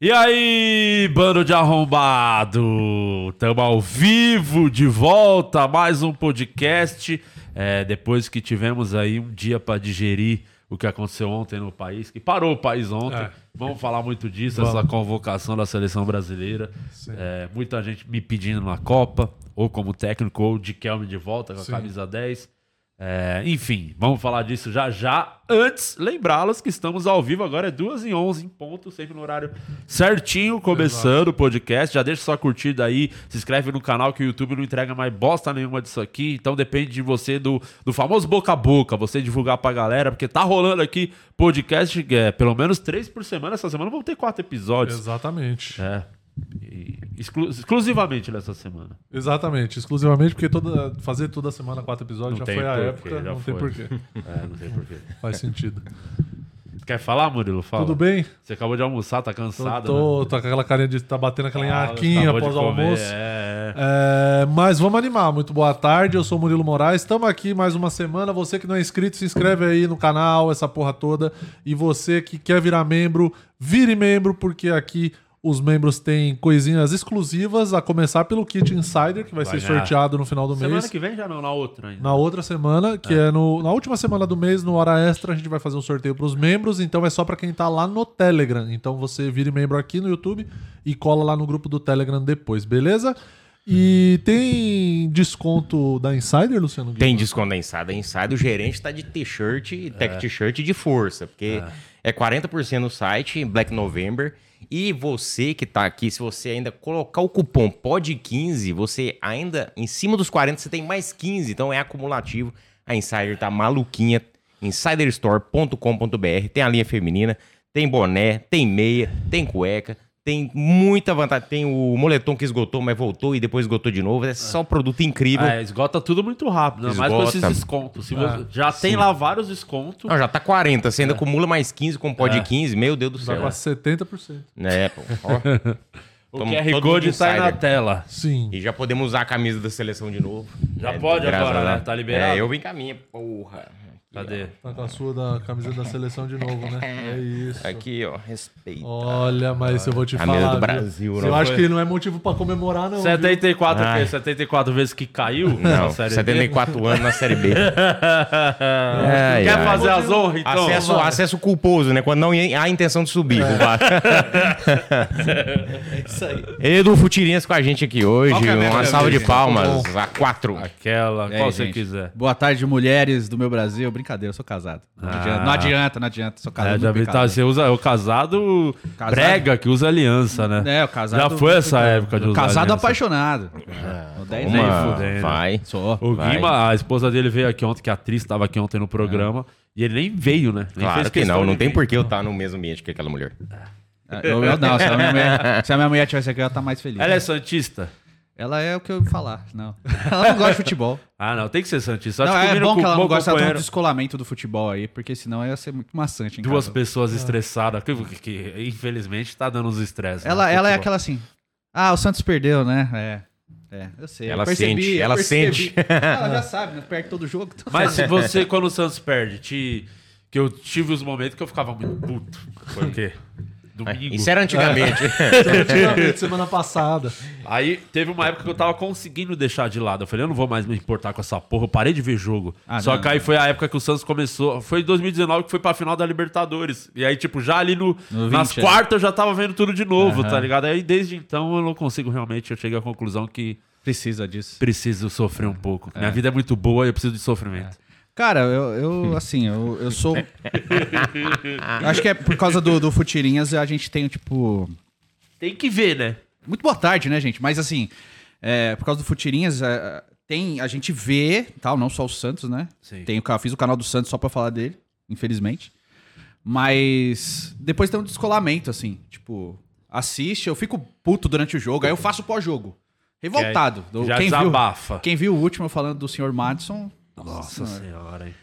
E aí, bando de arrombado! Tamo ao vivo, de volta, a mais um podcast. É, depois que tivemos aí um dia para digerir o que aconteceu ontem no país, que parou o país ontem. É. Vamos falar muito disso, Vamos. essa convocação da seleção brasileira. É, muita gente me pedindo na Copa, ou como técnico, ou de Kelme de volta com a Sim. camisa 10. É, enfim, vamos falar disso já já. Antes, lembrá-los que estamos ao vivo agora, é 2 e 11 em ponto, sempre no horário certinho, começando o podcast. Já deixa sua curtida aí, se inscreve no canal que o YouTube não entrega mais bosta nenhuma disso aqui. Então depende de você, do, do famoso boca a boca, você divulgar pra galera, porque tá rolando aqui podcast, é, pelo menos três por semana. Essa semana vão ter quatro episódios. Exatamente. É. Exclu- exclusivamente nessa semana. Exatamente. Exclusivamente porque toda, fazer toda semana quatro episódios Não já tem foi a época. não foi. tem porquê. É, não sei porquê. Faz sentido. Quer falar, Murilo? Fala. Tudo bem? Você acabou de almoçar, tá cansado, tô, né? tô com aquela carinha de tá batendo aquela Ah, enhaquinha de após o almoço. É, é. É, mas vamos animar. Muito boa tarde. Eu sou o Murilo Moraes. Estamos aqui mais uma semana. Você que não é inscrito, se inscreve aí no canal, essa porra toda. E você que quer virar membro, vire membro, porque aqui os membros têm coisinhas exclusivas, a começar pelo Kit Insider, que vai, Vai ser ganhar. sorteado no final do Semana mês. que vem já não, na outra ainda. Na outra semana, que é, no, na última semana do mês, no Hora Extra, a gente vai fazer um sorteio para os membros. Então é só para quem tá lá no Telegram. Então você vire membro aqui no YouTube e cola lá no grupo do Telegram depois, beleza? E tem desconto da Insider, Luciano? Tem desconto da Insider. A Insider, o gerente tá de t-shirt, tech t-shirt de força, porque é. 40% no site, Black November. E você que tá aqui, se você ainda colocar o cupom POD15, você ainda, em cima dos 40, você tem mais 15, então é acumulativo. A Insider tá maluquinha. Insiderstore.com.br. Tem a linha feminina, tem boné, tem meia, tem cueca. Tem muita vantagem. Tem o moletom que esgotou, mas voltou e depois esgotou de novo. É só produto incrível. É, esgota tudo muito rápido, né? mais com esses Esgota. descontos. Se Ah, você- já tem lá vários descontos. Não, já tá 40. Você ainda É. acumula mais 15 com pó de 15. Meu Deus do Vai céu. para 70%. É, pô. Ó. o QR Code mundo tá aí na tela. Sim. E já podemos usar a camisa da seleção de novo. Já É, pode agora, né? Tá liberado? É, eu vim com a minha, porra. Cadê? Tá com a sua da camisa da seleção de novo, né? É isso. Aqui, ó, respeito. Olha, mas eu vou te Camisa falar. do viu? Brasil, Eu não acho que não é motivo pra comemorar, não. viu? 74 o quê? Ai. 74 vezes que caiu Não, na série B? 74 anos na Série B. Ai, Quer ai. fazer as honras, então? Acesso, Vai. acesso culposo, né? Quando não há intenção de subir. VAR. É isso aí. Edu Futirinhas com a gente aqui hoje. É Uma salva de gente? palmas. A quatro. Aquela, aí, qual você gente? quiser. Boa tarde, mulheres do meu Brasil. Brincadeira, eu sou casado. Não, Ah. adianta, não adianta, não adianta. Sou casado. É, já vi, tá, você usa é o casado, Casado. brega, que usa aliança, né? É, o casado. Já foi essa época de usar Casado aliança. apaixonado. O 10 Nem Uma... fudendo. Vai. Sou. O Vai. Guima, a esposa dele veio aqui ontem, que a atriz estava aqui ontem no programa, e ele nem veio, né? Nem Claro que não, não tem por que eu estar no mesmo ambiente que aquela mulher. Eu, eu não, se a, minha mulher, se a minha mulher tivesse aqui, eu ia estar mais feliz. Ela é santista? Ela é o que eu ia falar, não. Ela não gosta de futebol. Ah, não, tem que ser santista. Não, é bom que ela não gosta do descolamento do futebol aí, porque senão ia ser muito maçante Duas casa. pessoas estressadas, que, que- que, infelizmente tá dando uns estresses. né? Ela, ela é aquela assim. Ah, o Santos perdeu, né? É. É, eu sei. Ela eu percebi, sente, ela sente. Ela já sabe, né? Perde todo jogo. então- Mas se você, quando o Santos perde, te... que eu tive os momentos que eu ficava muito puto. Foi o quê? Domingo. Isso era antigamente. Antigamente, semana passada. Aí teve uma época que eu tava conseguindo deixar de lado. Eu falei, eu não vou mais me importar com essa porra. Eu parei de ver jogo. Ah, Só não, que aí não. foi a época que o Santos começou. Foi em 2019 que foi pra final da Libertadores. E aí, tipo, já ali no, No nas 20, é. quartas eu já tava vendo tudo de novo, Aham. tá ligado? Aí desde então eu não consigo realmente. Eu cheguei à conclusão que Precisa disso. preciso sofrer um pouco. Minha vida é muito boa e eu preciso de sofrimento. Cara, eu, eu assim, eu, eu sou. Acho que é por causa do, do Futirinhas a gente tem, tipo. Tem que ver, né? Muito boa tarde, né, gente? Mas assim, é, por causa do Futirinhas, é, tem, a gente vê, tal, não só o Santos, né? Sim. Tem, o ca- fiz o canal do Santos só pra falar dele, infelizmente. Mas depois tem um descolamento, assim. Tipo, assiste, eu fico puto durante o jogo, aí eu faço pós-jogo. Revoltado. Do- Já quem, viu, desabafa. quem viu o último falando do senhor Madison. Nossa senhora, hein?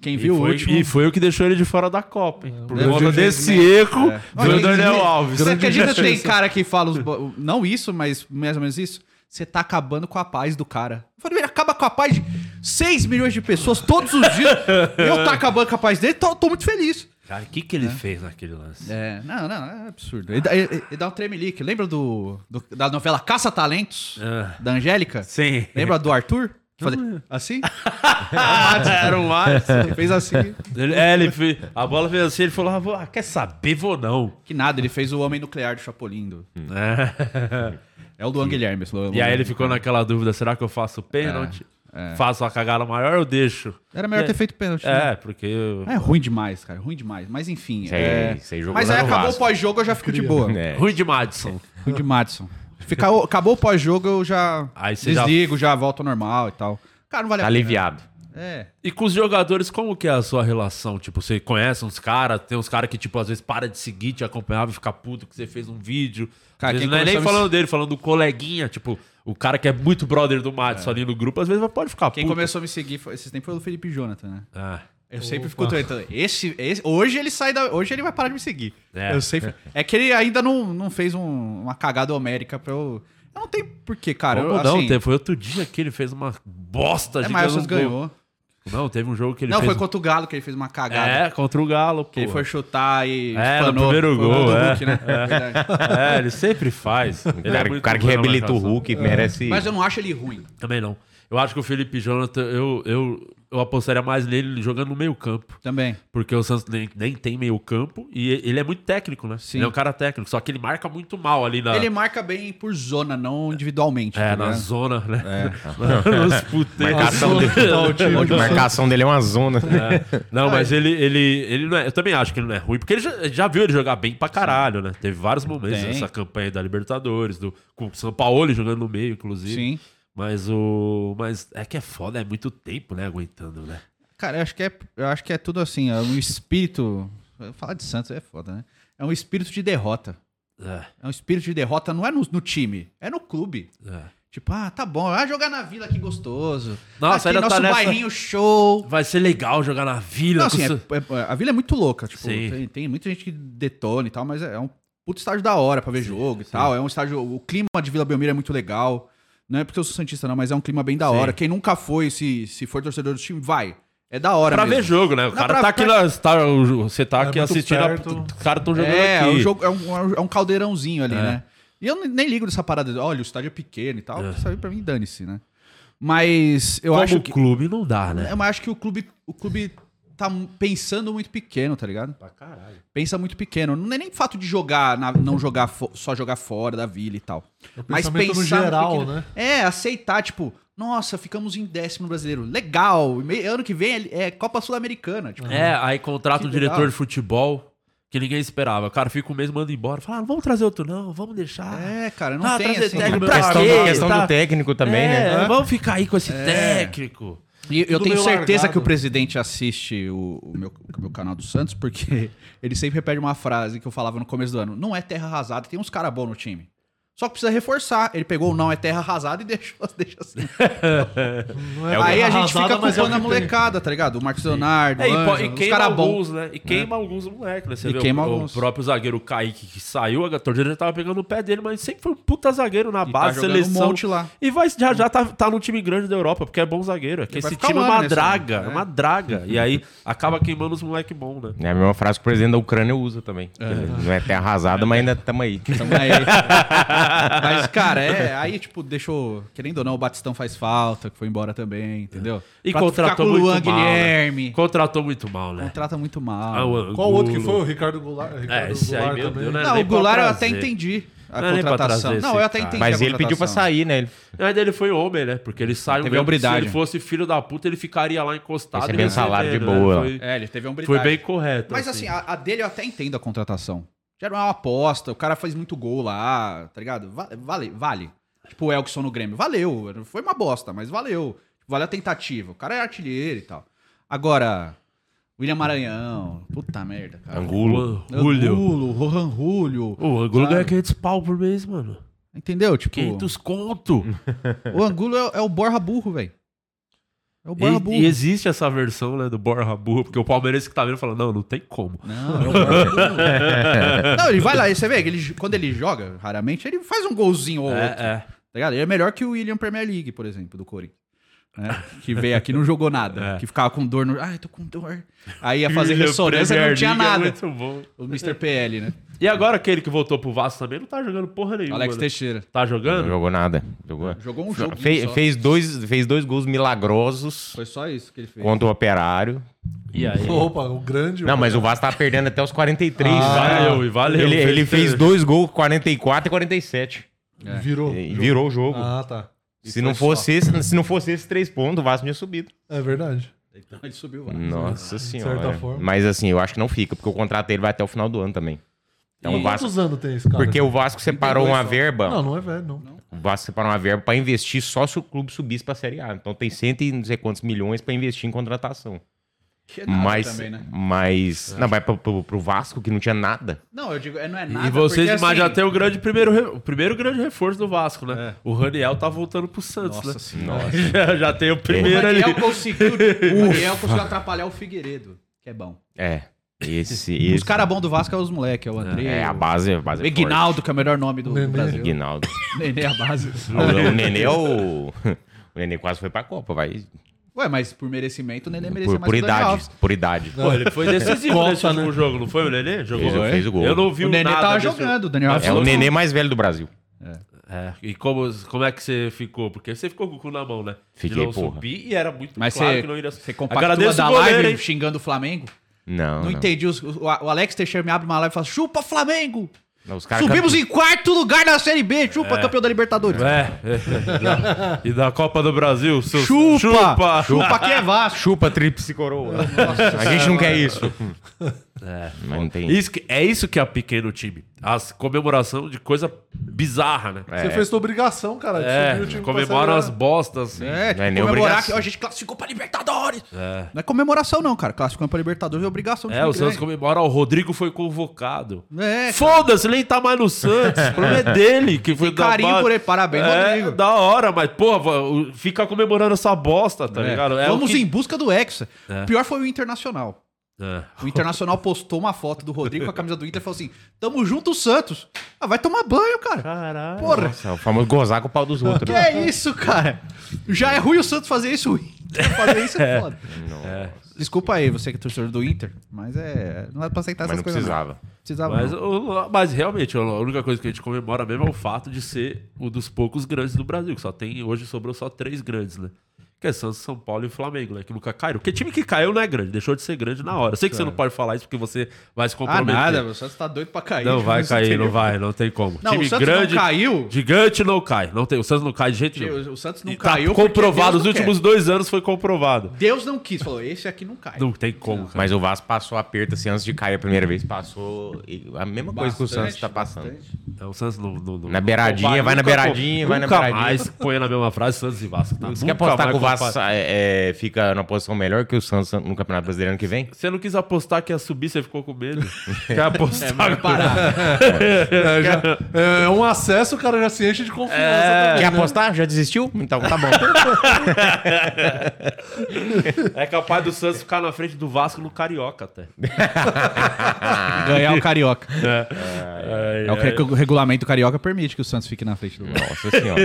Quem viu o foi, último. e foi o que deixou ele de fora da Copa, hein? Por conta desse erro É. do Daniel Alves. Você acredita que tem cara que fala, os não isso, mas mais ou menos isso? Você tá acabando com a paz do cara. Eu falei, ele acaba com a paz de 6 milhões de pessoas todos os dias. eu tô acabando com a paz dele, tô, tô muito feliz. Cara, o que, que ele fez naquele lance? É, não, não, é absurdo. Ele, dá- ele- ele dá um tremelique. Lembra do, do- da novela Caça Talentos? Ah, Da Angélica? sim. Lembra do Arthur? Que fazia assim? Era um mais. Ele fez assim. Ele, é, ele fez, a bola fez assim, ele falou, ah, vou- ah, quer saber, vou não. Que nada, ele fez o Homem Nuclear do Chapolin. do- É. É o Luan Guilherme. esse Luan E aí ele ficou naquela dúvida, será que eu faço pênalti? Faço a cagada maior ou deixo? Era melhor É. ter feito pênalti. né? É, porque... eu- É ruim demais, cara. Ruim demais. Mas enfim. Aí- é... jogou Mas aí acabou o pós-jogo, eu já fico de boa. É. Ruim de Madison. Ruim de Madison. Fica, acabou o pós-jogo, eu já Aí você já- desligo, já... volto ao normal e tal. Cara, não vale Tá a pena. aliviado. É. E com os jogadores, como que é a sua relação? Tipo, você conhece uns caras, tem uns caras que, tipo, às vezes para de seguir, te acompanhava e fica puto que você fez um vídeo. Cara, Às vezes quem não é nem começou a me- falando dele, falando do coleguinha, tipo, o cara que é muito brother do Madison ali no grupo, às vezes pode ficar Quem puto. começou a me seguir foi, esses tempos foi o Felipe Jonathan, né? Ah, Eu sempre fico tweetando. Esse, esse, hoje ele sai da. Hoje ele vai parar de me seguir. É. Eu sempre. É que ele ainda não, não fez um- uma cagada homérica pra eu. Eu não tem porquê, cara. Como eu, não, assim, teve- foi outro dia que ele fez uma bosta É, gigante mas no vocês ganhou. Não, teve um jogo que ele não, fez... foi contra o Galo que ele fez uma cagada. É, contra o Galo, pô. Que ele foi chutar e. É, no espanou. primeiro Foi o gol, é. Hulk, né? Verdade. É, ele sempre faz. Ele O cara, é o cara que reabilita o. Hulk merece. Mas eu não acho ele ruim. Também não. Eu acho que o Felipe Jonathan, eu, eu, eu apostaria mais nele jogando no meio campo. Também. Porque o Santos nem, nem tem meio campo e ele é muito técnico, né? Sim. Ele é um cara técnico, só que ele marca muito mal ali na... Ele marca bem por zona, não individualmente. É, tá na zona, né? Nos puteiros. Marcação dele, a marcação dele é uma zona. É. Não, mas ele, ele, ele não é. Eu também acho que ele não é ruim, porque ele já, já viu ele jogar bem pra caralho, né? Teve vários momentos Tem. nessa campanha da Libertadores, do, com o São Paulo jogando no meio, inclusive. Sim. Mas o. Mas é que é foda, é muito tempo, né? Aguentando, né? Cara, eu acho que é, eu acho que é tudo assim, é um espírito. Falar de Santos é foda, né? É um espírito de derrota. É, É um espírito de derrota, não é no, no time, é no clube. é. Tipo, ah, tá bom, vai jogar na vila que gostoso. Nossa, Aqui, tá nosso nessa- bairrinho show. Vai ser legal jogar na vila. Não, assim, é- é- a vila é muito louca. Tipo, Sim. tem, tem muita gente que detona e tal, mas é, é um puto estádio da hora pra ver jogo e tal. É um estádio. O clima de Vila Belmiro é muito legal. Não é porque eu sou Santista, não, mas é um clima bem da Sim. hora. Quem nunca foi, se, se for torcedor do time, vai. É da hora Pra mesmo. ver jogo, né? O Não, cara pra- tá aqui pra- na. Tá, o- você tá É aqui assistindo. a- perto. os caras tão jogando É, aqui. o jogo é um, é um caldeirãozinho ali, É. né? E eu nem ligo dessa parada olha, o estádio é pequeno e tal. É. Isso aí pra mim, dane-se, né? Mas eu Como acho que. clube não dá, né? Eu acho que o clube, o clube tá pensando muito pequeno, tá ligado? Pra caralho. Pensa muito pequeno. Não é nem fato de jogar, na- não jogar, fo- só jogar fora da vila e tal. Mas pensamento no pensar geral, pequeno. né? É, aceitar, tipo, nossa, ficamos em décimo brasileiro. Legal. Me- Ano que vem é é Copa Sul-Americana. Tipo, É, aí contrata um diretor legal. de futebol que ninguém esperava. O cara fica um mês e manda embora. Fala, ah, vamos trazer outro, não, vamos deixar. É, cara, não Ah, tem trazer assim. técnico pra pra Questão, quê? questão Tá- do técnico também, É, né? Vamos ficar aí com esse É. técnico. E eu tenho certeza largado. que o presidente assiste o, o meu, o meu canal do Santos, porque ele sempre repete uma frase que eu falava no começo do ano. Não é terra arrasada, tem uns caras bons no time. Só que precisa reforçar. Ele pegou o não é terra arrasada e deixou, deixa assim. Não é Aí a arrasada, gente fica é o culpando a que tem. molecada, tá ligado? O Marcos Leonardo, É, e, o e os queima caras bons. alguns, né? E queima alguns moleques, né? Você E queima o, o alguns. próprio zagueiro Kaique que saiu, a torcida já tava pegando o pé dele, mas sempre foi um puta zagueiro na E tá base, jogando seleção. um monte lá. E vai, já, já tá, tá no time grande da Europa, porque é bom zagueiro. É que esse time é um uma draga, ano, é é. uma draga. E aí acaba queimando os moleques bons, né? É a mesma frase que o presidente da Ucrânia usa também. Não é terra arrasada, mas ainda estamos aí. Tamo aí. Mas, cara, é. Aí, tipo, deixou. Querendo ou não, o Batistão faz falta, que foi embora também, entendeu? E Pra contratou ficar com o Luan muito mal, né? Guilherme. Contratou muito mal, né? Contrata muito mal. Ah, o Qual outro que foi? O Ricardo Goulart. Ricardo É, esse aí, Goulart meu também. Deus, né? Não, nem o pra Goulart eu até entendi a Não é nem pra contratação. Não, eu até entendi. Mas a ele pediu pra sair, né? Ele- Mas ele foi homem, né? Porque ele saiu Teve mesmo. Se ele fosse filho da puta, ele ficaria lá encostado. Recebendo e salário de recebendo, boa, né? Foi, É, ele teve a foi bem correto. Mas assim, a, a dele eu até entendo a contratação. Já era uma aposta, o cara faz muito gol lá, tá ligado? Va- Vale, vale. Tipo o Elkson no Grêmio. Valeu. Foi uma bosta, mas valeu. Valeu a tentativa. O cara é artilheiro e tal. Agora, William Maranhão. Puta merda, cara. Angulo. Julio. Angulo, Rohan Julio. O Angulo Sabe? ganha 500 pau por mês, mano. Entendeu? Tipo, 500 conto. o Angulo é, é o Borra Burro, velho. É o Borra E, Burro. e existe essa versão, né, do Borra Burro, porque o palmeirense que tá vendo fala, não, não tem como. Não, é o Borra Burro. Não, ele vai lá, e você vê que ele, quando ele joga, raramente, ele faz um golzinho ou outro. É, é. Tá ligado? Ele é melhor que o William Premier League, por exemplo, do Corinthians. né, que veio aqui não jogou nada. É. Que ficava com dor no. Ai, tô com dor. Aí ia fazer E ressonância não tinha é nada. muito bom. O Mr. PL, né? E agora aquele que voltou pro Vasco também não tá jogando porra nenhuma. Alex né? Teixeira. Tá Não jogando? jogou nada. Jogou, Jogou um jogo. Fe- fez, dois, fez dois gols milagrosos Foi só isso que ele fez. contra o Operário. E aí? Opa, o grande. Não, mas o Vasco tava perdendo até os 43. Ah, Valeu, e valeu. ele, ele fez dois gols, 44 e 47. Virou. E virou o jogo. Ah, tá. se, não fosse esse, se não fosse esses três pontos, o Vasco tinha subido. É verdade. Então ele subiu. vai. Nossa senhora. forma. Mas assim, eu acho que não fica, porque o contrato dele vai até o final do ano também. Então, E o Vasco, quantos anos tem esse cara? porque o Vasco separou 32 uma só. verba. Não, não é velho, não. O Vasco separou uma verba pra investir só se o clube subisse pra Série A. Então tem cento e não sei quantos milhões pra investir em contratação. Que é nada mas, também, né? mas não, vai pro, pro, pro Vasco que não tinha nada. Não, eu digo, é, não é nada. E vocês porque, mas já assim, tem o grande primeiro, o primeiro grande reforço do Vasco, né? O Raniel tá voltando pro Santos, Nossa né? senhora. Já, já tem o O primeiro ali. Conseguiu, o Daniel conseguiu atrapalhar o Figueiredo, que é bom. É. Esse. Os esse caras bons do Vasco é os moleques, é o André. é a base, a base O é forte. Ignaldo, que é o melhor nome do, do. Brasil. Ignaldo. Nenê é a base. o, o Nenê é o. O Nenê quase foi pra Copa, vai. Ué, mas por merecimento o Nenê merecia Por, mais por idade. Por idade. Ele foi decisivo nesse último jogo, não foi o Nenê? Jogou. Fez, o- fez o gol. Eu não vi O Nenê nada tava desse- jogando, o Daniel Alves É o. Nenê mais velho do Brasil. É, e como, como é que você ficou? Porque você ficou com o cu na mão, né? Fiquei, de não porra. subir e era muito Mas claro você, que não iria você compactua Agradeço da goleiro, live hein? xingando o Flamengo? Não. Não, não. entendi. Os- o, o Alex Teixeira me abre uma live e fala: chupa Flamengo! Não, os caras Subimos em quarto lugar na Série B, chupa campeão da Libertadores. É, é. e da Copa do Brasil, seu Chupa! chupa! Chupa que é Vasco. Chupa tríplice coroa. a gente não quer isso. É, Mas não tem. Isso que- é isso que é pequeno time. As comemoração de coisa bizarra, né? Você fez sua obrigação, cara. de É, subir o time pra comemoram Série A. as bostas. assim. É, Não é nem comemorar obrigação. que ó, a gente classificou pra Libertadores. É. Não é comemoração, não, cara. Classificando pra Libertadores é obrigação de É, time o Santos grande. comemora, ó, o Rodrigo foi convocado. É. Foda-se, ele nem tá mais no Santos. O problema é dele, que foi da carinho base. por ele. Parabéns, é, Rodrigo. da hora, mas, pô, o- fica comemorando essa bosta, tá É. ligado? É o Vamos que- em busca do Hexa. É. O pior foi o Internacional. É. O Internacional postou uma foto do Rodrigo com a camisa do Inter e falou assim: Tamo junto, Santos. Ah, vai tomar banho, cara. Caralho. Porra. Nossa, é o famoso gozar com o pau dos outros. Que é isso, cara? Já é ruim o Santos fazer isso, o Inter fazer isso é foda. Desculpa aí, você que é torcedor do Inter, mas é. Não é pra aceitar Mas essas não coisas. precisava. Precisava. Mas, não. o- mas realmente, a única coisa que a gente comemora mesmo é o fato de ser um dos poucos grandes do Brasil. Que só tem, hoje sobrou só três grandes, né? Que é Santos, São Paulo e Flamengo, né? Que nunca caíram. Porque time que caiu não é grande, deixou de ser grande na hora. Eu sei que você não pode falar isso porque você vai se Ah, comprometer. nada, o Santos tá doido pra cair. Não vai cair, não vai, não tem como. Não, time o Santos grande, não caiu. gigante não cai. Não tem, o Santos não cai de jeito nenhum. O, o Santos não E tá caiu. porque comprovado, Deus os não últimos quer. dois anos foi comprovado. Deus não quis, falou: esse aqui não cai. Não tem como, cara. Mas o Vasco passou aperto assim antes de cair a primeira vez. Passou a mesma coisa que o Santos tá passando. bastante. Então, o Santos não, não- não- Na beiradinha, vai na nunca- beiradinha, vai na nunca beiradinha. mais põe na mesma frase Santos e Vasco. Tá? Você quer Nunca apostar que o Vasco compara. é, é, fica numa posição melhor que o Santos no Campeonato Brasileiro ano que vem? Você não quis apostar que ia subir, você ficou com medo. Quer apostar Vai parar. É, já- é um acesso, o cara já se enche de confiança. também, Quer né? apostar? Já desistiu? Então tá bom. É capaz do Santos ficar na frente do Vasco no Carioca até. Ganhar o Carioca. É, É o que o regulamento Carioca permite que o Santos fique na frente do Nossa senhora.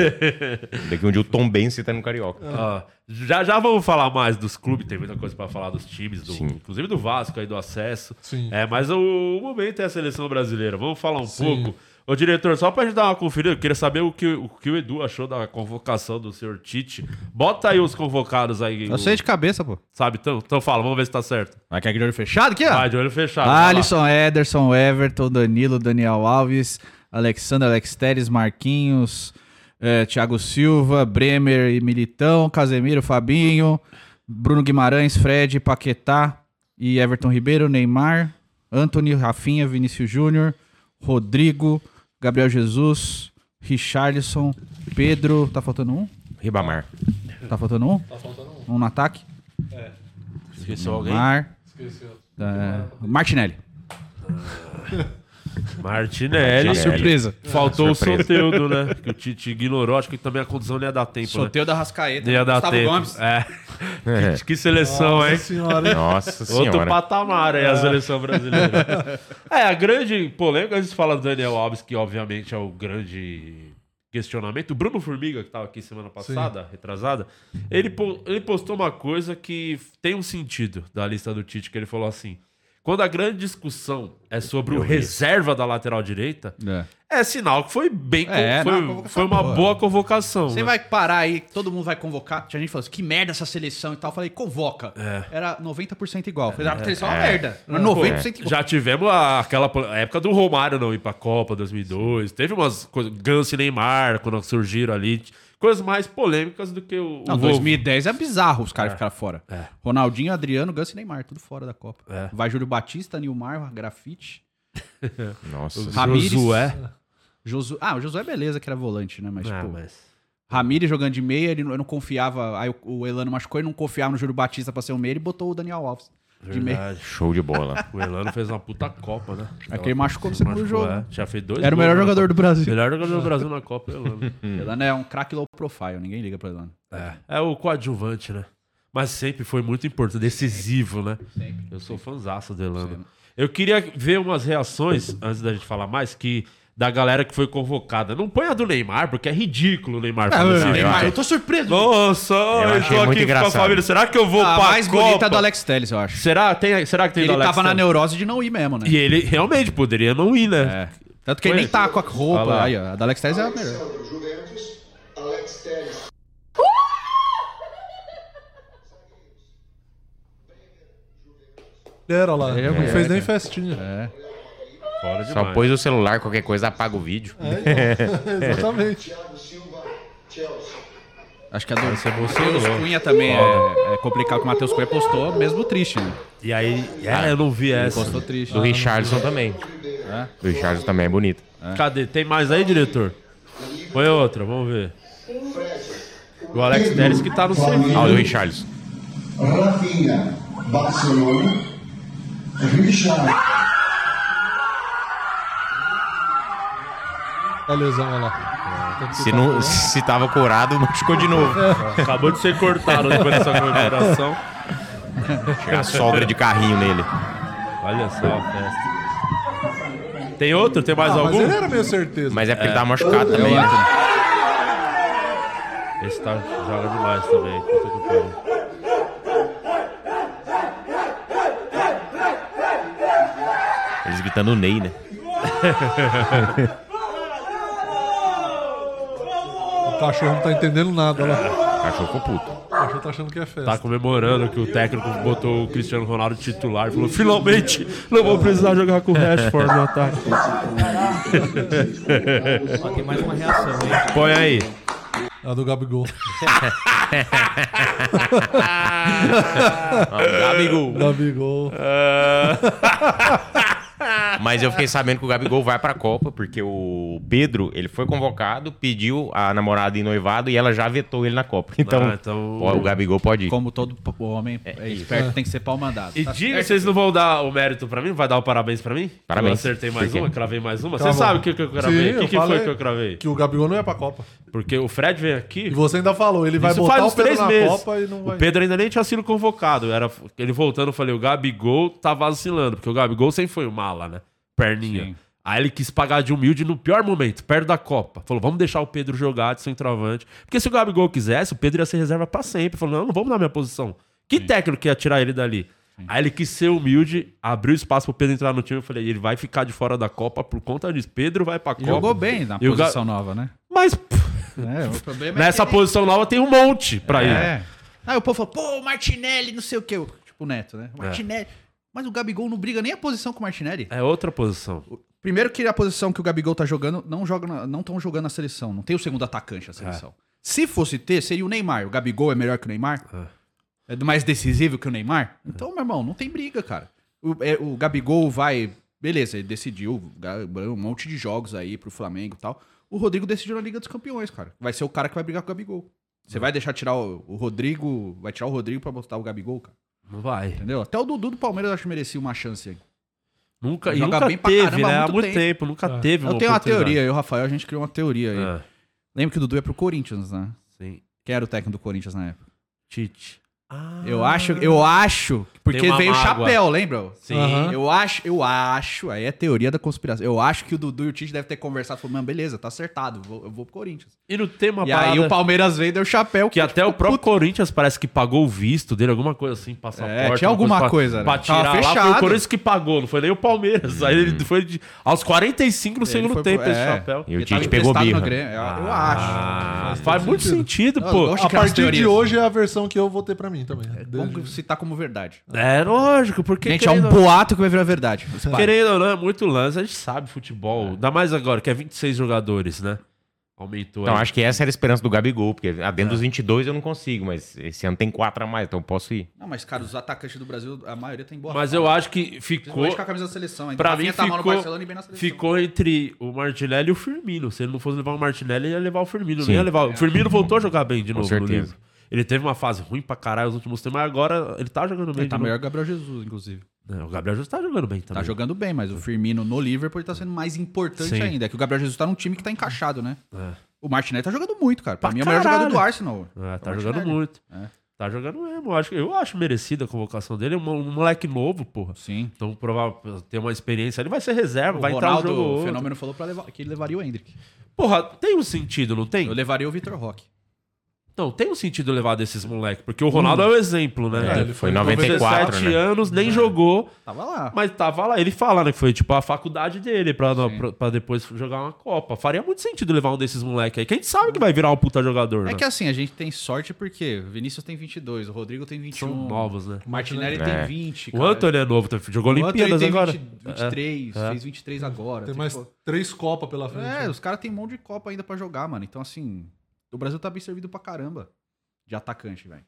Daqui um dia o Tom Benz tá no Carioca. Ó, já, já vamos falar mais dos clubes, tem muita coisa pra falar dos times, do- inclusive do Vasco aí, do acesso. Sim. É, mas o, o momento é a seleção brasileira. Vamos falar um Sim. pouco. Ô, diretor, só pra gente dar uma conferida, eu queria saber o que, o que o Edu achou da convocação do senhor Tite. Bota aí os convocados aí. Eu o- sei de cabeça, pô. Sabe? Então, então fala, vamos ver se tá certo. Vai que é de olho fechado aqui, ó. Vai, de olho fechado. Alisson, Ederson, Everton, Danilo, Daniel Alves, Alexander, Alex Teres, Marquinhos, eh, Thiago Silva, Bremer e Militão, Casemiro, Fabinho, Bruno Guimarães, Fred, Paquetá e Everton Ribeiro, Neymar, Anthony, Rafinha, Vinícius Júnior, Rodrigo, Gabriel Jesus, Richarlison, Pedro. Tá faltando um? Ribamar. Tá faltando um? Tá faltando um. Um no ataque? Esqueceu alguém? Neymar. É, Martinelli. Martinelli. Surpresa. Faltou Surpresa. o Soteudo, né? Que o Tite ignorou. Acho que também a condição não ia dar tempo, Sorteio da Rascaeta. né? Não ia dar Gustavo tempo. Gomes. É. Que, que seleção, Nossa hein? senhora, hein? Nossa Outro senhora. patamar aí, a seleção brasileira. é, a grande polêmica, a gente fala do Daniel Alves, que obviamente é o grande questionamento. O Bruno Formiga, que estava aqui semana passada, retrasada, ele, po- ele postou uma coisa que tem um sentido da lista do Tite, que ele falou assim: quando a grande discussão é sobre o reserva da lateral direita, É. é sinal que foi bem. É, foi, não, a convocação foi uma boa. boa convocação. Você né? vai parar aí, todo mundo vai convocar. Tinha gente falando assim, que merda essa seleção e tal. Eu falei, convoca. É. Era 90% igual. Falei, a seleção é uma merda. Era 90% igual. Já tivemos a- aquela a época do Romário não ir pra Copa 2002. Teve umas coisas. Ganso e Neymar, quando surgiram ali. Coisas mais polêmicas do que o. Não, o 2010 é bizarro os caras ficaram fora. É. Ronaldinho, Adriano, Ganso e Neymar, tudo fora da Copa. É. Vai Júlio Batista, Nilmar, Grafite, Nossa. Ramires. Josué. Josu... Ah, o Josué beleza que era volante, né? Mas, tipo, mas- Ramires jogando de meia, ele, não- eu não confiava. Aí o, o Elano machucou e não confiava no Júlio Batista pra ser o meia e botou o Daniel Alves. De. Verdade. Show de bola. O Elano fez uma puta Copa, né? É que ele machucou no segundo Machucou, jogo. é. Já fez dois Era o melhor na jogador Copa. do Brasil. Melhor jogador do Brasil na Copa, Elano. Elano é um craque low profile, ninguém liga pra Elano. É. É o coadjuvante, né? Mas sempre foi muito importante, decisivo, né? Eu sou fãzaço do Elano. Eu queria ver umas reações, antes da gente falar mais, que da galera que foi convocada. Não põe a do Neymar, porque é ridículo o Neymar. fazer eu vídeo. acho- eu tô surpreso. Nossa, eu, achei tô muito aqui com a engraçado. família. Será que eu vou A pra mais Copa? bonita é do Alex Telles, eu acho. Será, tem, será que tem Ele do Alex tava na Telles? neurose de não ir mesmo, né? E ele realmente poderia não ir, né? É. Tanto que ele nem tá com a roupa. Aí, ó, a da Alex Telles é a melhor. Juventus, Alex Telles. Era lá. É, não é, fez nem é. festinha. É. Fora Só demais. pôs o celular, qualquer coisa, apaga o vídeo. Exatamente. Thiago Silva, Chelsea. Acho que a do. Matheus Cunha também é, é complicado, que o Matheus Cunha postou mesmo triste, né? E aí, é, eu não vi essa. Postou triste. Do Richardson também. Do Richardson também é bonito. Cadê? Tem mais aí, diretor? Põe outra, vamos ver. O Alex Telles que tá no serviço. Ah, o do Richardson. Rafinha, Barcelona. Richard, A lesão, olha lá. Se, não, se tava curado, machucou de novo. Acabou de ser cortado depois dessa comemoração. Chega a sogra de carrinho nele. Olha só a festa. Tem outro? Tem mais Ah, mas algum? ele era meio certeza. Mas é porque ele tava machucado também. né? Esse tá, joga demais também. Puta que pariu. Eles gritando Ney, né? O cachorro não tá entendendo nada olha lá. O cachorro ficou puto. O cachorro tá achando que é festa. Tá comemorando que o técnico botou o Cristiano Ronaldo titular. Falou, finalmente não vou precisar jogar com o Rashford no ataque. Ó, tem mais uma reação, hein? Põe aí. A do Gabigol. Ah, Gabigol. Gabigol. Mas eu fiquei sabendo que o Gabigol vai pra Copa, porque o Pedro, ele foi convocado, pediu a namorada em noivado e ela já vetou ele na Copa. Então, Ah, então- ó, o Gabigol pode ir. Como todo homem é, esperto, tem que ser pau mandado. E Tá diga, vocês não vão dar o mérito pra mim? Vai dar o parabéns pra mim? Parabéns. Eu acertei mais uma, cravei mais uma. Tá Você sabe o que, que eu cravei? O que, que foi que eu cravei? Que o Gabigol não ia pra Copa. Porque o Fred veio aqui. E você ainda falou, ele vai Isso botar faz o uns Pedro três na meses. Copa e não vai. O Pedro ainda nem tinha sido convocado. Era ele voltando, eu falei, o Gabigol tá vacilando, porque o Gabigol sempre foi o mala, né? Perninha. Sim. Aí ele quis pagar de humilde no pior momento, perto da Copa. Falou, vamos deixar o Pedro jogar de centroavante. Porque se o Gabigol quisesse, o Pedro ia ser reserva pra sempre. Falou, não, não vamos dar minha posição. Que técnico que ia tirar ele dali? Aí ele quis ser humilde, abriu espaço pro Pedro entrar no time. Eu falei, ele vai ficar de fora da Copa por conta disso. Pedro vai pra Copa. Jogou bem na E posição nova, né? Mas pff, É, o problema nessa é que ele- posição nova tem um monte pra ir. É. Aí o povo falou, pô, Martinelli, não sei o quê. Tipo o Neto, né? O Martinelli. Mas o Gabigol não briga nem a posição com o Martinelli. É outra posição. Primeiro que a posição que o Gabigol tá jogando, não joga na- não estão jogando na seleção. Não tem o segundo atacante na seleção. Se fosse ter, seria o Neymar. O Gabigol é melhor que o Neymar? É, mais decisivo que o Neymar? Então, meu irmão, não tem briga, cara. O, é, o Gabigol vai... Beleza, ele decidiu um monte de jogos aí pro Flamengo e tal. O Rodrigo decidiu na Liga dos Campeões, cara. Vai ser o cara que vai brigar com o Gabigol. Você vai deixar tirar o, o Rodrigo... Vai tirar o Rodrigo pra botar o Gabigol, cara. Não vai. Entendeu? Até o Dudu do Palmeiras eu acho que merecia uma chance aí. Nunca, e nunca bem teve, caramba né? Há muito muito tempo. tempo, nunca É. teve Eu tenho uma teoria, eu e o Rafael, a gente criou uma teoria aí. É, Lembra que o Dudu é pro Corinthians, né? sim. Quem era o técnico do Corinthians na época? Tite. Eu acho, eu acho, porque veio o chapéu, lembra? Sim. Aham. Eu acho, eu acho, aí é teoria da conspiração. Eu acho que o Dudu e o Tite devem ter conversado, falou, mano, beleza, tá acertado, vou- eu vou pro Corinthians. E não tem uma e parada aí o Palmeiras veio e deu o chapéu. que até o próprio Corinthians parece que pagou o visto dele, alguma coisa assim, passaporte. É, tinha alguma pra- coisa, né? Pra Tava tirar lá, foi o. Corinthians que pagou, não foi nem o Palmeiras. Aí ele foi de- aos 45 no segundo foi tempo pro- esse é. chapéu. E o Tite pegou birra. Grêmio, eu, eu Ah, acho. faz muito sentido, Eu pô. A partir de hoje é a versão que eu vou ter pra mim também. Vamos Desde- citar como verdade. É lógico, porque Gente, é um boato que vai virar verdade. Querendo ou não, é muito lance, a gente sabe futebol. Ainda mais agora, que é 26 jogadores, né? Aumentou Então, aí. acho que essa era a esperança do Gabigol, porque dentro dos 22 eu não consigo, mas esse ano tem quatro a mais, então eu posso ir. Não, mas, cara, os atacantes do Brasil, a maioria tem boa Mas fase. eu acho que ficou. Com a camisa da seleção. Pra mim tá mal no ficou, Barcelona e bem na seleção. ficou entre o Martinelli e o Firmino. Se ele não fosse levar o Martinelli, ele ia levar o Firmino. Sim. Não ia levar... O Firmino voltou a jogar bem de Com novo no certeza. livro. Ele teve uma fase ruim pra caralho nos últimos tempos, mas agora ele tá jogando bem. Ele tá melhor que o Gabriel Jesus, inclusive. É, o Gabriel Jesus tá jogando bem também. Tá jogando bem, mas o Firmino no Liverpool tá sendo mais importante Sim. ainda. É que o Gabriel Jesus tá num time que tá encaixado, né? É. O Martinelli tá jogando muito, cara. Pra, Pra mim é o melhor jogador do Arsenal. É, É tá o jogando muito. É. Tá jogando mesmo. Eu acho, eu acho merecida a convocação dele. É um, um moleque novo, porra. Sim. Então, provável ter uma experiência. Ele vai ser reserva, O vai entrar no Ronaldo, jogo. o. Fenômeno falou pra levar, que ele levaria o Hendrick. Porra, tem um sentido, não tem? Eu levaria o Vitor Roque. Não, tem um sentido levar desses moleques. Porque o Ronaldo é o exemplo, né? É, Ele foi em 94, 17 né? anos, nem jogou, Tava lá. mas tava lá. Ele fala, né? Que foi tipo a faculdade dele pra, pra, pra depois jogar uma Copa. Faria muito sentido levar um desses moleques aí. Quem sabe que vai virar um puta jogador, É né? que assim, a gente tem sorte porque o Vinícius tem 22, o Rodrigo tem 21. São novos, né? O Martinelli É. tem 20. O Antônio é novo, tá- jogou O Olimpíadas tem agora. 20, 23, É. fez 23 agora. Tem Tem, mais pô- três Copas pela frente. É, né? os caras têm um monte de Copa ainda pra jogar, mano. Então, assim, o Brasil tá bem servido pra caramba de atacante, velho.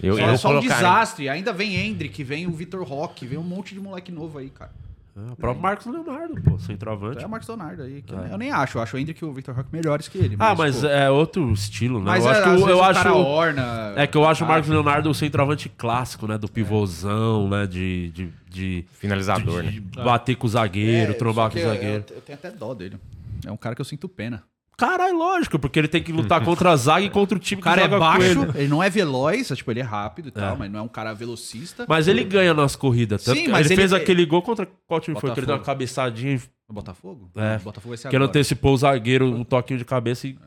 Eu, Só, eu só um colocaria- desastre. Ainda vem Hendrick, vem o Vitor Roque, vem um monte de moleque novo aí, cara. É, o próprio Marcos Leonardo, pô, centroavante. Então é o Marcos Leonardo aí. que eu nem acho. Eu acho o Hendrick e o Vitor Roque melhores que ele. Ah, mas pô, é outro estilo, né? Mas eu é, acho que às o- vezes eu o acho. orna. É que eu acho o Ah, Marcos Leonardo o centroavante clássico, né? Do pivôzão, né? De, de, de, Finalizador, de- né? de bater com o zagueiro, é, trombar com o zagueiro. Eu, eu tenho até dó dele. É um cara que eu sinto pena. Caralho, lógico, porque ele tem que lutar contra a zaga e contra o time O cara que é joga com baixo, ele. ele. não é veloz, tipo, ele é rápido e tal, É. mas não é um cara velocista. Mas ele ganha nas corridas. Tanto Sim, mas ele, ele- fez aquele gol contra qual time foi? Que ele deu uma Botafogo. cabeçadinha e- Botafogo? É. Botafogo vai ser que ele agora. antecipou o zagueiro, um toquinho de cabeça e.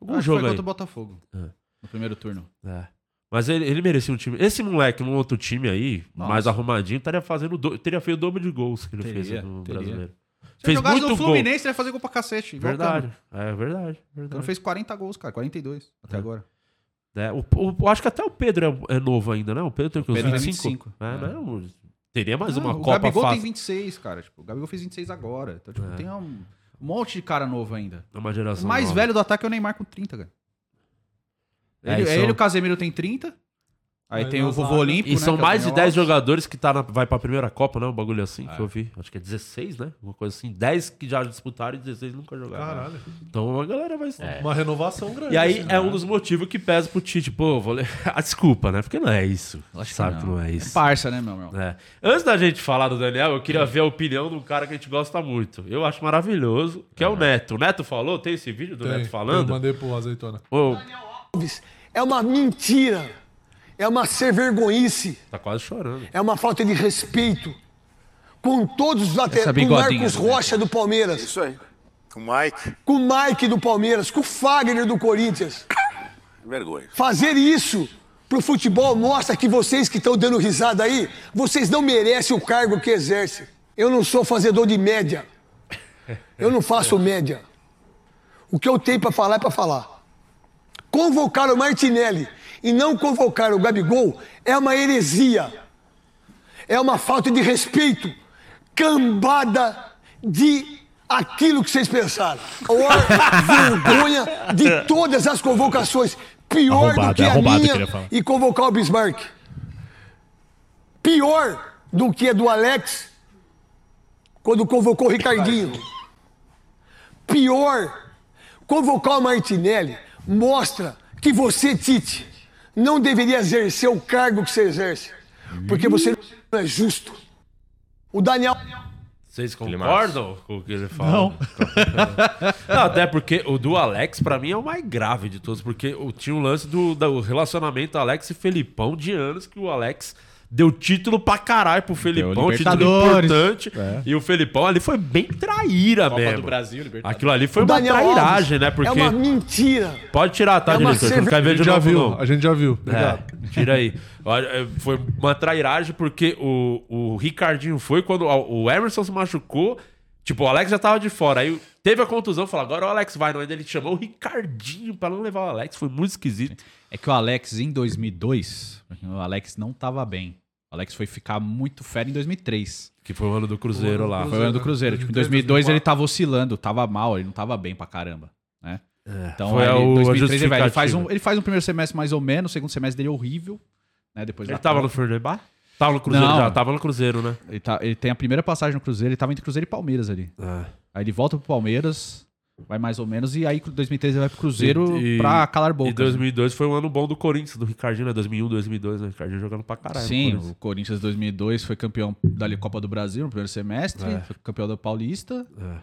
Algum Acho que jogo foi aí. contra o Botafogo. É. No primeiro turno. É. Mas ele, ele merecia um time. Esse moleque num outro time aí, Nossa. mais arrumadinho, estaria fazendo. do- Teria feito o dobro de gols que ele Teria, fez no teria. brasileiro. Se ele Fez jogasse muito no gol. Fluminense, ele ia fazer gol pra cacete. o Verdade. É verdade. O verdade. fez 40 gols, cara. 42 até É. agora. É, o, o- eu acho que até o Pedro é, é novo ainda, né? O Pedro tem o Pedro tem 25? 25. É, É. né? O- Teria mais Não, uma o Copa Gabigol fácil. tem 26, cara. Tipo, o Gabigol fez 26 agora. Então, tipo, É. tem um, um monte de cara novo ainda. É uma O geração mais nova. velho do ataque é o Neymar com 30, cara. É, Ele, e é são- ele, o Casemiro tem 30. Aí Aí tem o vovô Olímpico, E né, são que é o mais de Daniel 10 Alves. jogadores que tá na, vai pra primeira Copa, né? Um bagulho assim que eu vi. Acho que é 16, né? Uma coisa assim. 10 que já disputaram e 16 nunca jogaram. Caralho. Então a galera vai. Uma renovação grande. E aí assim, é né? um dos motivos que pesa pro Tite. Pô, vou ler. Ah, desculpa, né? Porque não é isso. Sabe que não é É isso. parça, né, meu irmão? É. Antes da gente falar do Daniel, eu queria ver a opinião de um cara que a gente gosta muito. Eu acho maravilhoso, que é o Neto. O Neto falou, tem esse vídeo do Tem, Neto Eu falando? mandei pro azeitona. Ô, Alves é uma mentira, é uma ser vergonhice, tá quase chorando. é uma falta de respeito com todos os laterais, com o Marcos. Rocha do Palmeiras, Isso aí. O Mike, com o Mike do Palmeiras, com o Fagner do Corinthians. vergonha. Fazer isso pro futebol mostra que vocês que estão dando risada aí, vocês não merecem o cargo que exercem. Eu não sou fazedor de média. Eu não faço média. O que eu tenho para falar é para falar. Convocar o Martinelli e não convocar o Gabigol é uma heresia. É uma falta de respeito. Cambada de aquilo que vocês pensaram. A vergonha de todas as convocações. Pior Arrombado, do que a minha e convocar o Bismarck. Pior do que a do Alex quando convocou o Ricardinho. Pior, convocar o Martinelli mostra que você, Tite, não deveria exercer o cargo que você exerce. Porque você não é justo. O Daniel Vocês concordam com o que ele fala? Não. Não, até porque o do Alex, pra mim, é o mais grave de todos. Porque o- tinha um lance do, do relacionamento Alex e Felipão de anos que o Alex deu título pra caralho pro Felipão, título importante. E o Felipão ali foi bem traíra Copa mesmo. do Brasil, Libertadores. Aquilo ali foi O uma Daniel trairagem, Alves né? Porque. É uma mentira. Pode tirar, tá, É diretor? Você não quer A ver de novo, viu, não. a gente já viu. Obrigado. É, tira aí. É, Foi uma trairagem porque o, o Ricardinho foi quando o o Emerson se machucou. Tipo, o Alex já tava de fora. Aí teve a contusão, falou, agora o Alex vai. Não, ainda ele chamou o Ricardinho pra não levar o Alex. Foi muito esquisito. É que o Alex, em 2002, o Alex não tava bem. O Alex foi ficar muito fera em 2003. Que foi o ano do Cruzeiro lá. Foi o ano do Cruzeiro. Tipo, em 2002 ele tava oscilando, tava mal, ele não tava bem pra caramba, né? Então, foi a- em o- a 2003 ele, vai, ele, faz um, ele faz um primeiro semestre mais ou menos, o segundo semestre dele é horrível, né? Depois Ele tava Copa. no Fernandes Tava no Cruzeiro Não. já, tava no Cruzeiro, né? ele, tá- ele tem a primeira passagem no Cruzeiro, ele tava entre Cruzeiro e Palmeiras ali. É. Aí ele volta pro Palmeiras, vai mais ou menos, e aí em 2003 ele vai pro Cruzeiro E- e- pra calar E bocas. né? 2002 foi um ano bom do Corinthians, do Ricardinho, né? 2001, 2002, né? O Ricardinho jogando pra caralho. Sim, Corinthians. o Corinthians 2002 foi campeão da Copa do Brasil no primeiro semestre, É. foi campeão da Paulista É.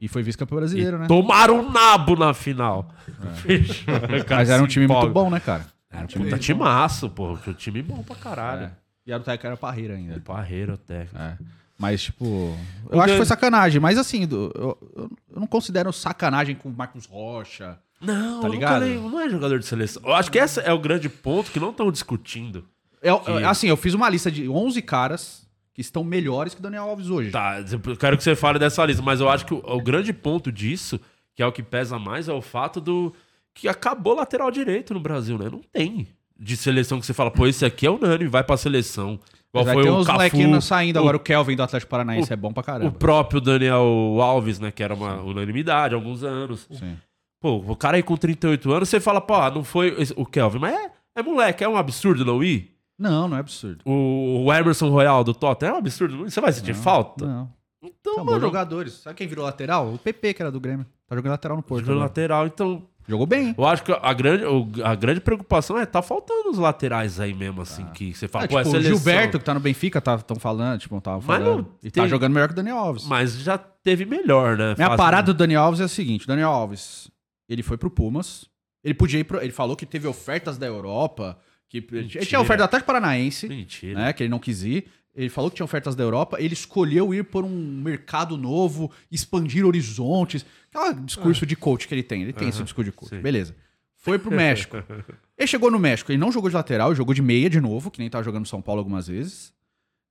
e foi vice-campeão brasileiro, né? Tomaram um nabo na final. Mas era um time muito bom, né, cara? Era um time tá timaço, pô. Um time bom pra caralho. É. E era o técnico era Parreira ainda. Parreira, técnico. É. Mas, tipo, eu Porque- acho que foi sacanagem. Mas, assim, eu, eu- eu não considero sacanagem com o Marcos Rocha. Não, Tá ligado? nem- não é jogador de seleção. Eu acho que esse é o grande ponto que não estão discutindo. Eu, Que- eu- assim, eu fiz uma lista de 11 caras que estão melhores que o Daniel Alves hoje. Tá, eu quero que você fale dessa lista, mas eu acho que o, o grande ponto disso, que é o que pesa mais, é o fato do que acabou lateral direito no Brasil, né? Não tem de seleção que você fala, pô, esse aqui é unânime, vai pra seleção. Igual Mas foi vai ter o uns molequinhos saindo o- agora. O Kelvin do Atlético Paranaense o- é bom pra O caramba. próprio Daniel Alves, né? Que era uma unanimidade há alguns anos. Sim. Pô, o cara aí com 38 anos, você fala, pô, ah, não foi o Kelvin, mas é, é moleque, é um absurdo não ir. Não, não é absurdo. O, o Emerson Royal do Tottenham é um absurdo, não você vai sentir falta? Não. Então, São bons mano, jogadores. Sabe quem virou lateral? O PP, que era do Grêmio. Tá jogando lateral no Porto. jogando lateral, então Jogou bem. eu acho que a grande, o- a grande preocupação é tá faltando os laterais aí mesmo, assim, que você fala, Ah, pô, tipo, é o seleção. Gilberto, que tá no Benfica, estão falando, tipo, tava Mas falando. não E tá tem- jogando melhor que o Daniel Alves. Mas já teve melhor, né? Minha parada do Daniel Alves é a seguinte: o Daniel Alves, ele foi pro Pumas. Ele podia ir pro, Ele falou que teve ofertas da Europa. Que, ele tinha oferta do Atlético Paranaense, Mentira. né? Que ele não quis ir. Ele falou que tinha ofertas da Europa. Ele escolheu ir por um mercado novo, expandir horizontes. Aquele discurso de coach que ele tem. Ele tem esse discurso de coach. sim. Beleza. Foi pro México. ele chegou no México, ele não jogou de lateral, jogou de meia de novo, que nem tava jogando no São Paulo algumas vezes.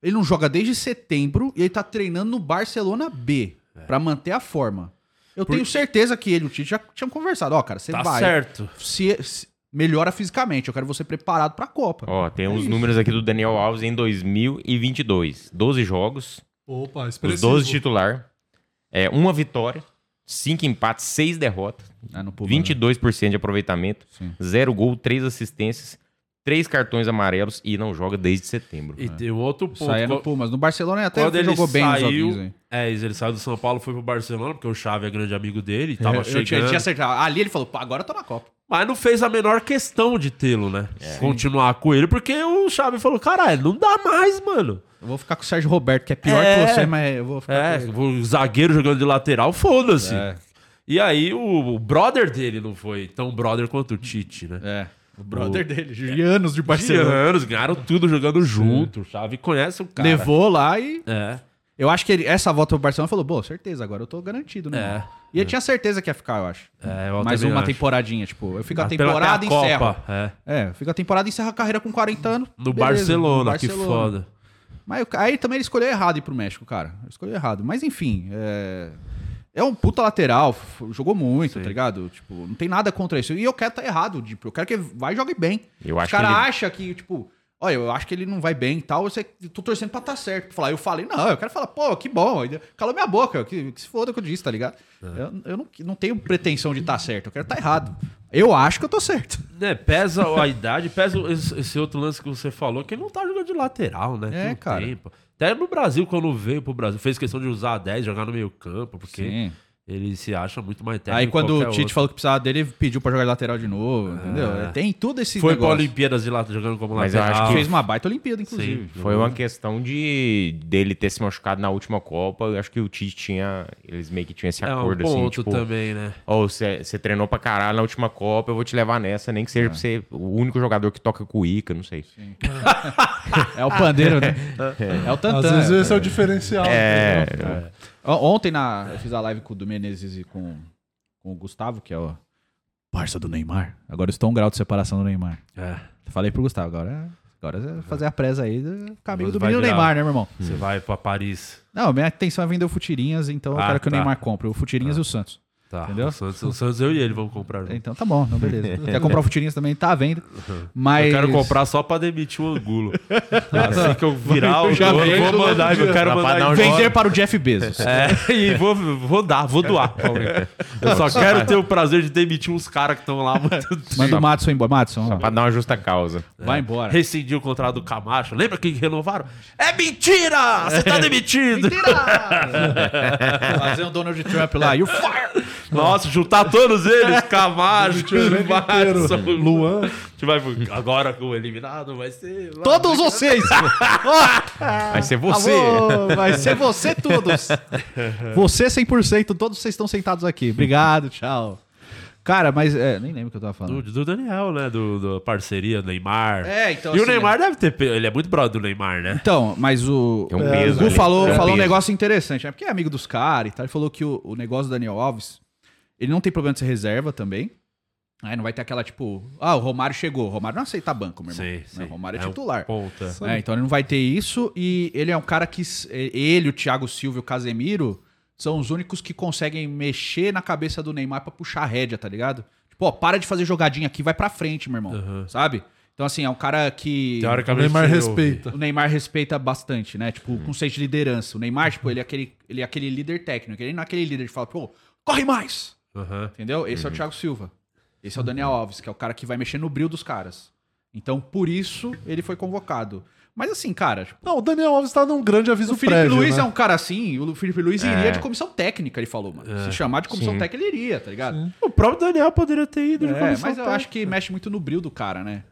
Ele não joga desde setembro e ele tá treinando no Barcelona B pra manter a forma. Eu tenho certeza que ele e o Tite já tinham conversado. Ó, cara, você Tá vai. certo. Se, se- melhora fisicamente. Eu quero você preparado pra Copa. Ó, tem uns números aqui do Daniel Alves em 2022. 12 jogos, Opa, os expressivo. 12 titular. É, uma vitória, 5 empates, 6 derrotas, né, no Puma, né? 22% de aproveitamento, Sim. 0 gol, 3 assistências, 3 cartões amarelos e não joga desde setembro. E tem outro ponto. Isso é no Qual- Pumas. No Barcelona até Quando ele jogou bem nos saiu, joguinhos aí. é, ele saiu do São Paulo, foi pro Barcelona, porque o Xavi é grande amigo dele, e tava Eu tinha, chegando. tinha acertado. Ali ele falou, pô, agora eu tô na Copa. Mas não fez a menor questão de tê-lo, né? Continuar com ele, porque o Xavi falou, caralho, não dá mais, mano. Eu vou ficar com o Sérgio Roberto, que é pior É. que você, mas eu vou ficar É, com ele. o zagueiro jogando de lateral, foda-se. É. E aí o, o brother dele não foi tão brother quanto o Tite, né? É. O brother dele, de anos de Barcelona. anos, ganharam tudo jogando junto. O Xavi conhece o cara. Levou lá e. É, Eu acho que ele- essa volta pro Barcelona falou, pô, certeza, agora eu tô garantido, né? É. E ele tinha certeza que ia ficar, eu acho. é. eu Mais uma acho. temporadinha, tipo, eu fico a temporada e encerro. É. É, fica a temporada e encerra a carreira com 40 anos. No beleza, Barcelona, no que Barcelona. foda. Mas ca- aí também ele escolheu errado ir pro México, cara. Escolheu errado. Mas enfim, é. É um puta lateral, jogou muito, tá ligado? Tipo, não tem nada contra isso. E eu quero tá errado, tipo, eu quero que ele vai e jogue bem. Eu Os acho caras que ele- acham que, tipo, olha, eu acho que ele não vai bem e tal, eu sei, tô torcendo pra tá certo. Pra Falar, eu falei, não, eu quero falar, pô, que bom, calou minha boca, que, que se foda que eu disse, tá ligado? Eu, eu não, não tenho pretensão de tá certo, eu quero tá errado. Eu acho que eu tô certo. Né, pesa a idade, pesa esse, outro lance que você falou, que ele não tá jogando de lateral, né? É, cara. tempo. Até no Brasil, quando veio pro Brasil, fez questão de usar a 10, jogar no meio campo, porque Sim. Ele se acha muito mais técnico. Aí que quando o Tite outro. falou que precisava dele, ele pediu pra jogar de lateral de novo, entendeu? Tem tudo esse Foi pra negócio. Olimpíadas de lá jogando como Mas eu lateral. acho que Fez uma baita Olimpíada, inclusive. Sim. Foi uma questão de dele ter se machucado na última Copa. Eu acho que o Tite tinha. Eles meio que tinham esse É um acordo, assim. ponto Tipo, também, né? Ou você você treinou pra caralho na última Copa, eu vou te levar nessa, nem que seja pra ser o único jogador que toca com o Ica, não sei. É o pandeiro, né? É o Às tantã. vezes esse é o diferencial. É, entendeu? Ontem na, eu fiz a live com o do Menezes e com, com o Gustavo, que é o parça do Neymar. Agora eu estou um grau de separação do Neymar. É. Falei pro Gustavo, agora, agora é fazer a presa aí do caminho do menino virar- Neymar, né, meu irmão? Você vai pra Paris. Não, minha intenção é vender o Futirinhas, então eu Ah, quero que o tá. Neymar compre o Futirinhas e o Santos. Tá. Entendeu? O Santos, o Santos, eu e ele vamos comprar. junto. Então tá bom, não, beleza. Quer comprar o Futirinhas também, tá à venda. Mas... Eu quero comprar só pra demitir o Angulo. assim que eu virar o Já jogo, eu vem vou mandar. Eu quero mandar. Vender para o Jeff Bezos. É, e vou, vou dar, vou doar. Eu só quero ter o prazer de demitir uns caras que estão lá há muito tempo. Manda o Matson embora. Matson, ó, Pra dar uma justa causa. vai embora. Rescindiu o contrato do Camacho. Lembra que renovaram? É mentira! Você tá demitido! Fazer um Donald Trump lá. You're fired! Nossa, juntar todos eles, Camacho, O. Madison, Luan. A gente vai, agora com o eliminado vai ser... Todos vocês! Vai ser você. Alô, vai ser você todos. Você 100%, todos vocês estão sentados aqui. Obrigado, tchau. Cara, mas é, nem lembro o que eu tava Do, falando. do Daniel, né? Do, do parceria, Neymar. É, então, E o assim, Neymar deve ter... Ele é muito brother do Neymar, né? Então, mas o, Tem um o peso Gu falou, tem um falou um negócio interessante, né? Porque é amigo dos caras e tal. Ele falou que o, o negócio do Daniel Alves, ele não tem problema de ser reserva também. Aí não vai ter aquela, tipo, ah, o Romário chegou. O Romário não aceita banco, meu irmão. Sim, sim. O Romário é, um titular. Ponta. É, então ele não vai ter isso. E ele é um cara que. Ele, o Thiago Silva e o Casemiro são os únicos que conseguem mexer na cabeça do Neymar pra puxar a rédea, tá ligado? Tipo, ó, para de fazer jogadinha aqui, vai pra frente, meu irmão. Sabe? Então, assim, é um cara que. O Neymar respeita. O Neymar respeita bastante, né? Tipo, o conceito de liderança. O Neymar, tipo, ele é aquele, ele é aquele líder técnico. Ele não é aquele líder que fala, pô, corre mais! Aham. Entendeu? Esse é o Thiago Silva. Esse é o Daniel Alves, que é o cara que vai mexer no brilho dos caras. Então, por isso, ele foi convocado. Mas assim, cara, tipo, Não, o Daniel Alves tá num grande aviso o Felipe prévio, Luiz né? é um cara assim, o Felipe Luiz iria de comissão técnica, ele falou, mano. Se chamar de comissão Sim. técnica, ele iria, tá ligado? O próprio Daniel poderia ter ido de É, comissão mas eu técnica. acho que mexe muito no brilho do cara, né?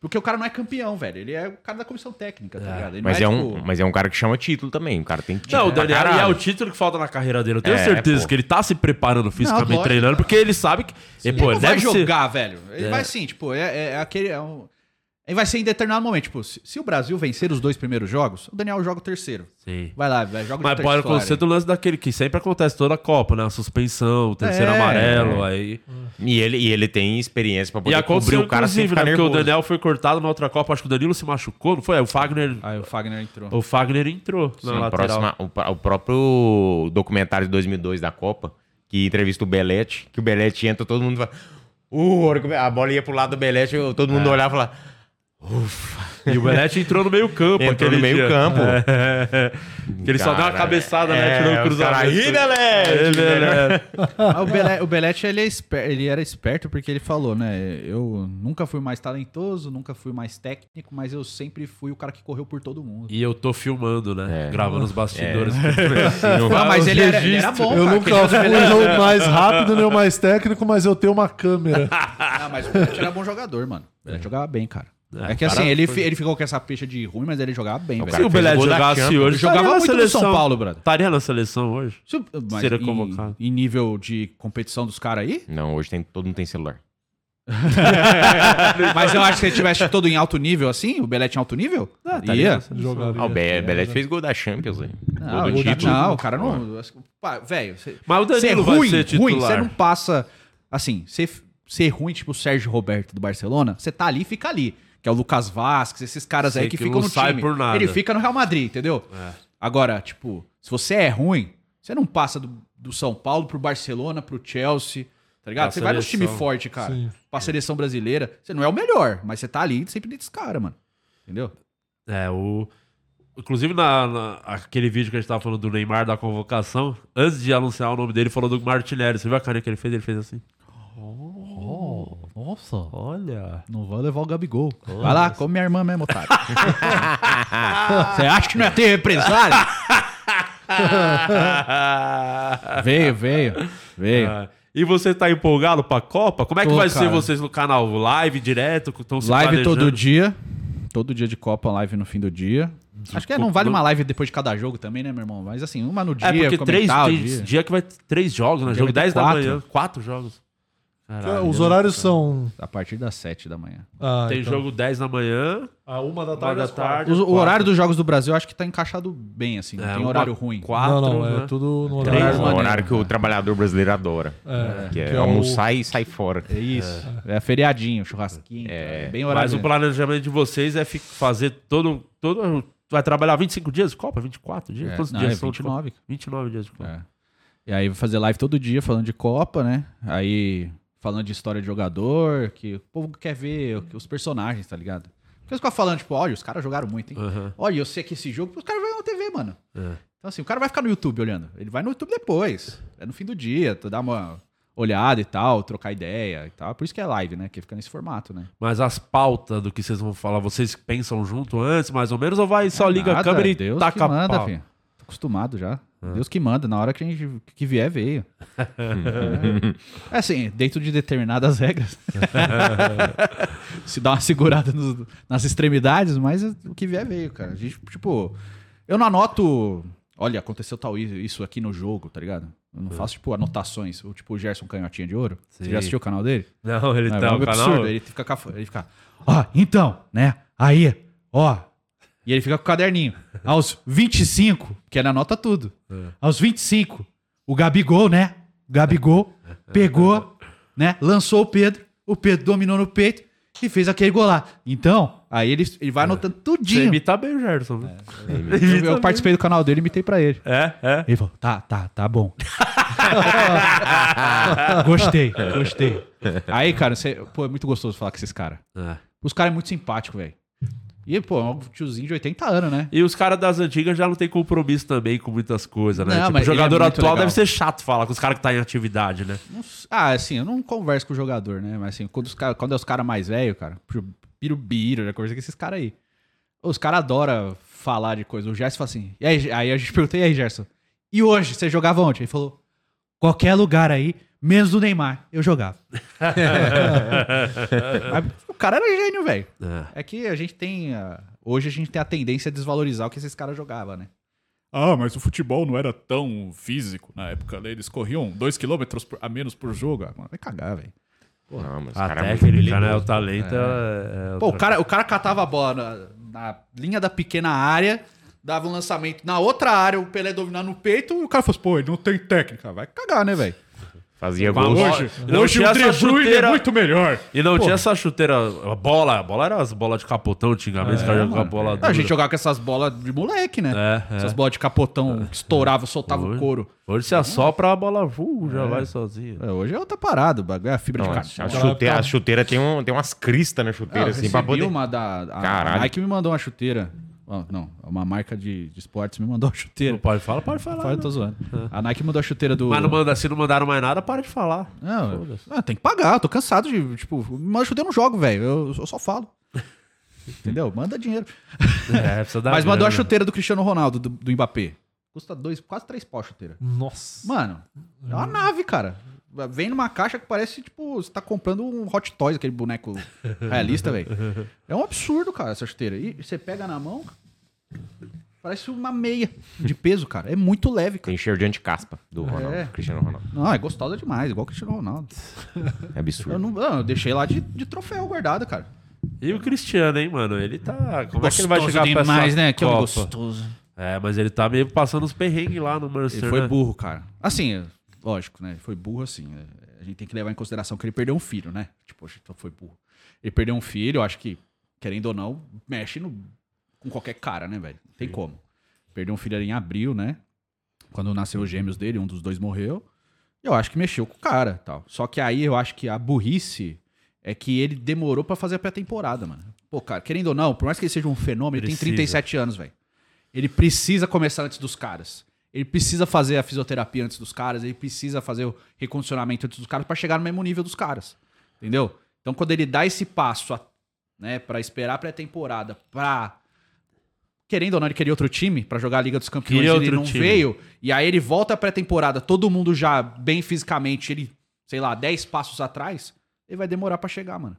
Porque o cara não é campeão, velho. Ele é o cara da comissão técnica, tá ligado? Ele Mas é, tipo- um, mas é um cara que chama título também. O cara tem título. Não, o Daniel e é o título que falta na carreira dele. Eu tenho É, certeza pô. que ele tá se preparando fisicamente, treinando, porque ele sabe que. e, Ele pô, não ele vai deve ser. jogar, velho. Ele vai assim, tipo, é, é- é aquele. É um... Ele vai ser em determinado momento. Tipo, se, se o Brasil vencer os dois primeiros jogos, o Daniel joga o terceiro. Sim. Vai lá, vai, joga Mas de pode acontecer aí. do lance daquele que sempre acontece toda a Copa, né? A suspensão, o terceiro É. amarelo, aí. E ele, e ele tem experiência pra E poder cobrir o cara sem ficar né? Porque o nervoso. Daniel foi cortado na outra Copa, acho que o Danilo se machucou, não foi? Aí o Fagner. Aí o Fagner entrou. O Fagner entrou na Sim, lateral. próxima- o, o próprio documentário de 2002 da Copa, que entrevista o Belete, que o Belete entra, todo mundo fala... Uh, a bola ia pro lado do Belete, todo É. mundo olhava e falava... E o Belete entrou no meio campo. Entrou no aquele meio dia. campo. É. Que ele só deu uma Cara, cabeçada, né? é, Tirou o os cruzamento. caras, "Ih, Belete!" É, Belete. Ah, o, Bele, o Belete, ele, é esper- ele era esperto porque ele falou, né? Eu nunca fui mais talentoso, nunca fui mais técnico, mas eu sempre fui o cara que correu por todo mundo. E eu tô filmando, né? É. Gravando os bastidores. Não Não, mas os ele era, ele era bom, Eu cara, nunca ele era- fui o mais rápido nem o mais técnico, mas eu tenho uma câmera. Ah, mas o Belete era bom jogador, mano. O Belete jogava bem, cara. É, É, que assim, ele, foi- ele ficou com essa pecha de ruim, mas ele jogava bem, O velho. Se o Belete jogasse hoje, Jogava muito no seleção. São Paulo, brother. Estaria na seleção hoje? Se- mas Seria em- convocado. Em nível de competição dos caras aí? Não, hoje tem, todo mundo tem celular. Mas eu acho que se ele tivesse todo em alto nível assim, o Belete em alto nível, Ah, ia. Jogaria. Ah, o Be Belete fez gol da Champions, velho. Não, Gol do o título. não, o cara não. Velho, Mas o ser Danilo vai ruim, ser ruim, titular. você não passa. Assim, ser, ser ruim, tipo o Sérgio Roberto do Barcelona, você tá ali e fica ali. Que é o Lucas Vasquez, esses caras Sei aí que, que ficam não no sai time. por nada. Ele fica no Real Madrid, entendeu? Agora, tipo, se você é ruim, você não passa do, do São Paulo pro Barcelona, pro Chelsea, tá ligado? Pra Você vai nos seleção. times fortes, cara. Sim. Pra seleção brasileira. Você não é o melhor, mas você tá ali sempre desses caras, mano. Entendeu? É, o. Inclusive, na, na- aquele vídeo que a gente tava falando do Neymar da convocação, antes de anunciar o nome dele, falou do Martinelli. Você viu a carinha que ele fez? Ele fez assim. Nossa. Olha. Não vai levar o Gabigol. Vai lá, come minha irmã mesmo, otário. Você acha que não ia ter represália? Veio, veio, veio. Ah, E você tá empolgado pra Copa? Como é que Tô, vai ser cara. vocês no canal? Live direto? Estão se Live planejando? todo dia. Todo dia de Copa, live no fim do dia. Acho que não vale uma live depois de cada jogo também, né, meu irmão? Mas assim, uma no dia, É porque três, dia. dia que vai ter três jogos, né? Jogo vai ter 10 da manhã. Quatro jogos. Caralho. Os horários são. A partir das 7 da manhã. Ah, Tem então. jogo 10 da manhã. A uma da Uma tarde. da tarde. O, o horário dos jogos do Brasil eu acho que tá encaixado bem, assim. Não É, tem uma- horário ruim. Quatro, Não, não, né? é tudo no Três, horário. É o maneiro, horário que o trabalhador brasileiro adora. É, Que é, que é o- almoçar e sair fora. É isso. É, feriadinho, churrasquinho. É. É, bem horário. Mas o planejamento de vocês é fazer todo. todo vai trabalhar 25 dias de Copa? 24 dias? É, Quantos não, dias é são de Copa? 29. 29 dias de Copa. É. E aí vai fazer live todo dia falando de Copa, né? Aí falando de história de jogador, que o povo quer ver os personagens, tá ligado? Porque eles ficam falando, tipo, olha, os caras jogaram muito, hein? Aham. Olha, eu sei que esse jogo, os caras vão na TV, mano. É. Então, assim, o cara vai ficar no YouTube olhando. Ele vai no YouTube depois. É no fim do dia, tu dá uma olhada e tal, trocar ideia e tal. Por isso que é live, né? Que fica nesse formato, né? Mas as pautas do que vocês vão falar, vocês pensam junto antes, mais ou menos, ou vai só liga a Nada, câmera e Deus taca que a manda, pau? filho. Tô acostumado já. Deus que manda, na hora que a gente que vier, veio. é. É assim, dentro de determinadas regras. Se dá uma segurada nos- nas extremidades, mas o que vier, veio, cara. A gente, tipo, eu não anoto. Olha, aconteceu tal isso aqui no jogo, tá ligado? Eu não faço, tipo, anotações. O tipo o Gerson Canhotinha de Ouro. Você Sim. já assistiu o canal dele? Não, ele É, tá é um no canal. absurdo. Ele fica, ele fica, ó, então, né? Aí, ó. E ele fica com o caderninho. Aos 25, que ele anota tudo. Aos 25, o Gabigol, né? O Gabigol pegou, né? Lançou o Pedro. O Pedro dominou no peito e fez aquele gol lá. Então, aí ele, ele vai anotando Você tudinho. imita bem o Gerson. viu? Eu, eu participei do canal dele e imitei pra ele. É, é. Ele falou, tá, tá, tá bom. gostei, gostei. Aí, cara, você, pô, é muito gostoso falar com esses caras. É. Os caras é muito simpático, velho. E, pô, é um tiozinho de 80 anos, né? E os caras das antigas já não tem compromisso também com muitas coisas, né? Não, tipo, o mas ele é jogador muito atual legal. deve ser chato falar com os caras que tá em atividade, né? Ah, assim, eu não converso com o jogador, né? Mas assim, quando, os cara, quando é os caras mais velhos, cara, Birubiru, já conversei com esses caras aí. Os caras adoram falar de coisa. O Gerson fala assim, e aí, aí a gente perguntou, e aí, Gerson? E hoje, você jogava onde? Ele falou, qualquer lugar aí, menos do Neymar, eu jogava. O cara era gênio, velho. É. É que a gente tem. ah, hoje a gente tem a tendência a desvalorizar o que esses caras jogavam, né? Ah, mas o futebol não era tão físico na época. né? Eles corriam 2 km a menos por jogo. Ah, mano, vai cagar, velho. Não, mas os A caras é né? O talento é. é Pô, o cara, o cara catava a bola na, na linha da pequena área, dava um lançamento na outra área, o Pelé dominando no peito, e o cara falou assim, pô, ele não tem técnica. Vai cagar, né, velho? Fazia Com a gol. Hoje, Não hoje tinha o essa Bruyne chuteira- é muito melhor. E não Pô. tinha essa chuteira. A bola, a bola era as bolas de capotão antigamente, jogavam a bola. A gente jogava com essas bolas de moleque, né? É, é. Essas bolas de capotão que estouravam, soltavam Hoje- o couro. Hoje se assopra a bola, uh, já vai sozinha. É, hoje é outra parada, o bagulho é a fibra Não, de a, carbono. a chuteira, a chuteira tem, um, tem umas cristas na chuteira, eu assim, pra poder... uma da... A, a Caralho. Nike me mandou uma chuteira. Não, uma marca de, de esportes me mandou uma chuteira. Não pode falar, pode falar. Fala, eu né? tô zoando. A Nike mandou a chuteira do... Mas não manda, se não mandaram mais nada, para de falar. Não, ah, tem que pagar, tô cansado de, tipo, manda chuteira, eu não jogo, velho, eu, eu só falo. Entendeu? Manda dinheiro. É, Mas mandou a grana. chuteira do Cristiano Ronaldo, do, do Mbappé. Custa dois, quase três pau a chuteira. Nossa. Mano, é uma nave, cara. Vem numa caixa que parece, tipo, você tá comprando um Hot Toys, aquele boneco realista, velho. É um absurdo, cara, essa chuteira. E você pega na mão, parece uma meia de peso, cara. É muito leve, cara. Tem cheiro de anticaspa do Ronaldo, É. Cristiano Ronaldo. Não, é gostosa demais, igual o Cristiano Ronaldo. É absurdo. Eu, não, não, eu deixei lá de, de troféu guardado, cara. E o Cristiano, hein, mano? Ele tá. Como é que ele vai Gostoso chegar pra demais, essa né? Que é um Copa? gostoso. É, mas ele tá meio passando os perrengues lá no Mercer, Ele foi né? burro, cara. Assim, é, lógico, né? Foi burro, assim. é, A gente tem que levar em consideração que ele perdeu um filho, né? Tipo, então foi burro. Ele perdeu um filho, eu acho que, querendo ou não, mexe no, com qualquer cara, né, velho? Não tem como. Perdeu um filho ali em abril, né? Quando nasceu os gêmeos dele, um dos dois morreu. Eu acho que mexeu com o cara tal. Só que aí eu acho que a burrice é que ele demorou pra fazer a pré-temporada, mano. Pô, cara, querendo ou não, por mais que ele seja um fenômeno, ele tem Precisa. 37 anos, velho. Ele precisa começar antes dos caras. Ele precisa fazer a fisioterapia antes dos caras, ele precisa fazer o recondicionamento antes dos caras pra chegar no mesmo nível dos caras. Entendeu? Então quando ele dá esse passo, a- né, para esperar a pré-temporada, pra querendo ou não, ele queria outro time pra jogar a Liga dos Campeões, Queria ele não time. veio, e aí ele volta à pré-temporada, todo mundo já bem fisicamente, ele, sei lá, 10 passos atrás, ele vai demorar pra chegar, mano.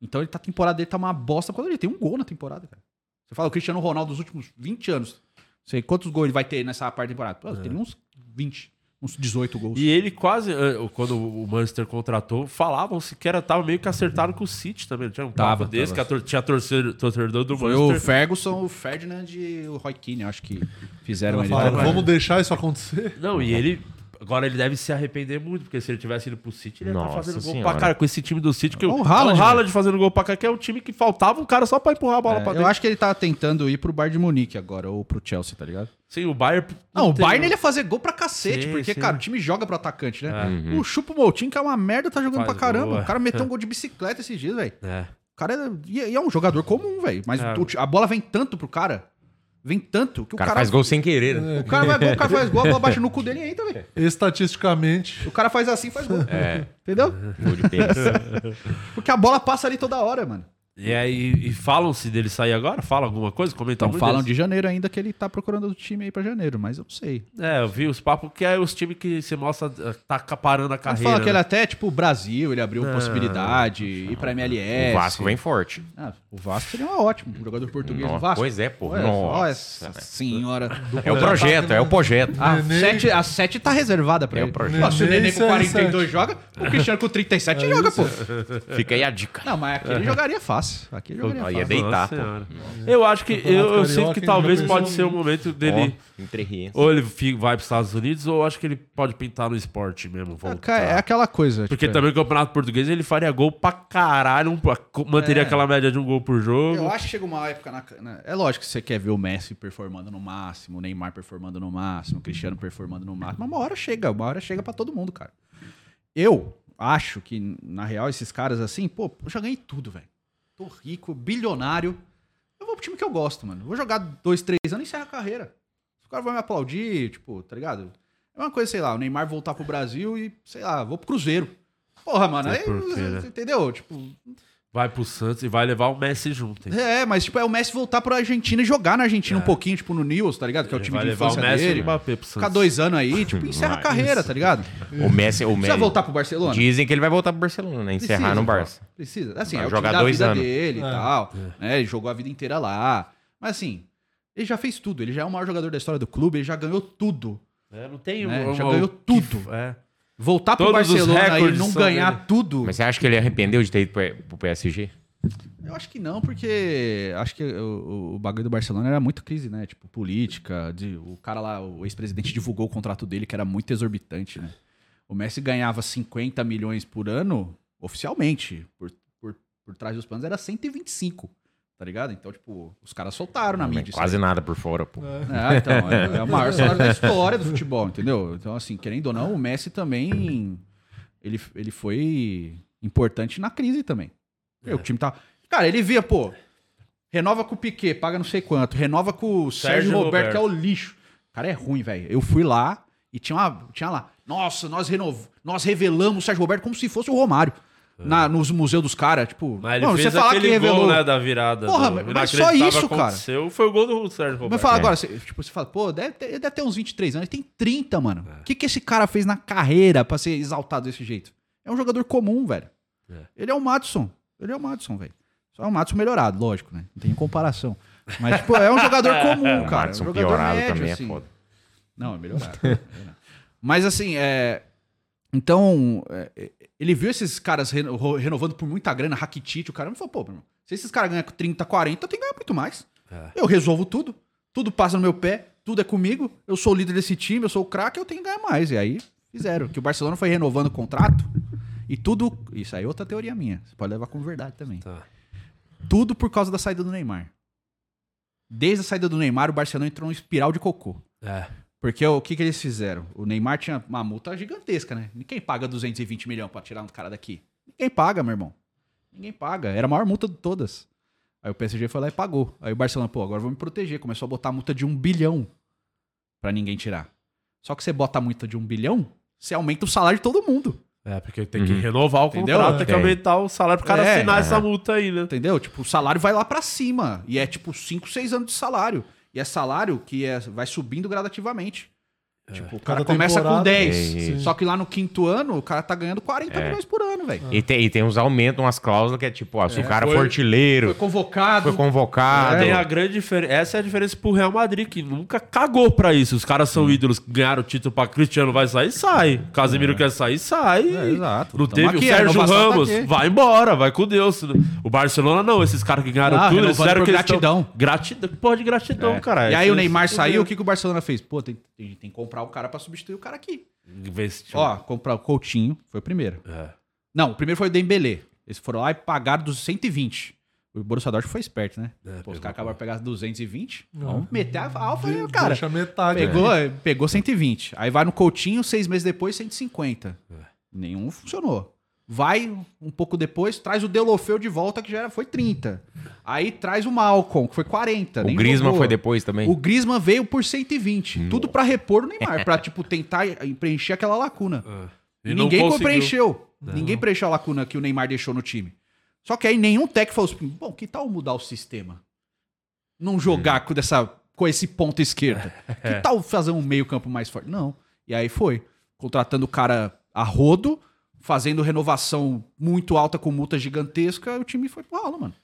Então ele tá, a temporada dele tá uma bosta quando ele tem um gol na temporada, cara. Você fala, o Cristiano Ronaldo dos últimos 20 anos, sei quantos gols ele vai ter nessa parte da temporada? Pô, Tem uns 20, uns 18 gols. E ele quase, eh, quando o Manchester contratou, falavam-se que era, tava meio que acertado com o City também. Tinha um Tava, papo desse, tava. que a tinha torcedor, torcedor do Foi o Manchester. Ferguson, o Ferdinand e o Roy Keane, eu acho que fizeram ele. Falaram, vamos deixar isso acontecer? Não, e ele. Agora ele deve se arrepender muito, porque se ele tivesse ido pro City, ele ia estar Nossa fazendo gol Senhora. pra cara com esse time do City. Que O o Haaland, o Haaland fazendo gol pra cá, que é um time que faltava um cara só pra empurrar a bola É, pra eu dentro. acho que ele tá tentando ir pro Bayern de Munique agora, ou pro Chelsea, tá ligado? Sim, o Bayern. Não, o tem- Bayern ele ia fazer gol pra cacete, Sim, porque, sim. cara, o time joga pro atacante, né? É. O Chupo Moutinho, que é uma merda, tá jogando Faz pra caramba. gol, é. O cara meteu um gol de bicicleta esses dias, velho. É. O cara é, e é um jogador comum, velho. Mas É. o- a bola vem tanto pro cara. Vem tanto que o O cara cara. faz gol sem querer, né? O cara vai gol, o cara faz gol, a bola baixa no cu dele e entra, velho. Estatisticamente, O cara faz assim, faz gol. É, Entendeu? gol de pênis. Porque a bola passa ali toda hora, mano. E aí, e falam-se dele sair agora? Fala alguma coisa? Comenta Então muito falam desse. de janeiro ainda que ele tá procurando o time aí pra janeiro, mas eu não sei. É, eu vi os papos que é os times que se mostra eh, tá parando a Ele carreira. fala que ele né? até, tipo, o Brasil, ele abriu possibilidade, ir pra MLS. O Vasco vem forte. Ah, o Vasco seria um ótimo um jogador português no Vasco. pois é, pô. Nossa. Senhora. É o projeto, é o projeto. A Nenê- 7 a sete tá reservada pra É ele. o projeto. Nossa, se o Nenê e com 42 CR7. joga, o Cristiano com 37 joga, pô. Fica aí a dica. Não, mas aqui ele jogaria fácil. Aqui ele jogaria Aí fácil. é deitar. Eu acho que. Eu, eu sinto que talvez pode ser o momento dele. Ou ele vai pros Estados Unidos, ou eu acho que ele pode pintar no esporte mesmo. É, Voltar. é aquela coisa. Porque tipo, também o Campeonato Português ele faria gol pra caralho, um- manteria É. aquela média de um gol por jogo. Eu acho que chega uma época na, na- É lógico que você quer ver o Messi performando no máximo, o Neymar performando no máximo, o Cristiano performando no máximo. Mas uma hora chega, uma hora chega pra todo mundo, cara. Eu acho que, na real, esses caras assim, pô, eu já ganhei tudo, velho. Tô rico, bilionário. Eu vou pro time que eu gosto, mano. Vou jogar dois, três anos e encerra a carreira. Os caras vão me aplaudir, tipo, tá ligado? É uma coisa, sei lá, o Neymar voltar pro Brasil e, sei lá, vou pro Cruzeiro. Porra, mano, aí, entendeu? Tipo, Vai pro Santos e vai levar o Messi junto. hein? é, mas tipo, é o Messi voltar pra Argentina e jogar na Argentina um pouquinho, tipo, no News, tá ligado? Que é o time vai de levar o infância Messi e dele. o Mbappé pro Ficar Santos. dois anos aí, tipo, encerra a carreira, tá ligado? O Messi, o Precisa Messi. voltar pro Barcelona? Dizem que ele vai voltar pro Barcelona, né? Encerrar Precisa, no Barça. Precisa. Assim, Vai é o jogar time da dois vida anos. dele e É. tal. né? Ele jogou a vida inteira lá. Mas assim, ele já fez tudo. Ele já é o maior jogador da história do clube, ele já ganhou tudo. É, não tem Né? um- Já um- ganhou que- tudo. É. Voltar pro Todos os Barcelona e não ganhar dele. tudo. Mas você acha que ele arrependeu de ter ido pro- pro PSG? Eu acho que não, porque acho que o, o- o bagulho do Barcelona era muito crise, né? Tipo, política. de- o cara lá, o ex-presidente, divulgou o contrato dele, que era muito exorbitante, né? O Messi ganhava 50 milhões por ano, oficialmente. Por, por, por trás dos panos era 125, tá ligado? Então, tipo, os caras soltaram na mídia. Quase nada por fora, pô. É, então, é, é o maior salário da história do futebol, entendeu? Então, assim, querendo ou não, o Messi também. Ele, ele foi importante na crise também. É. O time tá. Cara, ele via, pô. Renova com o Piquet, paga não sei quanto. Renova com o Sérgio, Sérgio Roberto, Roberto. que é o lixo. Cara é ruim, velho. Eu fui lá e tinha, uma, tinha lá. Nossa, nós, renov... nós revelamos o Sérgio Roberto como se fosse o Romário. Na, nos museus dos caras. Tipo, É. Mas ele não, fez você falar aquele que revelou. gol, né, da virada. Porra, do- mas- só isso, cara. Foi o gol do Sérgio Roberto. Mas fala É. agora, você, tipo, você fala, pô, deve ter, ele deve ter uns 23 anos, ele tem 30, mano. O que, que esse cara fez na carreira pra ser exaltado desse jeito? É um jogador comum, velho. É. Ele é o Madison. Ele é o Madison, velho. Só é o Madison melhorado, lógico, né? Não tem comparação. Mas, tipo, é um jogador comum, O cara. É um jogador piorado médio, também assim. é foda. Não, é é melhorado. Mas assim, é. Então, é, ele viu esses caras reno- renovando por muita grana, Rakitic, o cara me falou, pô, meu se esses caras ganham 30, 40, eu tenho que ganhar muito mais. É. Eu resolvo tudo. Tudo passa no meu pé, tudo é comigo. Eu sou o líder desse time, eu sou o craque, eu tenho que ganhar mais. E aí fizeram. Que o Barcelona foi renovando o contrato e tudo. Isso aí é outra teoria minha. Você pode levar como verdade também. Tá. Tudo por causa da saída do Neymar. Desde a saída do Neymar, o Barcelona entrou num espiral de cocô. É. Porque o que, que eles fizeram? O Neymar tinha uma multa gigantesca, né? Ninguém paga 220 milhões pra tirar um cara daqui. Ninguém paga, meu irmão. Ninguém paga. Era a maior multa de todas. Aí o PSG foi lá e pagou. Aí o Barcelona, pô, agora vou me proteger. Começou a botar a multa de um bilhão pra ninguém tirar. Só que você bota a multa de um bilhão, você aumenta o salário de todo mundo. É, porque tem que renovar o Entendeu? contrato, tem que aumentar o salário pro cara É, assinar é. essa multa aí, né? Entendeu? Tipo, o salário vai lá pra cima. E é tipo 5, 6 anos de salário. E é salário que é, vai subindo gradativamente. Tipo, o Cada cara começa com temporada- 10. Sim. Só que lá no quinto ano, o cara tá ganhando 40 É. milhões por ano, velho. E tem, e tem uns aumentos, umas cláusulas que é tipo, ó, se o cara Foi- for artilheiro, Foi convocado. foi convocado. Tem a grande diferença. Essa é a diferença pro Real Madrid, que nunca cagou pra isso. Os caras são ídolos, ganharam o título pra Cristiano, vai sair, sai. Casemiro quer sair, sai. É, exato. Não teve aqui, o Sérgio tá Ramos, aqui. vai embora, vai com Deus. O Barcelona não, esses caras que ganharam Ah, tudo, eles fizeram que gratidão. Gratidão, porra de gratidão, É. cara. E aí o Neymar é- saiu, o que, que o Barcelona fez? Pô, tem, tem, tem comprar o cara pra substituir o cara aqui. Investiu. Ó, comprar o Coutinho, foi o primeiro. É. Não, o primeiro foi o Dembélé. Eles foram lá e pagaram dos 120. O Borussia Dortmund foi esperto, né? É, Pô, os pegou. caras acabaram de pegar 220. Vamos meter a alfa aí, cara. Deixa metade. Pegou, né? pegou 120. Aí vai no Coutinho, seis meses depois, 150. É. Nenhum funcionou. Vai um pouco depois, traz o Delofeu de volta, que já era- foi 30. Aí traz o Malcom, que foi 40. O jogou. foi depois também. O Griezmann veio por 120. Tudo pra repor o Neymar, pra, tipo, tentar preencher aquela lacuna. E E não ninguém preencheu. Ninguém preencheu a lacuna que o Neymar deixou no time. Só que aí nenhum técnico falou assim, bom, que tal mudar o sistema? Não jogar com, dessa, com esse ponto esquerda. Que tal fazer um meio campo mais forte? Não. E aí foi. Contratando o cara a rodo, fazendo renovação muito alta com multa gigantesca, o time foi pro ralo, mano.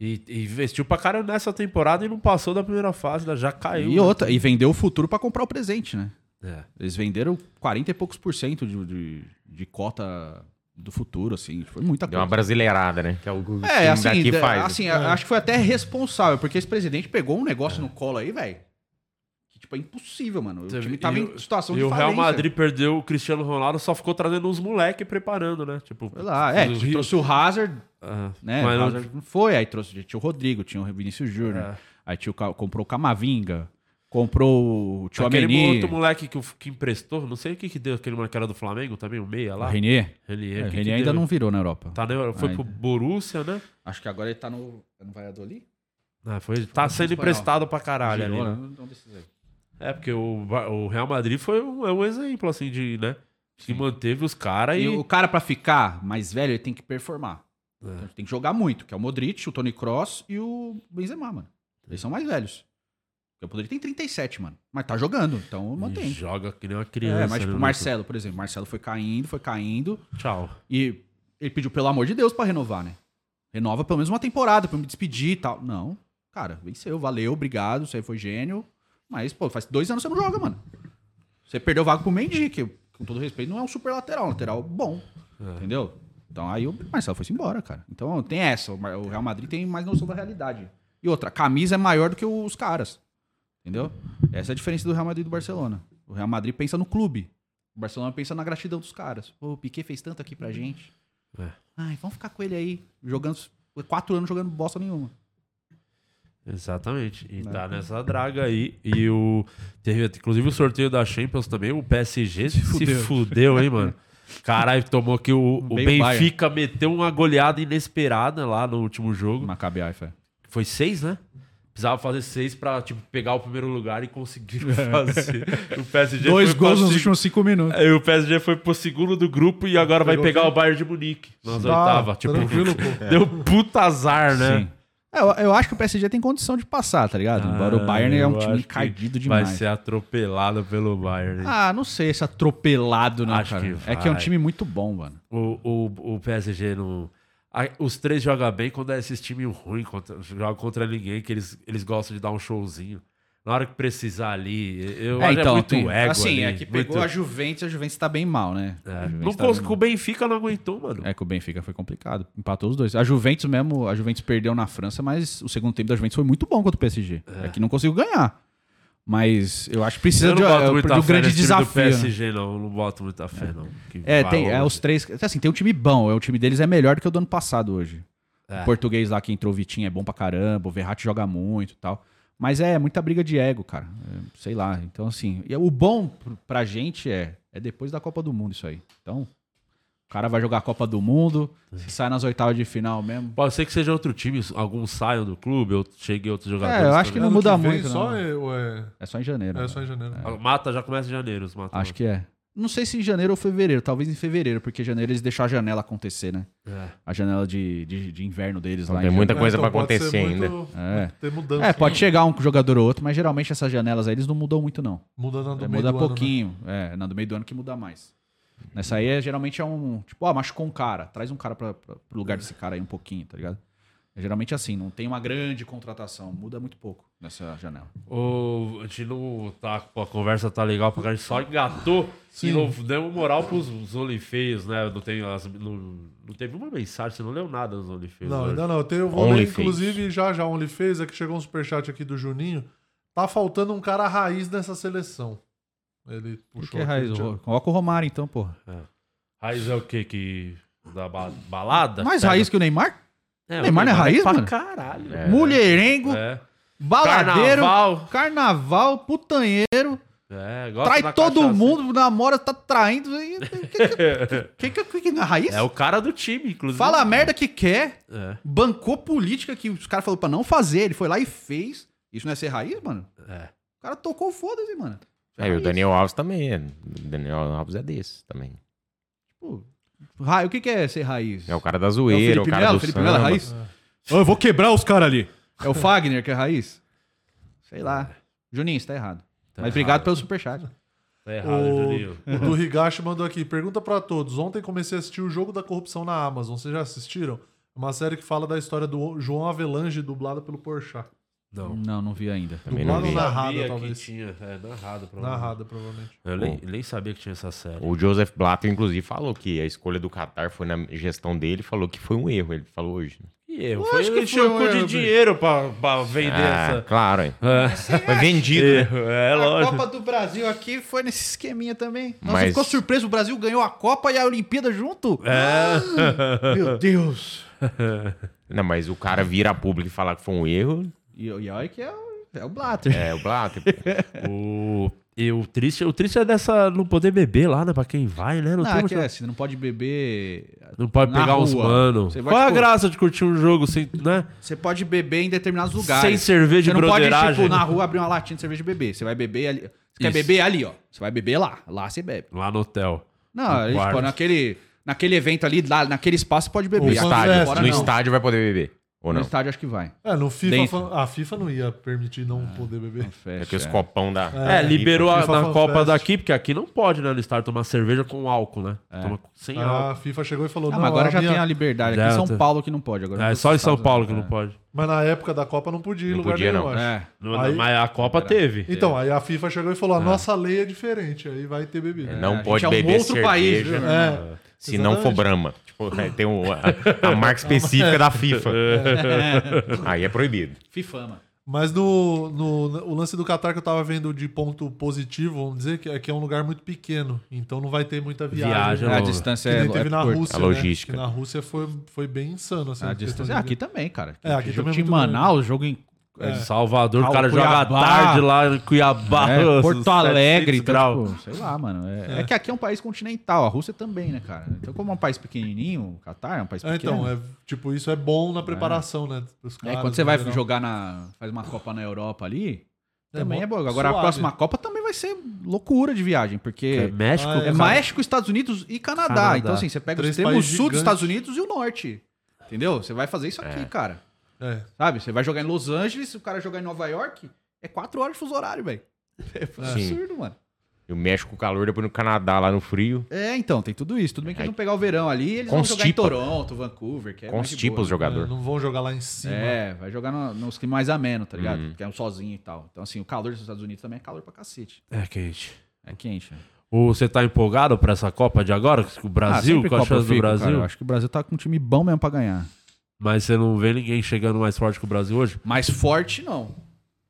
E, e investiu pra cara nessa temporada e não passou da primeira fase, né? já caiu. E né? outra, e vendeu o futuro pra comprar o presente, né? É. Eles venderam 40 e poucos por cento de, de, de cota do futuro, assim. Foi muita Deu uma brasileirada, né? Que é o que É, assim, daqui da- faz. assim acho que foi até responsável, porque esse presidente pegou um negócio no colo aí, velho. Tipo, é impossível, mano. O Teve- time tava e em o- situação E de o Real. Madrid perdeu o Cristiano Ronaldo, só ficou trazendo uns moleque preparando, né? Tipo, Foi lá, é, o trouxe o Hazard, Ah, né? mas o não- Hazard não foi, aí trouxe, tinha o Rodrigo, tinha o Vinícius Júnior, É. aí tinha o, comprou o Camavinga, comprou o Tio Aquele Ameni, outro moleque que, o- que emprestou, não sei o que que deu, aquele moleque que era do Flamengo também, o meia o lá. Renier. Renier, É, que o que Renier ainda deu? não virou na Europa. Tá na- foi Ainda. pro Borussia, né? Acho que agora ele tá no, é no Valladolid? Ah, foi, tá sendo espanhol. emprestado pra caralho ali. Né? não. É, porque o, o Real Madrid foi um, é um exemplo, assim, de, né? Que manteve os caras E e... o cara, pra ficar mais velho, ele tem que performar. É. Então, tem que jogar muito, que é o Modric, o Tony Cross e o Benzema, mano. Eles são mais velhos. O Modric tem 37, mano. Mas tá jogando, então e mantém. joga que nem uma criança. É, mas tipo, né, o Marcelo, por exemplo. Marcelo foi caindo, foi caindo. Tchau. E ele pediu, pelo amor de Deus, pra renovar, né? Renova pelo menos uma temporada pra eu me despedir e tal. Não. Cara, venceu, valeu, obrigado. Você foi gênio. Mas, pô, faz dois anos que você não joga, mano. Você perdeu vaga pro Mendy, que, com todo respeito, não é um super lateral. Um lateral bom. Entendeu? Então aí o Marcelo foi embora, cara. Então tem essa. O Real Madrid tem mais noção da realidade. E outra, a camisa é maior do que os caras. Entendeu? Essa é a diferença do Real Madrid e do Barcelona. O Real Madrid pensa no clube. O Barcelona pensa na gratidão dos caras. Pô, o Piquet fez tanto aqui pra gente. É. Ai, vamos ficar com ele aí. Jogando. Quatro anos jogando bosta nenhuma. Exatamente. E Né? tá nessa draga aí. E o. Teve inclusive o sorteio da Champions também. O PSG se fudeu, fudeu. hein, mano? Caralho, tomou que o, o o Benfica meteu uma goleada inesperada lá no último jogo. Maccabi Haifa. Foi seis, né? Precisava fazer seis pra, tipo, pegar o primeiro lugar e conseguir É. fazer. O PSG Dois gols nos últimos cinco minutos. Aí o PSG foi pro segundo do grupo e agora vai Pegou pegar quem? o Bayern de Munique nas Tá, oitavas. Tipo, deu puta azar, né? Sim. É, eu, eu acho que o PSG tem condição de passar, tá ligado? Embora o Bayern é Ah, um time encardido demais. Vai ser atropelado pelo Bayern. Ah, não sei se atropelado, não, Acho cara. que é que é um time muito bom, mano. O, o, o PSG não. a- Os três jogam bem quando é esses times ruins, jogam contra ninguém, que eles, eles gostam de dar um showzinho. Na hora que precisar ali, eu É, acho então, é muito tem- ego. assim, ali, é que pegou muito- a Juventus, a Juventus tá bem mal, né? É, Não tá conseguiu, o Benfica não aguentou, mano. É que o Benfica foi complicado. Empatou os dois. A Juventus mesmo, a Juventus perdeu na França, mas o segundo tempo da Juventus foi muito bom contra o PSG. É, que não conseguiu ganhar. Mas eu acho que precisa eu de, é, muita do fé grande desafio. do né? PSG, não. Não boto muita fé, não. Que É, tem, é os três. Assim, tem um time bom. É, o time deles é melhor do que o do ano passado hoje. É. O português lá que entrou, o Vitinho, é bom pra caramba. O Verratti joga muito e tal. Mas é muita briga de ego, cara. É, sei lá. Então, assim. e o bom pr- pra gente é, é depois da Copa do Mundo isso aí. Então, o cara vai jogar a Copa do Mundo, se sai nas oitavas de final mesmo. Pode ser que seja outro time, alguns saiam do clube, eu cheguei outros jogadores. É, eu acho que não muda vem muito, Só não. é, ou é, É só em janeiro. é só em janeiro. Mata já começa em janeiro, os mata. Acho que é. Não sei se em janeiro ou fevereiro, talvez em fevereiro, porque em janeiro eles deixaram a janela acontecer, né? É. A janela de, de, de inverno deles Então lá. tem em muita É, coisa então pra pode ser acontecer ainda. muito É. Ter mudança. É, pode chegar um jogador ou outro, mas geralmente essas janelas aí eles não mudam muito, não. Muda na do É, meio muda do ano, né? pouquinho. É, na do meio do ano que muda mais. Nessa aí, é, geralmente é um. Tipo, ó, machucou um cara. Traz um cara pra, pra, pro lugar desse cara aí um pouquinho, tá ligado? É geralmente assim, não tem uma grande contratação. Muda muito pouco nessa janela. O, a gente não tá. A conversa tá legal porque a gente só engatou Sim. e não deu moral pros os OnlyFeios, né? Não, tem as, não, não teve uma mensagem, você não leu nada nos OnlyFeios. Não, ainda não. Eu, tenho, eu vou ler, inclusive, já já fez, é que chegou um superchat aqui do Juninho. Tá faltando um cara raiz nessa seleção. Ele Por puxou. que aqui, raiz? Thiago. Coloca o Romário então, porra. Raiz é o quê? Que. Da ba- balada? Mais Pega- raiz que o Neymar? É, o Neymar não é raiz, pra mano? caralho. É. Mulherengo, É. baladeiro, Carnaval. carnaval, putanheiro, É, trai todo cachaça. mundo, namora, tá traindo. e- Que que, que, é raiz? É o cara do time, inclusive. Fala a merda que quer, É. bancou política que os caras falaram pra não fazer, ele foi lá e fez. Isso não é ser raiz, mano? É. O cara tocou foda-se, mano. É, e o Daniel Alves também é. O Daniel Alves é desse também. Tipo, ra- o que, que é ser raiz? É o cara da É o zoeira, o, cara Melo? do Felipe Melo é raiz? Ô, Eu vou quebrar os caras ali. É o Fagner que é raiz? Sei lá. Juninho, você tá errado. Tá Mas obrigado errado. pelo superchat. Tá errado, Juninho. O, o do Higashi mandou aqui. Pergunta pra todos. Ontem comecei a assistir o Jogo da Corrupção na Amazon. Vocês já assistiram? Uma série que fala da história do João Avelange, dublada pelo Porchat. Não. Não, não vi ainda. Também não Dublado vi. ou narrada, talvez? tinha. É, narrada, provavelmente. Narrada, provavelmente. Eu nem, nem sabia que tinha essa série. O Joseph Blatter, inclusive, falou que a escolha do Qatar foi na gestão dele, falou que foi um erro. Ele falou hoje. né? Que erro. Lógico Foi, que ele foi tinha um um cu de dinheiro pra, pra vender Ah, essa. claro, hein? É. Foi vendido, né? É a lógico. Copa do Brasil aqui foi nesse esqueminha também. Nossa, Mas- ficou surpreso, o Brasil ganhou a Copa e a Olimpíada junto? É. Meu Deus. Não, mas o cara vira público e falar que foi um erro, E, e olha que é o, é o Blatter. é o Blatter. o, e o, triste, o triste é dessa não poder beber lá, né? Pra quem vai, né? Não, Não, tem é que é, você não pode beber. não pode pegar uns rua. mano. Vai, Qual a tipo, graça de curtir um jogo sem, né? Você pode beber em determinados lugares. Sem cerveja Você não pode, tipo, na rua abrir uma latinha de cerveja e beber. Você vai beber ali. Você quer Isso. beber ali, ó. Você vai beber lá. Lá você bebe. Lá no hotel. Não, No aí, tipo, naquele, naquele evento ali, lá, naquele espaço, você pode beber. No estádio, Fora no não. estádio vai poder beber. Ou No não? estádio acho que vai. É, no FIFA, Dentro. a FIFA não ia permitir não poder beber. É que os copão da. É, liberou a- na Copa Fest. daqui, porque aqui não pode, né, no estádio, tomar cerveja com álcool, né? Toma sem álcool. A FIFA chegou e falou, Ah, não, mas agora já minha- tem a liberdade. Aqui em São. Paulo que não pode. Agora É nos só em São Paulo que Unidos, não é. pode. Mas na época da Copa não podia ir em Não lugar podia, nenhum, não. acho. É. Não, Aí- mas a Copa teve. Então, aí a FIFA chegou e falou, a nossa lei é diferente, aí vai ter bebida. Não a gente pode é um beber outro cerveja país, viu? Se não for. Brahma. Tipo, é, tem um- a, a marca específica da FIFA. Aí é proibido. Fifama. Mas no, no, o lance do Qatar que eu tava vendo de ponto positivo, vamos dizer, que é que é um lugar muito pequeno. Então não vai ter muita viagem. Viagem, né? A distância Que é, teve é na curta. Rússia. A né? logística. Que na Rússia foi, foi bem insano. Assim, A distância. de- Aqui também, cara. É, aqui jogo também é de muito Manaus, jogo em É. Salvador, o Cal- cara joga à Cuiabá. tarde lá em Cuiabá. É, Porto 700 Alegre, então, graus. tipo, sei lá, mano. É, é que aqui é um país continental, a Rússia também, né, cara? Então, como é um país pequenininho, o Catar é um país É, pequeno. então, é, tipo, isso é bom na preparação, né? dos É, caras, quando você vai geral. jogar na. faz uma Copa na Europa ali, É também é bom. Agora a Suave. próxima Copa também vai ser loucura de viagem, É porque. México? Ah, É México, Estados Unidos e Canadá. Canadá. Então, assim, você pega o Três extremo países sul dos gigantes. Estados Unidos e o norte. Entendeu? Você vai fazer isso aqui, cara. É. Sabe? Você vai jogar em Los Angeles, se o cara jogar em Nova York, é quatro horas de fuso horário, velho. É absurdo, mano. E o México com calor, depois no Canadá, lá no frio. É, então, tem tudo isso. Tudo bem que eles Aí- vão pegar o verão ali, eles vão jogar em Toronto, Vancouver, que é mais de Constipa boa, os jogadores. É, não vão jogar lá em cima. É, vai jogar no, nos climas mais ameno, tá ligado? Uhum. Porque é um sozinho e tal. Então, assim, o calor dos Estados Unidos também é calor pra cacete. É quente. É quente, né? O, você tá empolgado pra essa Copa de agora? O Brasil, sempre com a Copa eu chance do fico, Brasil? cara. Eu acho que o Brasil tá com um time bom mesmo pra ganhar. Mas você não vê ninguém chegando mais forte que o Brasil hoje? Mais forte, não.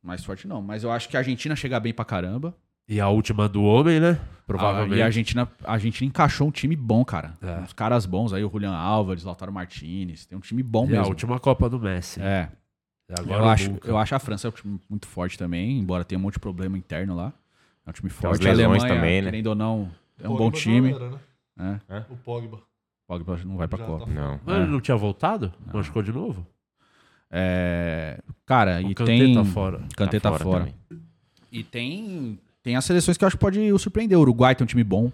Mais forte, não. Mas eu acho que a Argentina chega bem pra caramba. E a última do homem, né? Ah, Provavelmente. E a Argentina, a Argentina encaixou um time bom, cara. É. Uns caras bons aí, o Julian Álvares, Lautaro Martinez. Tem um time bom E a mesmo. última Copa do Messi. É. E agora Eu acho, eu acho a França um time muito forte também, embora tenha um monte de problema interno lá. É um time as forte. A lesões Alemanha, também, né? querendo ou não, é um Pogba bom já time. era, né? É. O Pogba. Pogba não vai pra Já Copa. tá Não. Mas ele não tinha voltado? Machucou de novo? É, cara, O e Kanté tem. tá fora. Kanté tá, fora. também. E tem. Tem as seleções que eu acho que pode surpreender. O Uruguai tem um time bom.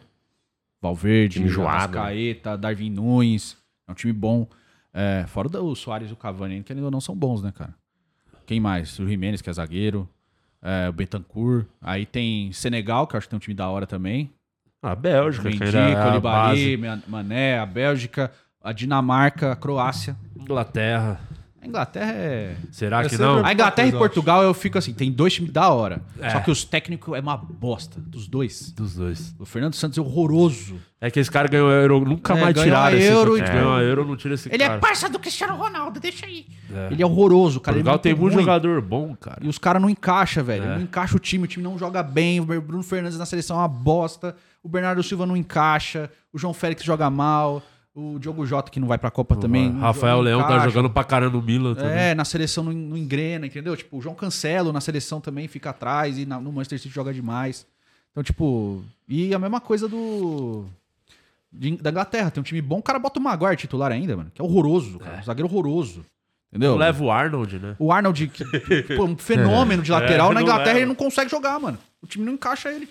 Valverde? Arrascaeta, Darwin Nunes. É um time bom. É, fora o Soares e o Cavani, que ainda não são bons, né, cara? Quem mais? O Jimenez, que é zagueiro. É, o Betancourt. Aí tem Senegal, que eu acho que tem um time da hora também. A Bélgica, é a. Mané, a Bélgica, a Dinamarca, a Croácia. Inglaterra. A Inglaterra é. Será É que não? A Inglaterra e Portugal eu fico assim, tem dois times da hora. É. Só que os técnicos é uma bosta, dos dois. Dos dois. O Fernando Santos é horroroso. É que esse cara ganhou Euro, nunca É, mais tiraram esse Euro cara. e- Ganhou a Euro, não tira esse Ele é cara. parça do Cristiano Ronaldo, deixa aí. É. Ele é horroroso, cara. Portugal ele é tem muito ruim. jogador bom, cara. E os caras não encaixam, velho. É. Não encaixa o time, o time não joga bem. O Bruno Fernandes na seleção é uma bosta. O Bernardo Silva não encaixa. O João Félix joga mal. O Diogo Jota, que não vai pra Copa também. não Rafael joga- não Leão tá jogando pra caramba no Milan também. É, na seleção não, não engrena, entendeu? Tipo, o João Cancelo na seleção também fica atrás e na- no Manchester City joga demais. Então, tipo, e a mesma coisa do de- da Inglaterra, tem um time bom, o cara bota o Maguire titular ainda, mano, que é horroroso, cara, um zagueiro horroroso. Entendeu? Leva o Arnold, né? O Arnold, que, pô, um fenômeno de lateral, É, na não Inglaterra leva. ele não consegue jogar, mano. O time não encaixa ele.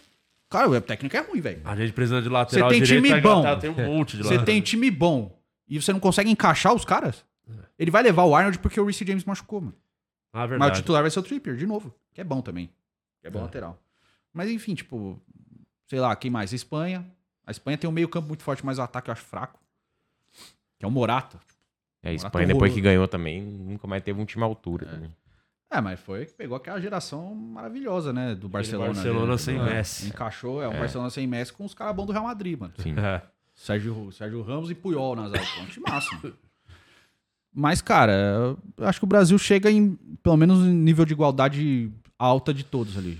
Cara, o técnico é ruim, velho. A gente precisa de lateral Você tem direito, time bom. Tem um monte de Você tem time bom e você não consegue encaixar os caras, ele vai levar o Arnold porque o Reece James machucou, mano. Ah, Mas o verdade. titular vai ser o Trippier, de novo. Que é bom também. Que é bom É. lateral. Mas enfim, tipo, sei lá, quem mais? A Espanha. A Espanha tem um meio campo muito forte, mas o ataque eu acho fraco. Que é o Morata. É, a Espanha, depois que ganhou também, nunca mais teve um time à altura. também. É, mas foi que pegou aquela geração maravilhosa, né? Do Barcelona. Barcelona né? sem É. Messi. Encaixou, é um Barcelona sem Messi com os caras bons do Real Madrid, mano. Sim. É. Sérgio, Sérgio Ramos e Puyol nas áreas. Um time máximo. Mas, cara, eu acho que o Brasil chega em, pelo menos, em nível de igualdade alta de todos ali.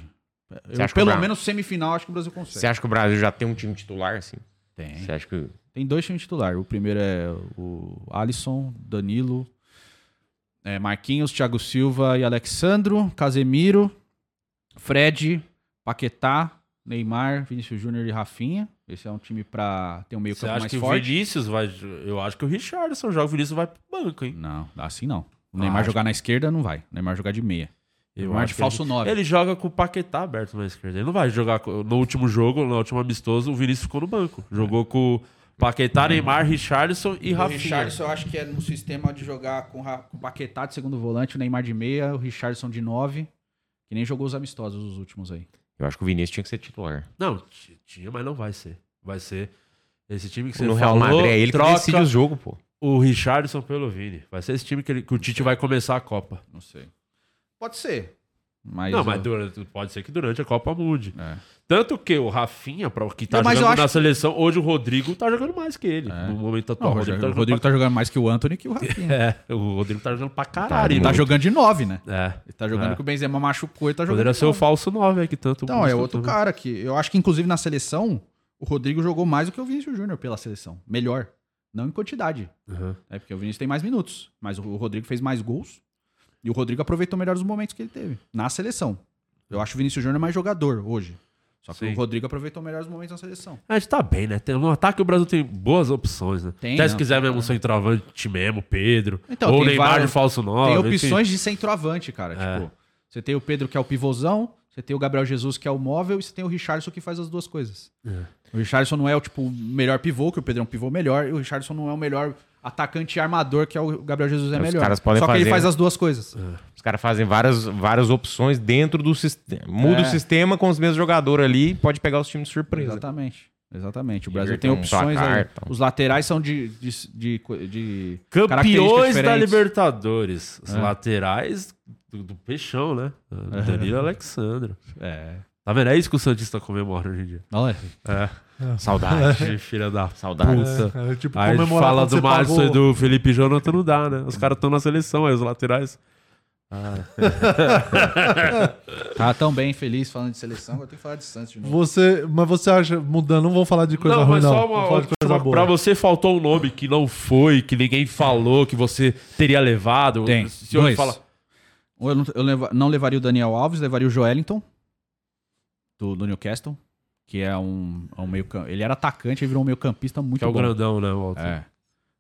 Eu, pelo o Bra- menos semifinal, acho que o Brasil consegue. Você acha que o Brasil já tem um time titular, assim? Tem. Você acha que... Tem dois times titulares. O primeiro é o Alisson, Danilo, é, Marquinhos, Thiago Silva e Alexandro, Casemiro, Fred, Paquetá, Neymar, Vinícius Júnior e Rafinha. Esse é um time pra ter um meio Você campo acha mais que o forte. Vinícius vai... Eu acho que o Richardson joga, o Vinícius vai pro banco, hein? Não, assim não. O Ah, Neymar acho jogar na esquerda não vai. O Neymar jogar de meia. Eu Neymar de falso ele, 9. Ele joga com o Paquetá aberto na esquerda. Ele não vai jogar... com- No último jogo, no último amistoso, o Vinícius ficou no banco. Jogou com o Paquetá, Neymar, Richardson e O Rafinha. Richardson, eu acho que é no sistema de jogar com, o Paquetá de segundo volante, o Neymar de meia, o Richardson de 9, que nem jogou os amistosos os últimos aí. Eu acho que o Vinícius tinha que ser titular. Não, tinha, mas não vai ser. Vai ser esse time que você no Real falou, Madrid é ele que troca decide o jogo, pô. o Richardson pelo Vini. Vai ser esse time que, ele- que o Tite vai começar a Copa. Não sei. Pode ser. Mas não, eu- mas durante- pode ser que durante a Copa mude. É. Tanto que o Rafinha, pra, que tá Não, jogando acho na seleção, hoje o Rodrigo tá jogando mais que ele. É. No momento Não, atual. o Rodrigo, tá o Rodrigo tá jogando mais que o Anthony que o Rafinha. É, o Rodrigo tá jogando pra caralho. Ele tá jogando de 9, né? É. Ele tá jogando É. que o Benzema machucou e tá jogando Poderia de ser o 9. falso 9 aí que tanto Então, é outro também. cara que eu acho que inclusive na seleção o Rodrigo jogou mais do que o Vinícius Júnior pela seleção. Melhor. Não em quantidade. Uhum. É porque o Vinícius tem mais minutos, mas o Rodrigo fez mais gols e o Rodrigo aproveitou melhor os momentos que ele teve na seleção. Eu acho o Vinícius Júnior mais jogador hoje. Só que Sim. o Rodrigo aproveitou melhor os momentos na seleção. A gente tá bem, né? Tem, no ataque o Brasil tem boas opções, né? Tem, Até se não. quiser mesmo um centroavante mesmo, Pedro. Então, ou Neymar várias- de falso 9. tem enfim. opções de centroavante, cara. É. Tipo, você tem o Pedro que é o pivôzão, você tem o Gabriel Jesus que é o móvel e você tem o Richardson que faz as duas coisas. É. O Richardson não é o tipo melhor pivô, que o Pedro é um pivô melhor, e o Richardson não é o melhor atacante e armador, que é o Gabriel Jesus é Os melhor. caras podem Só que ele faz as duas coisas. Os caras fazem várias, várias opções dentro do sistema. Muda É. o sistema com os mesmos jogadores ali, pode pegar os times de surpresa. Exatamente. Exatamente. O Brasil tem opções placar, então. Os laterais são de, de, de, de Campeões da. Libertadores. Os É. laterais do, do peixão, né? Danilo e Alexandre. É. Tá vendo? É isso que o Santista comemora hoje em dia. Não é? É. Saudade. Filha da Saudade. puta. É, é tipo Aí comemorar fala quando do Márcio pagou- e do Felipe Jonathan, não dá, né? Os caras estão na seleção aí, os laterais. Tá tão bem feliz falando de seleção, agora tem que falar de Santos de novo. Você, mas você acha, mudando, não vamos falar de coisa não, ruim, mas não. só Vamos uma falar de coisa última. boa. Pra você faltou um nome que não foi, que ninguém falou, que você teria levado. Tem. Se eu Dois. fala, Eu, não, eu leva- não levaria o Daniel Alves, levaria o Joelinton, do, do Newcastle, que é um, é um meio Ele era atacante e virou um meio campista muito que é o bom. grandão, né, Walter? É.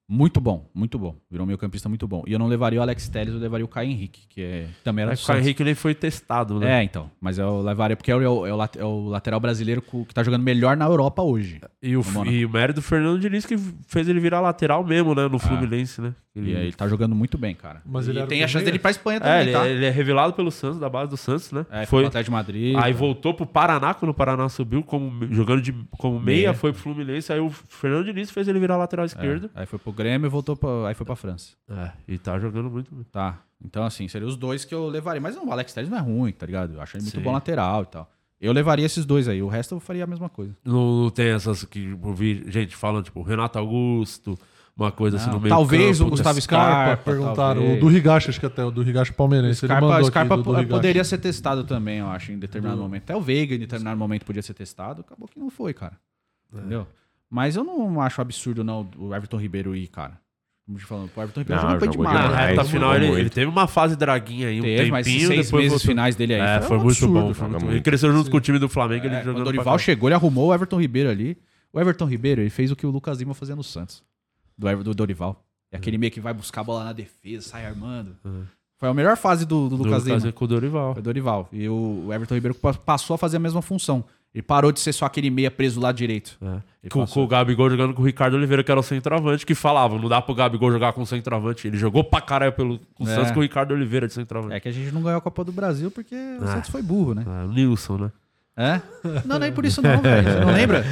Muito bom, muito bom. Virou meio campista muito bom. E eu não levaria o Alex Telles, eu levaria o Caio Henrique, que é, também era do o Caio. Henrique nem foi testado, né? É, então. Mas eu levaria porque é o, é o- é o é o lateral brasileiro que tá jogando melhor na Europa hoje. E o, e o mérito do Fernando Diniz que fez ele virar lateral mesmo, né? No Fluminense, né? E aí ele tá jogando muito bem, cara. Mas e ele tem a chance dele ir pra Espanha É, também, ele, tá? ele é revelado pelo Santos, da base do Santos, né? É, foi pro Atlético de Madrid. aí tá. voltou pro Paraná, quando o Paraná subiu, como, jogando de, como meia, Meia. foi pro Fluminense, aí o Fernando Diniz fez ele virar lateral É, esquerdo. Aí foi pro Grêmio e voltou pra, aí foi pra França. É, e tá jogando muito bem. Tá. Então, assim, seriam os dois que eu levaria. Mas não, o Alex Telles não é ruim, tá ligado? Eu acho ele muito Sim. bom lateral e tal. Eu levaria esses dois aí. O resto eu faria a mesma coisa. Não, não tem essas que eu vi gente falando, tipo, Renato Augusto, uma coisa assim Não, no meio talvez campo, o Gustavo Scarpa, Scarpa, perguntaram. talvez. O do Higashi, acho que até. O do Higashi palmeirense. ele Scarpa, mandou o aqui Scarpa do- do po- poderia ser testado também, eu acho, em determinado momento. Até o Veiga, em determinado momento, podia ser testado. Acabou que não foi, cara. Entendeu? Mas eu não acho absurdo, não, o Everton Ribeiro ir, cara. Como te falando, o Everton Ribeiro Não, jogou demais. Na demais. né? reta Muito final, ele, muito. ele teve uma fase draguinha aí, um Teve, mas tempinho, seis depois meses voltou. finais dele aí. É, foi foi um muito absurdo. bom. Foi muito... muito. Ele cresceu junto com o time do Flamengo, ele É, jogando quando o Dorival chegou, ele arrumou o Everton Ribeiro ali. O Everton Ribeiro, ele fez o que o Lucas Lima fazia no Santos. Do, do Dorival. É aquele meio que vai buscar a bola na defesa, sai armando. Foi a melhor fase do, do Do Lucas Lima. Com o Dorival. Foi o Dorival. E o, Everton Ribeiro pa- passou a fazer a mesma função. Ele parou de ser só aquele meia preso lado direito. É. Com, com o Gabigol jogando com o Ricardo Oliveira, que era o centroavante, que falava, não dá pro Gabigol jogar com o centroavante. Ele jogou pra caralho pelo, com o É. Santos com o Ricardo Oliveira de centroavante. É que a gente não ganhou a Copa do Brasil porque o Ah. Santos foi burro, né? É, o Nilson, né? É? Não, nem por isso não, velho. Você não lembra?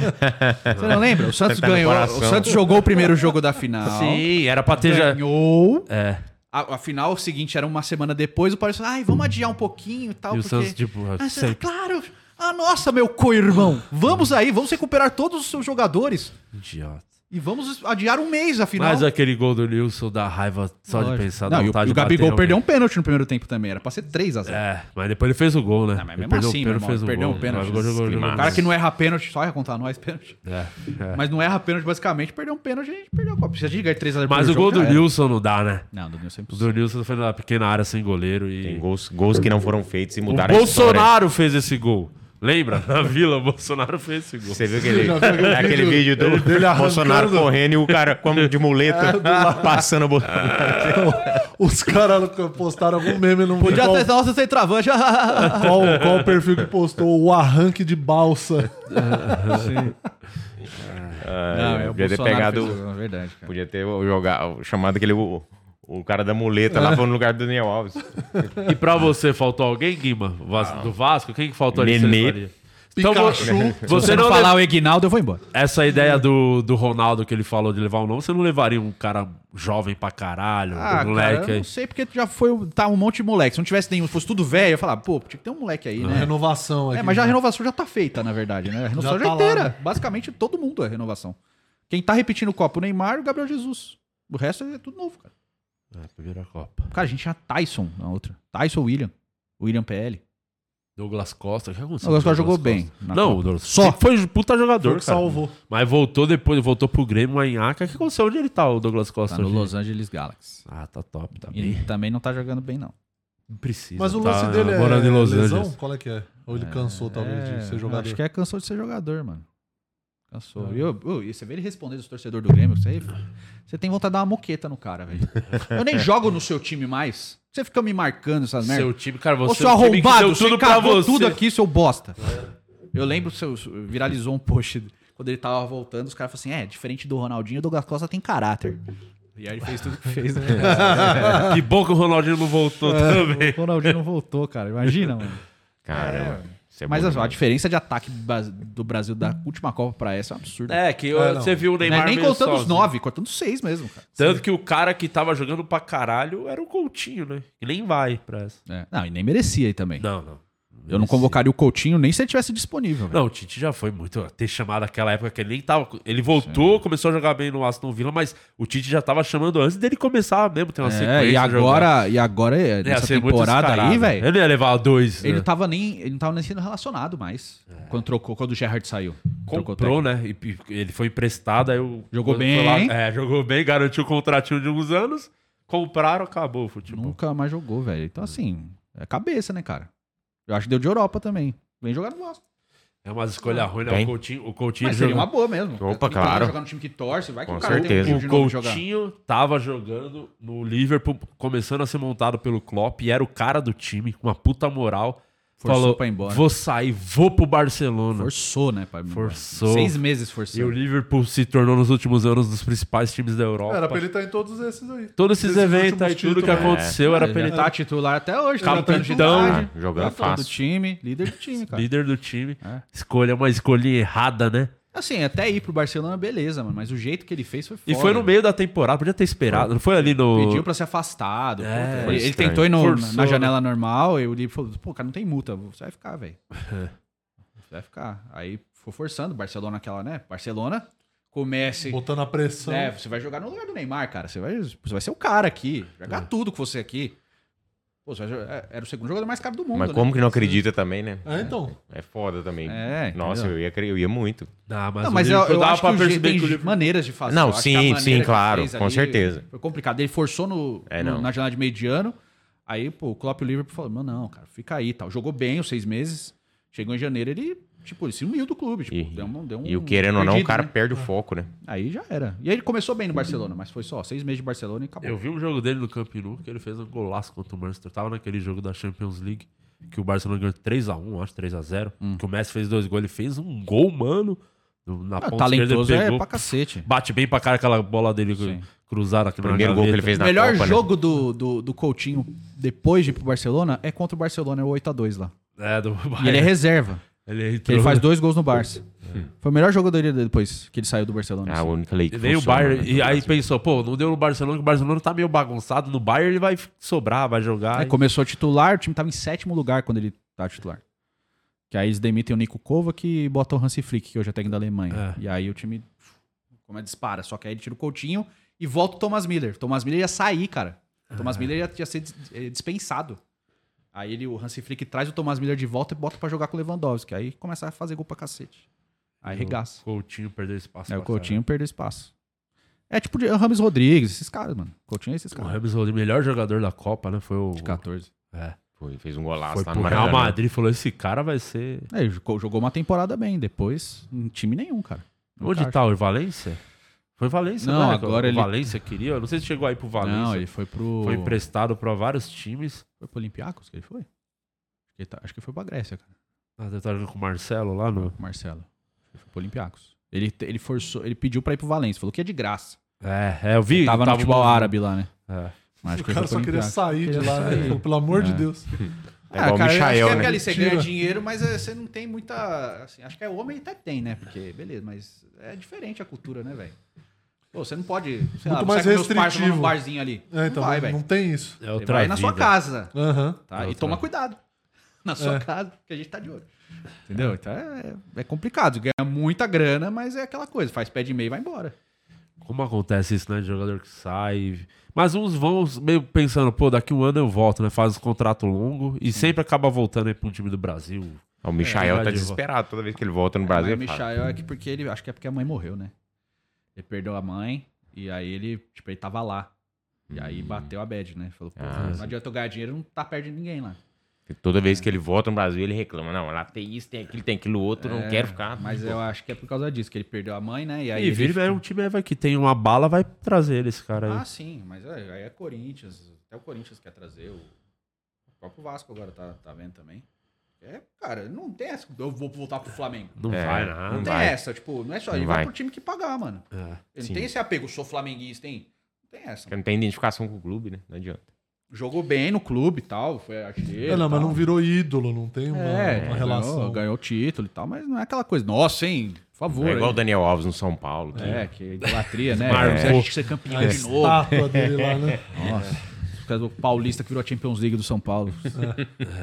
Você não lembra? O Santos Tá ganhou. O. Santos jogou o primeiro jogo da final. Sim, era pra ter já... Ganhou. É. A, a final seguinte era uma semana depois, o falou, ai, vamos adiar um pouquinho e tal, E o porque... Santos, tipo, Ah, sempre- claro! Ah, nossa, meu co-irmão! Vamos aí, vamos recuperar todos os seus jogadores Idiota. e vamos adiar um mês, afinal. Mas aquele gol do Nilson dá raiva só de Lógico. pensar. Não, dá e o, vontade e o de bater Gabigol em perdeu um alguém. pênalti no primeiro tempo também, era pra ser 3x0. É, mas depois ele fez o gol, né? Não, mas Ele mesmo perdeu, assim, perdeu, meu irmão, fez o perdeu gol. um pênalti. Jogou, jogou, jogou. O cara que não erra pênalti, só ia contar nós pênalti. É, é. Mas não erra pênalti, basicamente, perdeu um pênalti, a gente perdeu a Copa. Se a gente ganhar 3x0 Mas o gol do Nilson não dá, né? Não, do Nilson é O impossível. do Nilson foi na pequena área sem goleiro e. Tem gols, gols que não foram feitos e O mudaram a história. Bolsonaro fez esse gol. Lembra? Na vila, o Bolsonaro fez esse gol. Você viu aquele, aquele vídeo do dele? Bolsonaro correndo e o cara como de muleta passando o Bolsonaro. Os caras postaram algum meme, não vi Podia qual, ter nossa centroavante. qual, qual o perfil que postou o arranque de balsa. Ah, é o podia ter pegado. fez é verdade, cara. Podia ter jogado, chamado aquele. O, o cara da muleta lá foi no lugar do Daniel Alves. E pra você, faltou alguém, Guima? Vas- Do Vasco? Quem que faltou ali? Nenê. Você faria? Então, vo- Você você não falar le- o Egnaldo, eu vou embora. Essa ideia do, do Ronaldo que ele falou de levar um nome, você não levaria um cara jovem pra caralho, Ah, um moleque cara, eu aí? não sei porque já foi tá um monte de moleque. Se não tivesse nenhum, se fosse tudo velho, eu falava, pô, tinha que ter um moleque aí, né? Renovação aqui. É, mas já a renovação já tá feita, na verdade, né? A renovação Já já, tá lá, inteira. né? Basicamente, todo mundo é renovação. Quem tá repetindo o copo, o Neymar e o Gabriel Jesus. O resto é tudo novo, cara. É, primeira Copa. Cara, a gente tinha Tyson na outra. Tyson William. William PL. Douglas Costa, o que aconteceu? Douglas Costa jogou Costa? bem Não, Copa. o Douglas Só. foi puta jogador, Foi cara. salvou. Mas voltou depois, voltou pro Grêmio, a Inhaca. O que aconteceu? Onde ele tá, o Douglas Costa? Tá no hoje? Los Angeles Galaxy. Ah, tá top, tá E bem. também não tá jogando bem, não. Não precisa. Mas o tá lance dele é morando em Los lesão? Angeles. Qual é que é? Ou ele cansou, talvez, É, de ser jogador? Acho que é cansou de ser jogador, mano. Cansou. É. E, eu- eu- e você vê ele responder dos torcedores do Grêmio, você, você tem vontade de dar uma moqueta no cara, velho. Eu nem jogo no seu time mais. Você fica me marcando essas merdas. Seu time, cara, Ô, você seu é time que arrombado, deu você tudo pra você. tudo aqui, seu bosta. Eu lembro, seu, viralizou um post quando ele tava voltando, os caras falaram assim, é, diferente do Ronaldinho, o Douglas Costa tem caráter. E aí ele fez tudo que fez, né? Que bom que o Ronaldinho não voltou também. o Ronaldinho não voltou, cara. Imagina, mano. Caramba. Isso é Mas bom a, diferença de ataque do Brasil da última Copa pra essa é um absurdo. É, que É, não. você viu o Não é Neymar nem contando os sozinho. nove, contando os seis mesmo, cara. Tanto que o cara que tava jogando pra caralho era o Coutinho, né? E nem vai pra essa. É. Não, e nem merecia aí também. Não, não. Eu não convocaria o Coutinho nem se ele tivesse disponível. velho. Não, o Tite já foi muito. Ter chamado aquela época que ele nem tava. Ele voltou, começou a jogar bem no Aston Villa, mas o Tite já tava chamando antes dele começar mesmo. Tem uma sequência. É, e de jogar. agora, e agora é, nessa temporada aí, velho, Ele ia levar dois. ele né? não tava nem, ele não tava nem sendo relacionado mais. Quando trocou, quando o Gerrard saiu. Comprou, né? E, e ele foi emprestado, aí o. Jogou bem, lá- é, jogou bem, garantiu o contratinho de uns anos. Compraram, acabou o futebol. Nunca mais jogou, velho. Então, assim, é cabeça, né, cara? Eu acho que deu de Europa também. Vem jogar no Vasco. É umas escolhas ruins, né? Tem. O Coutinho, o Coutinho Mas seria jogou- uma boa mesmo. Opa, Então, claro. Jogar no time que torce, vai que Com o cara tem certeza. um O time de novo jogar. Coutinho tava jogando no Liverpool, começando a ser montado pelo Klopp, e era o cara do time, com uma puta moral. Forçou falou, pra ir embora. vou sair, vou pro Barcelona. Forçou, né, pai? Forçou. Seis meses E o. Liverpool se tornou nos últimos anos um dos principais times da Europa. Era pra ele estar em todos esses aí. Todos esses Esses eventos aí, tudo que aconteceu era pra ele estar tá titular até hoje. Capitão. 30 anos de Capitão. idade. Ah, jogando Capitão do fácil. time, líder do time, cara. líder do time. É. Escolha uma escolha errada, né? Assim, até ir pro Barcelona, beleza, mano. Mas o jeito que ele fez foi foda. E foi no meio da temporada, podia ter esperado. Não foi ali no. Pediu pra ser afastado. É, puta. ele, tentou ir no- Forçou, na né? janela normal e o Liverpool falou: pô, cara, não tem multa, você vai ficar, velho. Você vai ficar. Aí foi forçando. Barcelona, aquela, né? Barcelona, comece. Botando a pressão. É, você vai jogar no lugar do Neymar, cara. Você vai, você vai ser o cara aqui. Jogar É. tudo com você aqui. Pô, é, era o segundo jogador mais caro do mundo. Mas né? como que não acredita também, né? É, então. É foda também. É, Nossa, eu ia, eu ia muito. Ah, mas Não, mas eu, eu dava acho que perceber tem que o Liverpool- maneiras de fazer. Não, sim, sim, claro, com ali certeza. Foi complicado. Ele forçou no, É, no- na janela de meio de ano. Aí, pô, o Klopp e o Liverpool falou, mano, não, cara, fica aí e tal. Jogou bem os seis meses. Chegou em janeiro, ele, tipo, ele se uniu do clube. Tipo, E, deu, um- deu um e o querendo ou não, o perdido, cara né? perde o foco, né? Aí já era. E aí ele começou bem no Barcelona, mas foi só seis meses de Barcelona e acabou. Eu vi um jogo dele no Camp Nou, que ele fez um golaço contra o Manchester. Tava naquele jogo da Champions League, que o Barcelona ganhou 3x1, acho 3x0. Que o Messi fez dois gols, ele fez um gol, mano. no- Na Ah, ponta talentoso esquerda, é pegou, pra cacete. Bate bem pra cara aquela bola dele Sim. cruzada aqui O primeiro gol que ele fez O na melhor Copa, né? jogo do, do, do Coutinho depois de ir pro Barcelona é contra o Barcelona, é o 8x2 lá. É, do E ele é reserva. Ele, Que ele faz dois gols no Barça. Foi o melhor jogo dele depois que ele saiu do Barcelona. É a única lei que E veio o funciona, Bayern, né, e aí pensou, pô, não deu no Barcelona, que o Barcelona tá meio bagunçado. No Bayern ele vai sobrar, vai jogar. Aí e- começou titular, o time tava em sétimo lugar quando ele tá titular. Que aí eles demitem o Nico Kovac e botam o Hansi Flick, que hoje é técnico da Alemanha. É. E aí o time como é, dispara. Só que aí ele tira o Coutinho e volta o Thomas Miller. O Thomas Miller ia sair, cara. O Thomas Miller ia, ia ser eh, dispensado. Aí ele, o Hansi Flick traz o Thomas Miller de volta e bota pra jogar com o Lewandowski. Aí começa a fazer gol pra cacete. Aí regaça. O Coutinho perdeu espaço. Aí o Coutinho perdeu espaço. É tipo de- o Rames Rodrigues, esses caras, mano. Coutinho é esses caralho. O caras. Rames Rodrigues, melhor jogador da Copa, né? Foi o. De 14. É. Foi, fez um golaço Foi lá no Real Maracanã. Madrid falou: esse cara vai ser. É, jogou, uma temporada bem, depois em time nenhum, cara. Onde tá? O Valência? Foi Valência, Não, né? agora o ele- Valência queria. Eu não sei se chegou aí pro Valência. Não, ele foi pro. Foi emprestado pra vários times. Foi pro Olympiacos que ele foi? Acho que, ele tá- acho que foi pra Grécia, cara. Ah, você tá jogando com o Marcelo lá no. O Marcelo. Ele foi pro Olympiacos. Ele, ele forçou, ele pediu pra ir pro Valência, falou que é de graça. É, é, eu vi. Ele tava no futebol árabe lá, né? É. Mas acho O cara só queria sair de lá, né? Pelo amor de É. Deus. É igual o Michael, acho que é né? porque ali você Tira. ganha dinheiro, mas é, você não tem muita. assim, acho que é homem até tem, né? Porque, beleza, mas é diferente a cultura, né, velho? Pô, você não pode. Sei lá, Muito vou mais meus restritivo. num barzinho ali. É, então, não vai, não, velho. tem isso. É outra vai na sua casa. Aham. Tá? É E toma cuidado. Na sua É. casa, que a gente tá de olho. Entendeu? Então é, é complicado. Ganha muita grana, mas é aquela coisa. Faz pé de meio e vai embora. Como acontece isso, né? De jogador que sai. Mas uns vão meio pensando, pô, daqui um ano eu volto, né? Faz um contrato longo e sempre acaba voltando aí pra um time do Brasil. O Michael É, tá de- desesperado toda vez que ele volta no Brasil. Mas o ele fala, Michael é que porque ele. Acho que é porque a mãe morreu, né? Ele perdeu a mãe e aí ele, tipo, ele tava lá. E aí bateu a bad, né? Falou, pô, Ah, não adianta eu ganhar dinheiro, não tá perto de ninguém lá. Toda vez que ele volta no Brasil, ele reclama. Não, lá tem isso, tem aquilo, tem aquilo outro, não É, quero ficar. Mas eu acho que é por causa disso, que ele perdeu a mãe, né? E aí. E vira é um time vai, que tem uma bala, vai trazer ele, esse cara aí. Ah, sim, mas é, aí é Corinthians. Até o Corinthians quer trazer. O, o próprio Vasco agora tá, tá vendo também. É, cara, não tem essa. Eu vou voltar pro Flamengo. não É, vai não. Não tem vai. essa, tipo, não é só. Não Ele vai. vai. pro time que pagar, mano. É. Ele Sim. não tem esse apego, sou flamenguista, tem. Não tem essa. Porque não tem identificação com o clube, né? Não adianta. Jogou bem no clube e tal, foi artilheiro. É, não, mas não virou ídolo, não tem uma, É, uma ganhou- relação. Ganhou, o título e tal, mas não é aquela coisa. Nossa, hein? Por favor. é igual o? Daniel Alves no São Paulo. que- É, que idolatria, né? Marcou. Você acha que ser campeão A de novo. estátua dele lá, né? Nossa. Os caras do Paulista que virou a Champions League do São Paulo.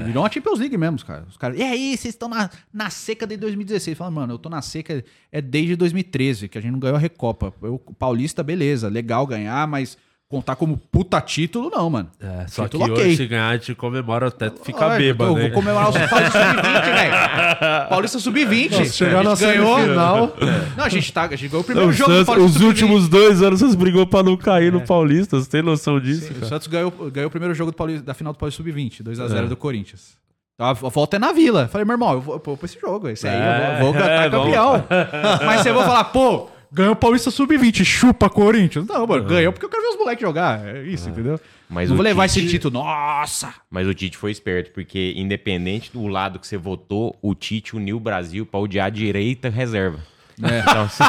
Virou uma Champions League mesmo, os caras. Os caras, e aí, vocês estão na, na seca desde 2016. Fala, mano, eu tô na seca é desde 2013, que a gente não ganhou a Recopa. Eu, Paulista, beleza, legal ganhar, mas contar como puta título, não, mano. É, só que Título hoje, se ganhar, a gente comemora até ficar bêbado. Eu né? vou comemorar o Paulista Sub-20, velho. Paulista Sub-20. Nossa, chegar na ganhou. semifinal. Não, a gente, tá, a gente ganhou o primeiro Não, jogo do Santos, Paulista os Sub-20. últimos dois anos vocês brigou pra não cair no Paulista. Você tem noção disso, Sim, o? Santos ganhou, ganhou o primeiro jogo do Paulista- da final do Paulista Sub-20, 2x0 É. do Corinthians. Então, a volta é na vila. Falei, meu irmão, eu vou, eu vou pra esse jogo. Esse aí É, eu vou, vou cantar é, vamos. campeão. Mas você vai falar, pô, ganhou o Paulista Sub-20, chupa Corinthians. Não, mano, ganhou porque eu quero ver os moleques jogar. É isso, entendeu? Mas não vou levar Tite- esse título. Nossa! Mas o Tite foi esperto, porque independente do lado que você votou, o Tite uniu o Brasil pra odiar a direita reserva. Então, se-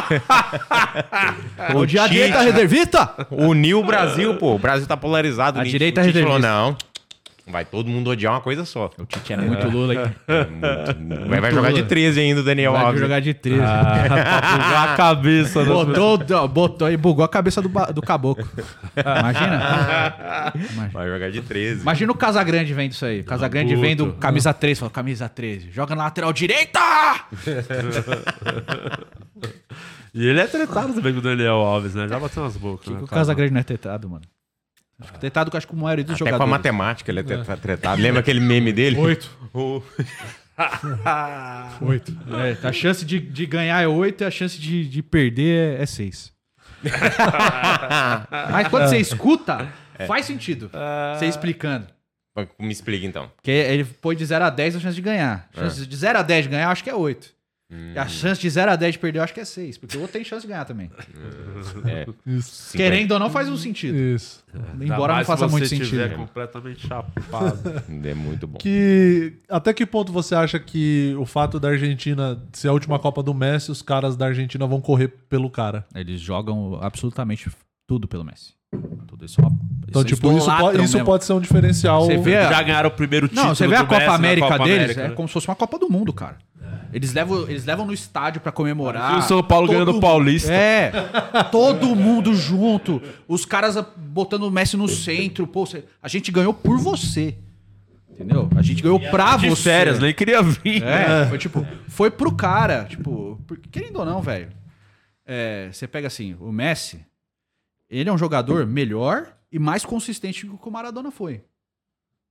O dia a direita reservista? uniu o Brasil, pô. O Brasil tá polarizado. A direita Tite falou, reservista. não, vai todo mundo odiar uma coisa só. O Tite é muito Lula, hein? Vai, vai jogar de 13 ainda o Daniel Vai Alves. jogar de 13. Ah, pra bugar a cabeça Botou, botou e bugou a cabeça do, do caboclo. Imagina. Vai jogar de 13. Imagina o Casagrande vendo isso aí. O Casagrande vendo camisa 13, fala, camisa 13. Joga na lateral direita! E ele é tretado também com o Daniel Alves, né? Já bateu umas bocas. né, O cara? Casagrande não é tetado, mano. Acho que que eu acho que o maior dos Até com a jogadores. matemática ele é tretado. Lembra aquele meme dele? Oito. O- Oito. É, a chance de, de ganhar é 8 e a chance de, de perder é 6. Mas quando você escuta, faz sentido. Você explicando. Me explica então. Porque ele põe de 0 a 10 a chance de ganhar. A chance de 0 a 10 de ganhar, eu acho que é 8. E a chance de 0 a 10 de perder, eu acho que é 6. Porque o outro tem chance de ganhar também. É, Isso. Querendo ou não, faz um sentido. Isso. Embora não faça se muito você sentido. estiver completamente chapado. é muito bom. Que até que ponto você acha que o fato da Argentina ser a última Copa do Messi, os caras da Argentina vão correr pelo cara? Eles jogam absolutamente tudo pelo Messi. Tudo isso. é uma- Então, eles tipo, isso, pode, isso mesmo. pode ser um diferencial. Você vê Já ganharam o primeiro título Não, você vê a Copa Messi América Copa deles, América, é né? como se fosse uma Copa do Mundo, cara. Eles levam, eles levam no estádio pra comemorar. E o São Paulo Todo ganhando o Paulista. É, todo mundo junto. Os caras botando o Messi no centro. Pô, a gente ganhou por você. Entendeu? A gente ganhou pra De você. férias, nem queria vir. É, foi tipo, foi pro cara. Tipo, querendo ou não, velho. é, você pega assim, o Messi, ele é um jogador melhor e mais consistente do que o Maradona foi.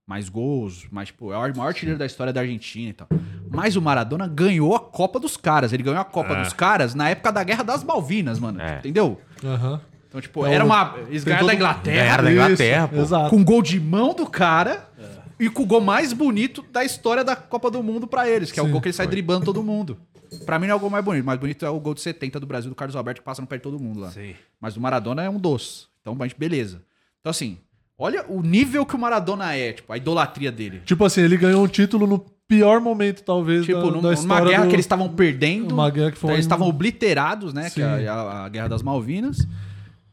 Mais gols, mais, tipo, é o maior artilheiro da história da Argentina e tal. Mas o Maradona ganhou a Copa dos caras. Ele ganhou a Copa dos caras na época da Guerra das Malvinas, mano. É. Entendeu? Aham. Então, tipo, É era uma. Eles ganharam da Inglaterra. Ganharam da Isso, Inglaterra, pô. Exato. Com gol de mão do cara e com o gol mais bonito da história da Copa do Mundo pra eles, que é o Sim. gol que ele sai driblando todo mundo. Pra mim não é o gol mais bonito. O mais bonito é o gol de 70 do Brasil do Carlos Alberto que passa no pé de todo mundo lá. Sim. Mas o Maradona é um doce. Então, beleza. Então, assim, olha o nível que o Maradona é, tipo, a idolatria dele. Tipo assim, ele ganhou um título no pior momento, talvez, Tipo, da, num- da numa guerra do- que eles estavam perdendo. Uma guerra que foi então eles estavam obliterados, né? Que Sim. é a, a Guerra das Malvinas.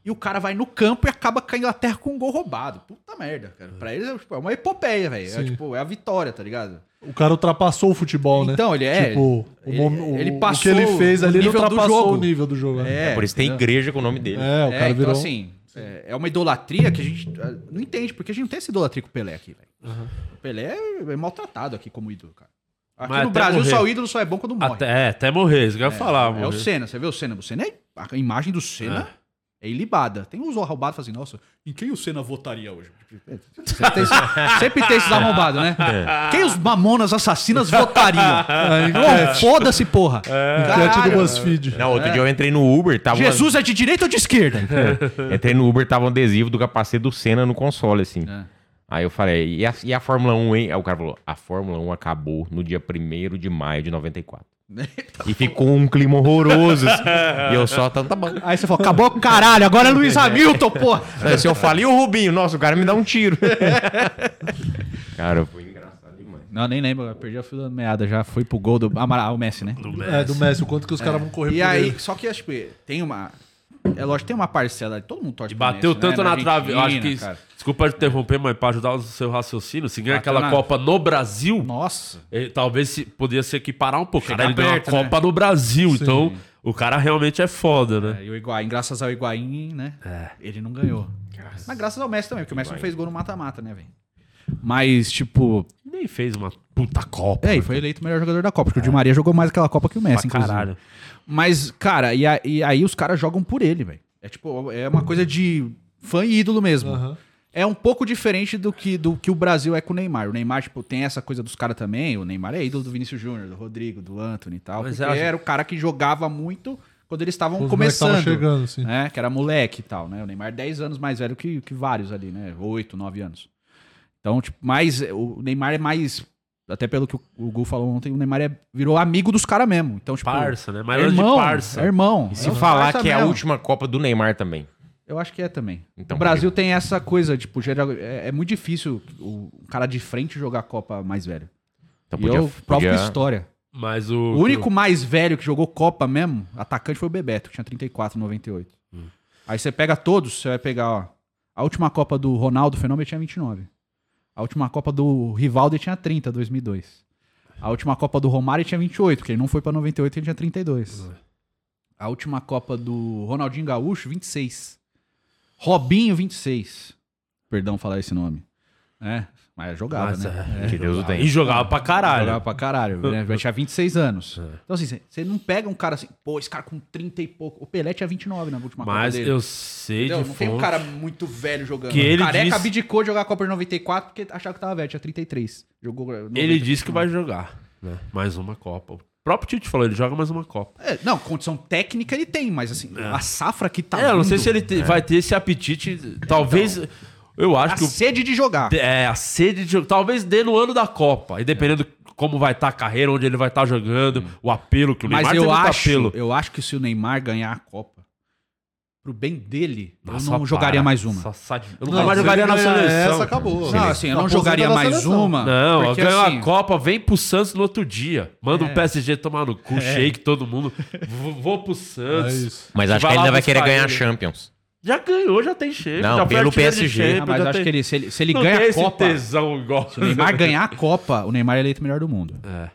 E o cara vai no campo e acaba com a Inglaterra com um gol roubado. Puta merda, cara. Pra eles é, tipo, é uma epopeia, velho. É, Sim. tipo, é a vitória, tá ligado? O cara ultrapassou o futebol, né? Então, ele é- Tipo, o, ele- o- ele o passou que ele fez o ali, ele ultrapassou o nível do jogo. né? É, Por isso tem entendeu? igreja com o nome dele. É, o É, cara então virou. assim, é, é uma idolatria que a gente ah, não entende, porque a gente não tem essa idolatria com o Pelé aqui, velho. O Pelé é, é maltratado aqui como ídolo, cara. Aqui Mas no Brasil morrer. só o ídolo só é bom quando morre. Até, é, até morrer, isso que eu ia falar, É o. Senna, você vê o Senna? O Senna é. A imagem do Senna é, ilibada. Tem uns arrombados que falam assim, nossa, em quem o Senna votaria hoje? Sempre tem, esse- sempre tem esses arrombados, né? Quem os mamonas assassinas votariam? É, Não, enquete, foda-se, porra. enquete do. BuzzFeed. Não, outro dia eu entrei no Uber, tava. Jesus é de direita ou de esquerda? Entrei no Uber, tava um adesivo do capacete do Senna no console, assim. É. Aí eu falei, e a, e a Fórmula 1, hein? Aí o cara falou, a Fórmula 1 acabou no dia 1 de maio de 94. e ficou um clima horroroso. assim. e eu só, tá, tá bom. Aí você falou, acabou caralho, agora é Luiz Hamilton, porra. Aí, se eu falei o Rubinho, nossa, o cara me dá um tiro. cara, foi engraçado demais. Não, nem lembro, eu perdi a fila da meada, já fui pro gol do Amaral, o Messi, né? É, do Messi, o quanto que os caras vão correr E por aí, ele. só que acho que tem uma. É lógico, tem uma parcela, todo mundo torce E pro bateu Messi, tanto né? na trave. Eu acho que. cara. Desculpa te interromper, mas pra ajudar o seu raciocínio, se ganhar aquela na- Copa no Brasil, Nossa. eh, talvez se, podia se equiparar um pouco. Cara, ele ganhou a né? Copa no Brasil, então o cara realmente é foda, né? É, e o Higuaín, graças ao Higuaín, né? Ele não ganhou. Mas graças ao Messi também, porque o Messi não fez gol no mata-mata, né, velho? Mas, tipo. Nem fez uma puta Copa. É, e foi eleito o melhor jogador da Copa, porque o Di Maria jogou mais aquela Copa que o Messi, pra inclusive. caralho. Mas, cara, e, a- e aí os caras jogam por ele, velho. É tipo, é uma coisa de fã e ídolo mesmo. Aham. É um pouco diferente do que, do que o Brasil é com o Neymar. O Neymar, tipo, tem essa coisa dos caras também. O Neymar é ídolo do Vinícius Júnior, do Rodrigo, do Anthony e tal. Mas porque eu acho- era o cara que jogava muito quando eles estavam Os moleques começando. chegando, sim. Né? Que era moleque e tal, né? O Neymar é 10 anos mais velho que, que vários ali, né? 8, 9 anos. Então, tipo, mais, o Neymar é mais até pelo que o, Gu falou ontem, o Neymar é- virou amigo dos caras mesmo. Então, tipo, Parça, né? é Mas de irmão, parça. é irmão. E se É um falar que é a mesmo. última Copa do Neymar também. Eu acho que é também. Então, o Brasil tem essa coisa, tipo, geral- é, é muito difícil o, cara de frente jogar a Copa mais velho. Então e podia- eu provo podia- história. Mas o. O único mais velho que jogou Copa mesmo, atacante, foi o Bebeto, que tinha 34, 98. Hum. Aí você pega todos, você vai pegar, ó. A última Copa do Ronaldo Fenômeno tinha 29. A última Copa do Rivaldo tinha 30, 2002. A última Copa do Romário tinha 28, porque ele não foi pra 98, ele tinha 32. A última Copa do Ronaldinho Gaúcho, 26. Robinho, 26. Perdão falar esse nome. É, mas jogava, Mas, né? é, Que Deus o tenha. E jogava pra caralho. Jogava pra caralho, né? Tinha 26 anos. É. Então, assim, você- não pega um cara assim, pô, esse cara com 30 e pouco. O Pelé tinha 29 na última Mas Copa dele. eu sei Entendeu? de Não tem um fonte cara muito velho jogando. Que ele o Careca disse- abdicou de jogar a Copa de 94 porque achava que tava velho, tinha 33. Jogou. 90, Ele disse que vai jogar. né? Mais uma Copa. O próprio Tite falou, ele joga mais uma Copa. É, não, condição técnica ele tem, mas assim, a safra que tá. é, eu não sei se ele te- vai ter esse apetite. Talvez. Eu acho A que. o- sede de jogar. É, a sede de jogo. Talvez dê no ano da Copa. E dependendo como vai estar a carreira, onde ele vai estar jogando, o apelo que o Mas Neymar eu tem muito acho, apelo. eu acho que se o Neymar ganhar a Copa, pro bem dele, Nossa, eu não para. jogaria mais uma. Só sai- Eu Não, nunca mais jogaria na ganhar seleção. Essa acabou. Não, assim, eu não jogaria mais seleção. uma. Não, porque, ganhou assim, a Copa, vem pro Santos no outro dia. Manda É. o PSG tomar no cu, shake todo mundo. Vou, vou pro É Santos. isso. Mas acho que ainda vai querer ganhar ele. Champions. Já ganhou, já tem chefe. Não, já pelo PSG. Ah, mas acho tem- que ele, se ele, se ele Não ganha a Copa, tesão igual. se o Neymar ganhar a Copa, o Neymar é eleito melhor do mundo. É.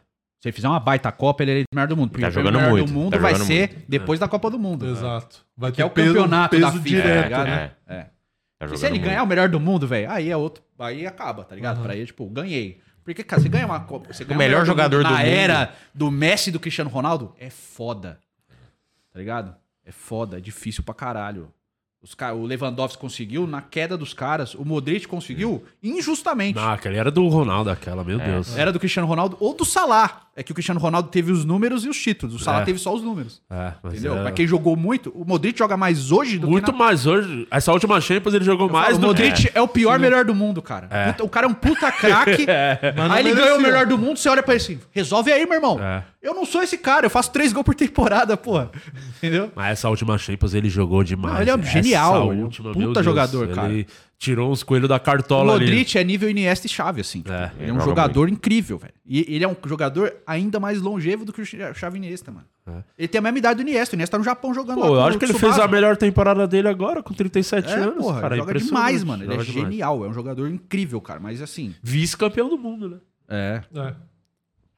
Se ele fizer uma baita Copa, ele é eleito melhor do mundo. Porque Tá o jogando melhor muito, do mundo tá vai ser depois da Copa do Mundo. Exato. Vai Que é ter o peso, campeonato peso da FIFA, tá direto, ligado? né? É. Tá E jogando se ele muito. ganhar o melhor do mundo, velho, aí é outro. Aí acaba, tá ligado? Pra ele, tipo, ganhei. Porque, cara, você ganha uma Copa. Você ganha melhor jogador do na mundo. era do Messi e do Cristiano Ronaldo, é foda. Tá ligado? É foda, é difícil pra caralho. Os O Lewandowski conseguiu, na queda dos caras. O Modric conseguiu injustamente. Não, aquele era do Ronaldo, aquela, meu Deus. Era do Cristiano Ronaldo ou do Salah. É que o Cristiano Ronaldo teve os números e os títulos. O Salah É. teve só os números. É, mas Entendeu? é- Pra quem jogou muito, o Modric joga mais hoje do Muito que na... mais hoje. Essa última Champions ele jogou mais Fala, o do Modric que... é. o pior melhor do mundo, cara. É. Puta, o cara é um puta craque. Não aí ele ganhou o melhor do mundo, você olha pra ele assim, resolve aí, meu irmão. É. Eu não sou esse cara, eu faço três gols por temporada, porra. Entendeu? Mas essa última Champions ele jogou demais. Não, ele é Essa genial, é um última, puta meu Deus, jogador, cara. Ele tirou uns coelhos da O cartola ali. Modric é nível Iniesta e Xavi, assim. É, ele é um joga jogador incrível, velho. E ele é um jogador ainda mais longevo do que o Xavi e Iniesta, mano. Ele tem a mesma idade do Iniesta. O Iniesta tá no Japão jogando Pô, eu acho o que ele Tsubasa. fez a melhor temporada dele agora, com 37 É, anos. porra, cara, é joga demais, mano. Ele é joga demais. genial, é um jogador incrível, cara. Mas assim, Vice-campeão do mundo, né? é. É.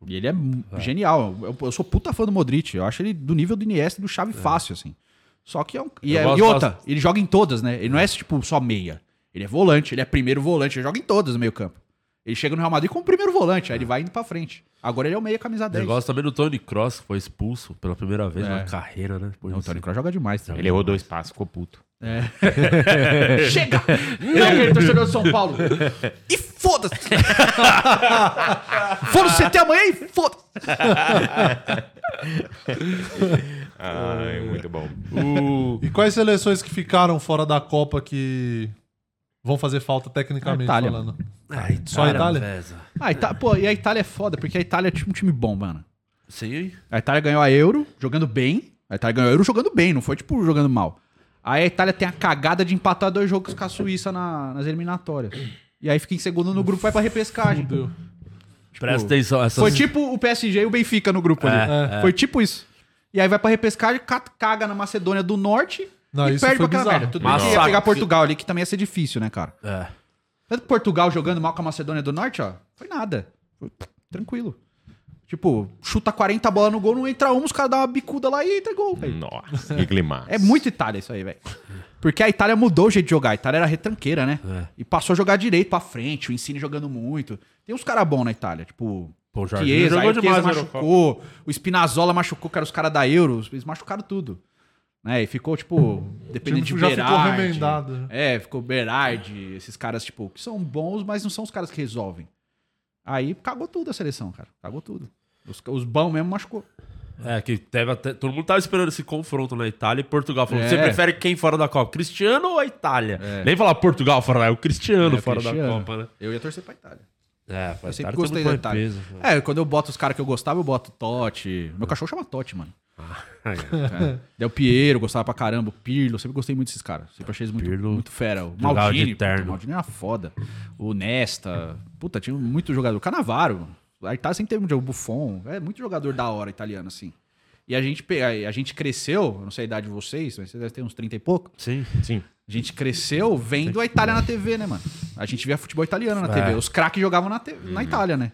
E ele é, mu- genial. Eu, eu sou puta fã do Modric. Eu acho ele do nível do Iniesta e do Xavi fácil, assim. Só que é um... E, é- e outra, ele joga em todas, né? Ele não é, tipo, só meia. Ele é volante, ele é primeiro volante. Ele joga em todas no meio campo. Ele chega no Real Madrid como primeiro volante, aí ele vai indo pra frente. Agora ele é o meia camisa 10. Eu gosto também do Tony Cross, que foi expulso pela primeira vez É. na carreira, né? Depois Não, o. Tony Kroos joga demais. Tá? Ele errou dois passos, ficou puto. Chega! Não, aquele torcedor de São Paulo. E foda-se! foda-se CT amanhã e foda-se! Ai, muito bom. O... E quais seleções que ficaram fora da Copa que vão fazer falta tecnicamente A Itália. falando? Ai, Só a Itália? Ah, Ita- pô, e a Itália é foda, porque a Itália é um time bom, mano. Sim. A Itália ganhou a Euro jogando bem. A Itália ganhou a Euro jogando bem, não foi tipo jogando mal. Aí a Itália tem a cagada de empatar dois jogos com a Suíça na- nas eliminatórias. E aí fica em segundo no grupo, vai pra repescagem. Fudeu. Presta atenção. Essas... Foi tipo o PSG e o Benfica no grupo ali. É, Foi tipo isso. E aí vai pra repescagem, ca- caga na Macedônia do Norte Não, e isso perde foi pra aquela bizarro. merda. Tudo bem que ia Massacre. pegar Portugal ali, que também ia ser difícil, né, cara? É. Tanto que Portugal jogando mal com a Macedônia do Norte, ó, foi nada. Foi tranquilo. Tipo, chuta 40 bolas no gol, não entra um, os caras dão uma bicuda lá e entra gol, velho. Nossa, que climaço. É muito Itália isso aí, velho. Porque a Itália mudou o jeito de jogar. A Itália era retranqueira, né? É. E passou a jogar direito pra frente, o Insigne jogando muito. Tem uns caras bons na Itália, tipo... Pô, o Jorginho Chiesa, aí jogou o Chiesa demais na machucou, o Spinazzola machucou, que era os caras da Euro, eles machucaram tudo. Né? E ficou, tipo, dependendo de já ficou remendado, né? É, ficou Berardi, esses caras, tipo, que são bons, mas não são os caras que resolvem. Aí cagou tudo a seleção, cara. Cagou tudo. Os, os bons mesmo machucou. É, que teve até, todo mundo tava esperando esse confronto na Itália e Portugal falou: É. você prefere quem fora da Copa? Cristiano ou a Itália? Nem falar Portugal fora da é o Cristiano É, fora Cristiano. da Copa, né? Eu ia torcer pra Itália. É, Eu faz sempre parte gostei da Itália. peso. É, quando eu boto os caras que eu gostava, eu boto Totti. Meu cachorro chama Totti, mano. É. Del Piero, gostava pra caramba. O Pirlo, eu sempre gostei muito desses caras. Sempre achei eles muito, Pirlo muito fera. O Maldini, de puta, o Maldini era foda. O Nesta. Puta, tinha muito jogador. O Canavaro. A Itália sempre teve um jogo. O Buffon. É muito jogador da hora italiano, assim. E a gente, a gente cresceu, eu não sei a idade de vocês, mas vocês devem ter uns 30 e pouco. Sim. Sim. A gente cresceu vendo a Itália na TV, né, mano? A gente via futebol italiano na TV. Os craques jogavam na, te- na Itália, né?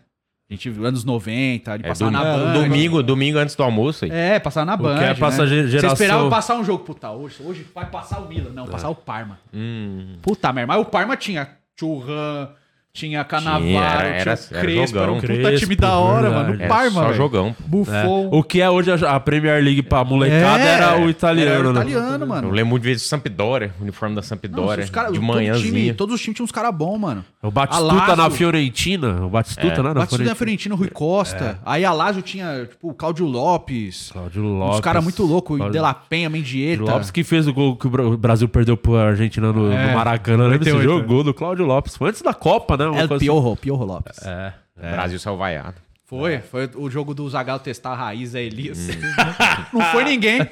A gente viu anos 90, ele É, passava na Band. domingo, domingo antes do almoço aí. É, passava na Band. que é passa né? Você geração- esperava passar um jogo. Puta, hoje, hoje vai passar o Milan. Não, passar o Parma. Hum. Puta merda. Mas o Parma tinha Churran, tinha Canavaro, Tinha, tinha, era- era- Crespo. era Era um puta Crespo, time da hora, verdade. mano. O Era Parma, só velho. jogão. É. Buffon. O que é hoje a a Premier League pra molecada É, era o italiano, era o né? italiano, Eu mano. lembro muito de vezes do Sampdoria, o uniforme da Não, Sampdoria, os cara- de manhãzinha. time- todos os times tinham uns caras bons, mano. O Batistuta na Fiorentina. O Batistuta, né? Na Batistuta na Fiorentina. Fiorentina, Rui Costa. Aí a Lazio tinha, tipo, o Cláudio Lopes. Cláudio Lopes. Os caras muito loucos. Cláudio- De La Penha, Mendieta. Lopes que fez o gol que o Bra- o Brasil perdeu pro Argentina no, É, no Maracanã. Lembra desse 98, jogo? né? Gol do Cláudio Lopes. Foi antes da Copa, né? Uma El coisa. Piorro, Piorro Lopes. É. O Brasil saiu vaiado. Foi, foi o jogo do Zagallo testar a raiz, a Elias. Não foi ninguém.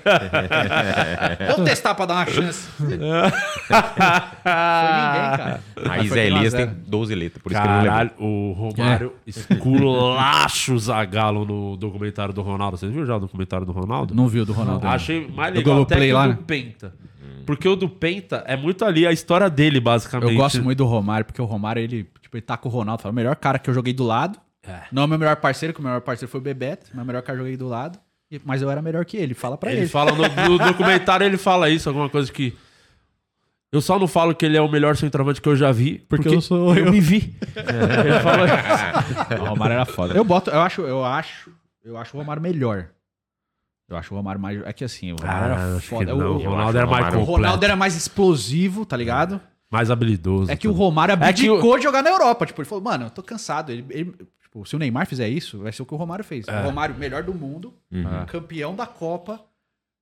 Vamos testar pra dar uma chance. foi ninguém, cara. Raiz foi é 1 a Elias 0. tem 12 letras, por isso que ele não. Caralho, o Romário esculacha o Zagallo no documentário do Ronaldo. Vocês viram já o documentário do Ronaldo? Não viu do Ronaldo. Achei mais Do legal até Globoplay que o lá, do né? Penta. Porque o do Penta é muito ali a história dele, basicamente. Eu gosto muito do Romário, porque o Romário, ele, tipo, ele tá com o Ronaldo. Fala, o melhor cara que eu joguei do lado. Não é o meu melhor parceiro, que o meu melhor parceiro foi o Bebeto. Mas o melhor cara que eu joguei do lado. Mas eu era melhor que ele. Fala pra ele. Ele fala no, no documentário, ele fala isso, alguma coisa que. Eu só não falo que ele é o melhor centroavante que eu já vi, porque, eu sou eu. me vi. Ele fala isso. O Romário era foda. Eu boto, eu acho, eu acho, eu acho o Romário melhor. Eu acho o Romário mais. É que assim, o Romário Ah, era foda. não. O, O o- Ronaldo era mais Romário- o completo. Ronaldo era mais explosivo, tá ligado? mais habilidoso. É que o também. Romário É que o- abdicou de jogar na Europa. Tipo, ele falou, mano, eu tô cansado. Ele, ele- tipo, se o Neymar fizer isso, vai ser o que o Romário fez. É. O Romário, melhor do mundo, Uhum. campeão da Copa,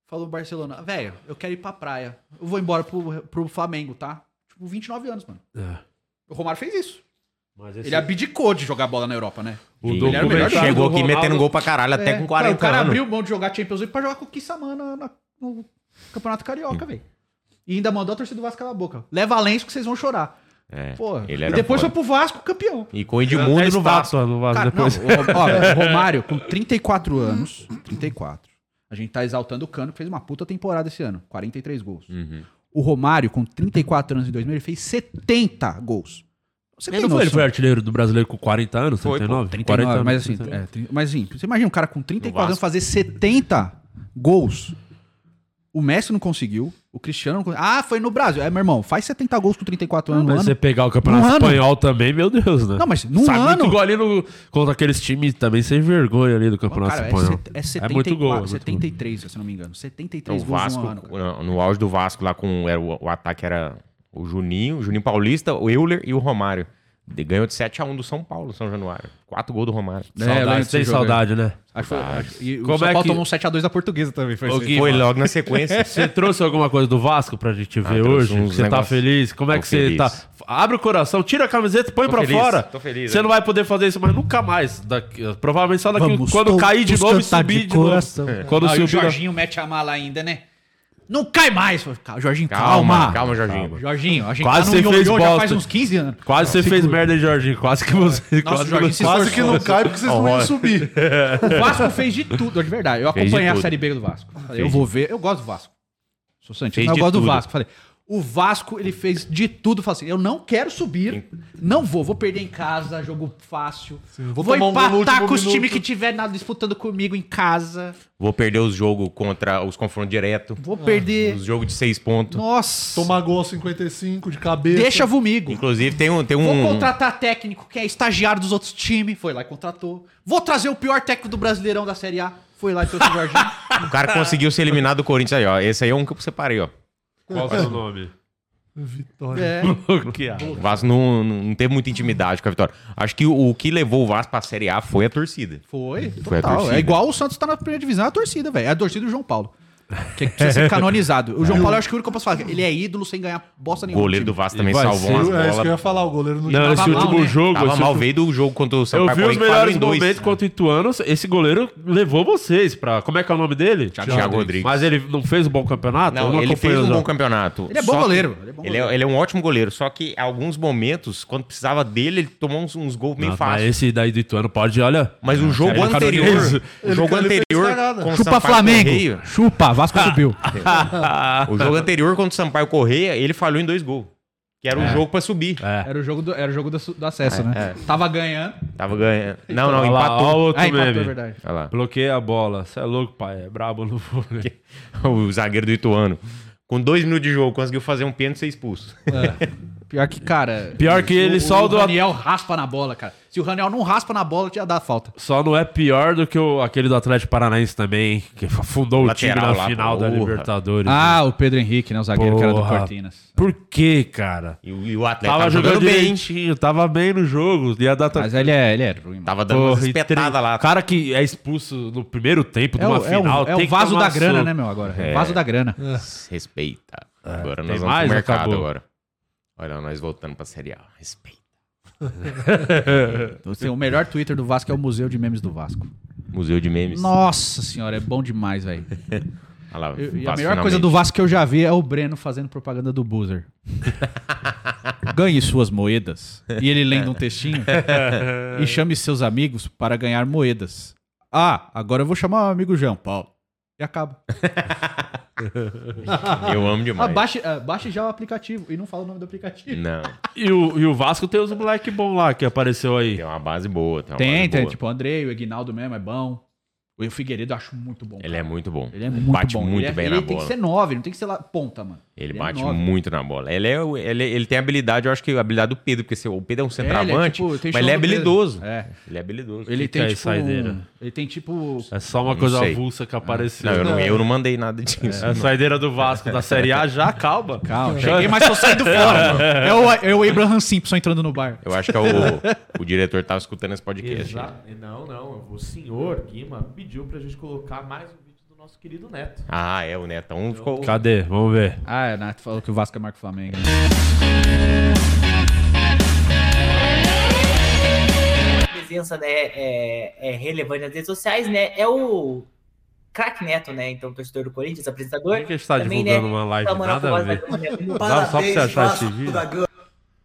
falou Barcelona, velho, eu quero ir pra praia. Eu vou embora pro, pro Flamengo, tá? Tipo, 29 anos, mano. É. O Romário fez isso. Esse- Ele abdicou de jogar bola na Europa, né? O Ele era o melhor Chegou aqui Ronaldo- metendo gol pra caralho, até É, com 40 O cara anos. abriu mão de jogar Champions League pra jogar com o Kissamana na- no Campeonato Carioca, velho. E ainda mandou a torcida do Vasco calar a boca. Leva Lenço que vocês vão chorar. É, Porra. ele E depois foda. foi pro Vasco campeão. E com o Até Edmundo no Vasco. no Vasco Cara, depois. não, o- ó, Romário, com 34 anos, 34. A gente tá exaltando o Cano, que fez uma puta temporada esse ano. 43 gols. Uhum. O Romário, com 34 anos em 2000, ele fez 70 gols. Você Ele não foi, ele foi artilheiro do brasileiro com 40 anos? Foi, pô, 39? 39, 40 mas assim, 39. é, mas assim, você imagina um cara com 34 anos fazer 70 gols. O Messi não conseguiu, o Cristiano não conseguiu. Ah, foi no Brasil. É, meu irmão, faz 70 gols com 34 anos no Mas ano. você pegar o campeonato Num ano? espanhol também, meu Deus, né? Não, mas num Sai ano. muito gol ali no, contra aqueles times também sem vergonha ali do campeonato Cara, é, espanhol. set- é 74, muito gol, é muito 73, se eu não me engano. 73 O gols Vasco, no ano. cara. no, no auge do Vasco, lá com era o, o ataque era o Juninho, o Juninho Paulista, o Euler e o Romário. De- Ganhou de 7x1 do São Paulo, São Januário. Quatro gols do Romário. É, Saudade, aí. saudade, né? Acho que foi- acho- e o Como São é Paulo que- tomou um 7x2 da portuguesa também. Foi assim. Foi logo na sequência. Você trouxe alguma coisa do Vasco pra gente ver trouxe hoje? Você tá negócios. feliz? Como é Tô que você tá? Abre o coração, tira a camiseta e põe Tô pra feliz, fora. tô feliz, Você é. não vai poder fazer isso mais nunca mais. Daqui- provavelmente só daqui Vamos quando cair de novo e subir de de, novo. coração. Quando Não, e o subir. Jorginho mete a mala ainda, né? Não cai mais. Calma, Jorginho, Calma, calma. calma, Jorginho. Jorginho, a gente Quase tá você no fez ioiô já bosta. faz uns 15 anos. Quase você fez merda, hein, Jorginho? Quase que você. Nossa, quase Jorginho se Quase que não cai porque vocês não iam subir. O Vasco fez de tudo, de verdade. Eu Fez acompanhei a. Série B do Vasco. Falei, Fez eu vou ver. Eu gosto do Vasco. Sou Santista, Fez mas eu gosto do tudo. Vasco. Falei, o Vasco, ele fez de tudo. Falei assim, eu não quero subir. Não vou. Vou perder em casa, jogo fácil. vou vou tomar um gol no empatar último com os times que tiver nada disputando comigo em casa. Vou perder os jogos contra os confrontos direto. Vou perder. Os jogos de seis pontos. Nossa. Tomar gol aos 55 de cabeça. Deixa vomigo. Inclusive, tem um. Tem Vou um contratar técnico que é estagiário dos outros times. Foi lá e contratou. Vou trazer o pior técnico do Brasileirão da Série A. Foi lá e trouxe o Jorginho. o cara conseguiu ser eliminado do Corinthians aí, ó. Esse aí é um que eu separei, ó. Qual é o seu nome? Vitória. É. O Vasco não, não não teve muita intimidade com a vitória. Acho que o, o que levou o Vasco pra Série A foi a torcida. Foi, Foi a total. torcida. É igual o Santos tá na primeira divisão, é a torcida, velho. É a torcida do João Paulo. Que precisa ser canonizado. O João Paulo, eu acho que o único que eu posso falar, ele é ídolo sem ganhar bosta O nenhuma. goleiro no do. Vasco também vai salvou ser- umas É isso que eu ia bolas. falar, o goleiro não Não, esse mal, último né? jogo. Tava esse mal, último- veio do jogo contra o Eu Sampaio vi os melhores em dois. momentos contra o Ituano. Esse goleiro levou vocês pra. Como é que é o nome dele? Thiago Rodrigues. Mas ele não fez um bom campeonato? Eu Não, ele acompanhei fez um os bom campeonato. Ele é bom Só que goleiro, ele é bom Ele goleiro. é, ele é um ótimo goleiro, só que em alguns momentos, quando precisava dele, ele tomou uns, uns gols meio Não, Mas fáceis. esse daí do Ituano pode, olha. Mas o jogo ele anterior, o jogo ele fez anterior cagada. com o Chupa Sampaio Flamengo. Correia, Chupa, Vasco subiu. o jogo anterior contra o Sampaio Correia, ele falhou em dois gols. Que era o jogo pra subir. É. Era o jogo do, era o jogo do, do acesso, É, né? Tava ganhando. Tava ganhando. Não, não, Olha lá, empatou. o outro Ah, empatou, é meme. verdade. Olha lá. Bloqueia a bola. Você é louco, pai. É brabo no vôlei. O zagueiro do Ituano. Com dois minutos de jogo, conseguiu fazer um pênalti e ser expulso. Pior que, cara. Pior que ele só o do- O Raniel raspa na bola, cara. Se o Raniel não raspa na bola, tinha dado falta. Só não é pior do que o, aquele do Atlético Paranaense também, que afundou o time Lateral na lá, final da porra. Libertadores. Ah, o Pedro Henrique, né? O zagueiro que era do Porra. Cortinas. Por que, cara? E, o- e o atleta Tava jogando direitinho, tava bem no jogo. Ia dar Mas ele é, ele é ruim, mano. Tava dando Porra, e espetadas tre- lá. cara que é expulso no primeiro tempo de É uma o, é o- final. é o tem que vaso tomar da grana, soco. né, meu? Agora. É. É. o vaso da grana. Respeita. Agora É. tem nós vamos mais pro mercado acabou? agora. Olha, nós voltando pra Série A. Respeita. Assim, o melhor Twitter do Vasco é o Museu de Memes do Vasco. Museu de Memes. Nossa senhora, é bom demais, velho. Olha lá, E- E a melhor finalmente. coisa do Vasco que eu já vi é o Breno fazendo propaganda do Boozer. Ganhe suas moedas. E ele lendo um textinho. e chame seus amigos para ganhar moedas. Ah, agora eu vou chamar o amigo João Paulo. E acaba. Eu amo Ah, demais. baixe, ah, baixe já o aplicativo. E não fala o nome do aplicativo. Não, E o, e o Vasco tem os moleque bom lá que apareceu aí. tem uma base boa. Tem, uma Tem, base tem. boa. Tipo, o Andrei, o Egnaldo mesmo é bom. O Figueiredo eu acho muito bom. Ele é muito bom. Ele é muito Bate bom. muito ele é- bem ele na tem bola. que ser nove, não tem que ser lá ponta, mano. Ele é bate nove. muito na bola. Ele, é, ele, ele tem habilidade, eu acho que a habilidade do Pedro, porque se- o Pedro é um centroavante, tipo, tem mas ele é habilidoso. É. Ele é habilidoso. Ele que tem é tipo. saideira? um- Ele tem tipo. É só uma Não coisa sei. avulsa que apareceu. Não, eu não, eu não mandei nada disso. É a saideira do Vasco da Série A já, calma. Calma, cheguei, mas tô saindo fora. É o, é o Abraham Simpson entrando no bar. Eu acho que é o, o diretor tava escutando esse podcast. Exa- Não, não. O senhor Guima pediu pra gente colocar mais um vídeo do nosso querido Neto. Ah, é, o Netão ficou... Cadê? Vamos ver. Ah, é, Nath falou que o Vasco é Marco Flamengo. Presença né, é, é relevante nas redes sociais, né? É o craque Neto, né? Então, torcedor do Corinthians, apresentador. Por que a gente tá Também, divulgando né, uma live? Nada a ver. né, Dá só pra você achar esse vídeo?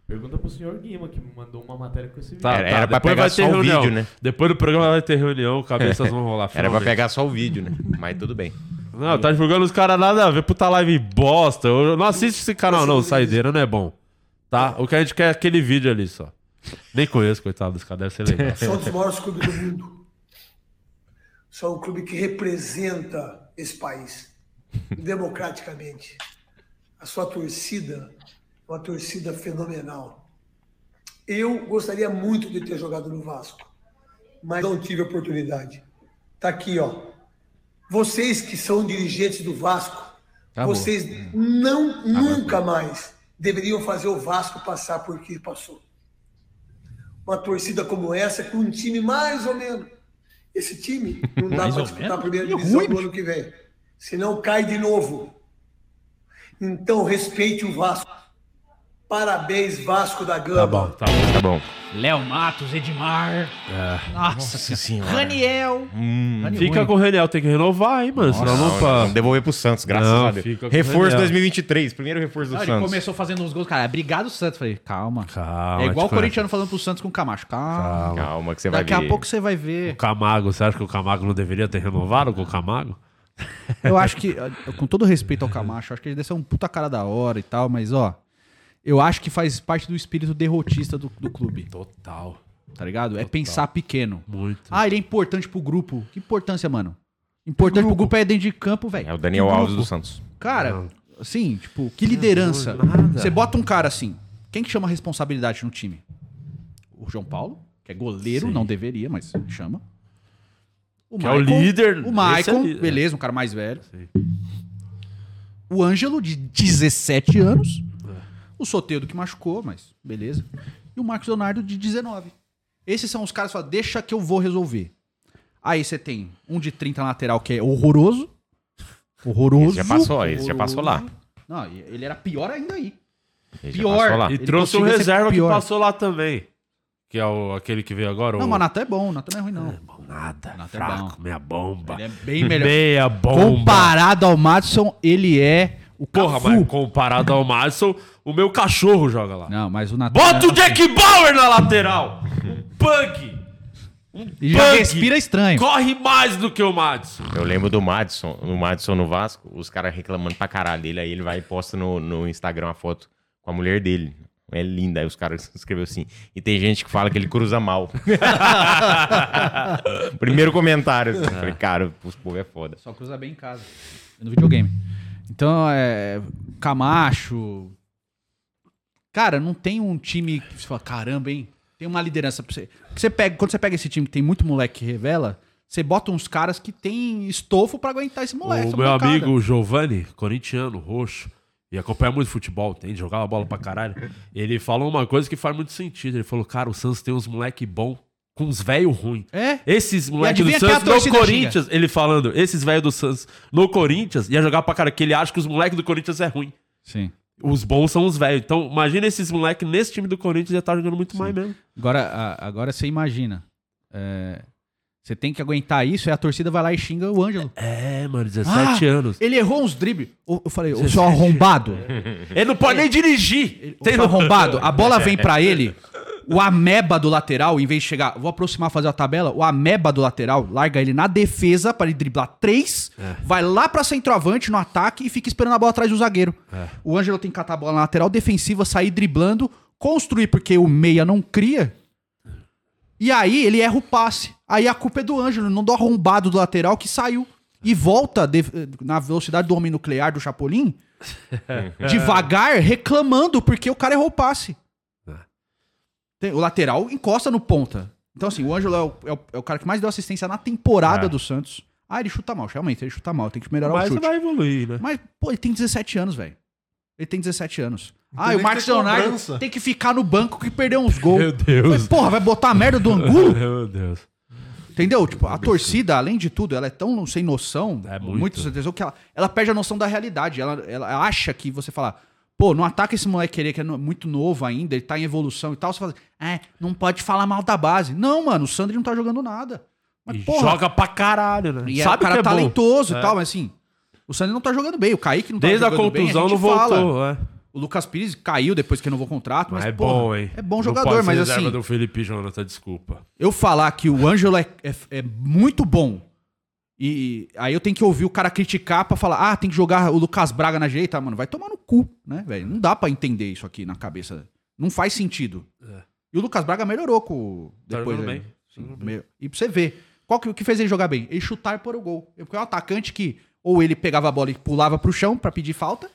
Pergunta pro senhor Guima, que me mandou uma matéria com esse vídeo. Tá, Era- tá. era pra pegar só ter o reunião. vídeo, né? Depois do programa vai ter reunião, cabeças vão rolar. Era pra pegar só o vídeo, né? Mas tudo bem. Não, tá divulgando os caras nada a ver. Puta live bosta. Eu não assisto esse canal, não. Saideira não é bom. Tá? O que a gente quer é aquele vídeo ali só. Nem conheço, coitado dos caras. Deve ser legal. São um dos maiores clubes do mundo. São um clube que representa esse país democraticamente. A sua torcida é uma torcida fenomenal. Eu gostaria muito de ter jogado no Vasco, mas não tive oportunidade. Tá aqui, ó. Vocês que são dirigentes do Vasco, Acabou. vocês não nunca mais deveriam fazer o Vasco passar por que passou uma torcida como essa com um time mais ou menos. Esse time não dá para disputar a primeira divisão do ano que vem. Senão cai de novo. Então respeite o Vasco. Parabéns, Vasco da Gama. Tá bom, tá bom. Tá bom. Léo Matos, Edmar. Nossa, senhora. Raniel. Rani Fica ruim. com o Reniel, tem que renovar, hein, mano. Senão não, Não, pa- vamos devolver pro Santos, graças Não, a Deus. Reforço Raniel. 2023, primeiro reforço do Não, ele Santos. começou fazendo uns gols, cara. Obrigado, Santos. Falei, calma. Calma, é igual o tipo, corintiano falando pro Santos com o Camacho. Calma. Calma que você vai Daqui ver. a pouco você vai ver. O Camago, você acha que o Camago não deveria ter renovado com o Camago? Eu acho que, com todo respeito ao Camacho, acho que ele deve ser um puta cara da hora e tal, mas ó, eu acho que faz parte do espírito derrotista do, do clube, Total. tá ligado? É pensar pequeno. Muito. Ah, ele é importante pro grupo. Que importância, mano? Importante pro grupo é dentro de campo, velho. É o Daniel Alves grupo? do Santos. Cara, assim, tipo, que liderança. Você bota um cara assim, quem que chama a responsabilidade no time? O João Paulo, que é goleiro, Sim. não deveria, mas chama. O Que é o líder. O é Maicon, líder. beleza, um cara mais velho. Sim. O Ângelo, de 17 anos. É. O Soteldo, que machucou, mas beleza. E o Marcos Leonardo, de 19. Esses são os caras que falam, deixa que eu vou resolver. Aí você tem um de 30 na lateral, que é horroroso. Horroroso. Esse já passou, esse já passou lá. Não, ele era pior ainda aí. Já Pior. E Ele trouxe um reserva que passou lá também. Que é o, aquele que veio agora. Não, o... mas o Natan é bom, o Natan não é ruim, não. Bom, nada. Natan é fraco, bom. meia bomba. Ele é bem melhor. Meia bomba. Comparado ao Madison, ele é o Porra, Cafu. mas comparado ao Madison, o meu cachorro joga lá. Não, mas o Natan... Bota o Jack Bauer na lateral! Um punk! Um já punk! respira estranho. Corre mais do que o Madison. Eu lembro do Madison, no Madison no Vasco, os caras reclamando pra caralho dele, aí ele vai e posta no, no Instagram a foto com a mulher dele. É linda, aí os caras escreveu assim. E tem gente que fala que ele cruza mal. Primeiro comentário. Assim. Falei, cara, o povo é foda. Só cruza bem em casa. No videogame. Então, é. Camacho. Cara, não tem um time que você fala, caramba, hein? Tem uma liderança pra você. Você pega, quando você pega esse time que tem muito moleque que revela, você bota uns caras que tem estofo pra aguentar esse moleque. o meu molecada. amigo Giovanni, corintiano, roxo, e acompanha muito futebol, tem, jogava bola pra caralho. Ele falou uma coisa que faz muito sentido. Ele falou, cara, o Santos tem uns moleque bom com uns velho ruim. É? Esses moleques do a Santos no Corinthians, ele falando, esses velhos do Santos no Corinthians, ia jogar pra cara, que ele acha que os moleques do Corinthians é ruim. Sim. Os bons são os velhos. Então, imagina esses moleques nesse time do Corinthians ia estar jogando muito mais mesmo. Agora, agora você imagina. é, você tem que aguentar isso, e a torcida vai lá e xinga o Ângelo. É, mano, 17 Ah, anos. Ele errou uns dribles. Eu falei, o seu arrombado. Ele não pode nem dirigir. Tem arrombado. A bola vem pra ele. O ameba do lateral, em vez de chegar, vou aproximar fazer a tabela, o ameba do lateral larga ele na defesa para ele driblar três, vai lá pra centroavante no ataque e fica esperando a bola atrás do zagueiro. O Ângelo tem que catar a bola na lateral defensiva, sair driblando, construir porque o meia não cria. E aí ele erra o passe. Aí a culpa é do Ângelo, não do arrombado do lateral que saiu. E volta de- na velocidade do homem nuclear do Chapolin, devagar, reclamando porque o cara errou o passe. Tem- o lateral encosta no ponta. Então, assim, o Ângelo é o, é o- é o cara que mais deu assistência na temporada É. do Santos. Ah, ele chuta mal, realmente, ele chuta mal, tem que melhorar Mas o chute. vai evoluir, né? Mas, pô, ele tem 17 anos, velho. Ele tem 17 anos. ah, nem e o Marcos Leonardo cobrança. tem que ficar no banco que perdeu uns gols. Meu Deus. Falei, Porra, vai botar a merda do Angulo? Meu Deus. Entendeu? Tipo, a torcida, além de tudo, ela é tão sem noção, É muito, muito. certeza, que ela, ela perde a noção da realidade. Ela, ela acha que você fala, pô, não ataca esse moleque querer que é muito novo ainda, ele tá em evolução e tal. Você fala, é, não pode falar mal da base. Não, mano, o Sandri não tá jogando nada. Mas, porra, joga pra caralho, né? e é Sabe um cara que é bom. talentoso É. e tal, mas assim, o Sandri não tá jogando bem. O Kaique não tá Desde a jogando bem. contusão gente não fala. voltou, é. O Lucas Pires caiu depois que renovou o contrato, mas, Mas é porra, bom, hein? É bom Não jogador, mas reserva assim, do Felipe Jonathan, desculpa. eu falar que o Ângelo é, é, é muito bom e aí eu tenho que ouvir o cara criticar pra falar, ah, tem que jogar o Lucas Braga na direita, mano, vai tomar no cu, né, velho? Não dá pra entender isso aqui na cabeça. Não faz sentido. E o Lucas Braga melhorou com Tá depois aí. bem. Sim, me- E pra você ver, qual que, o que fez ele jogar bem? Ele chutar e pôr o gol. Porque é um atacante que ou ele pegava a bola e pulava pro chão pra pedir falta,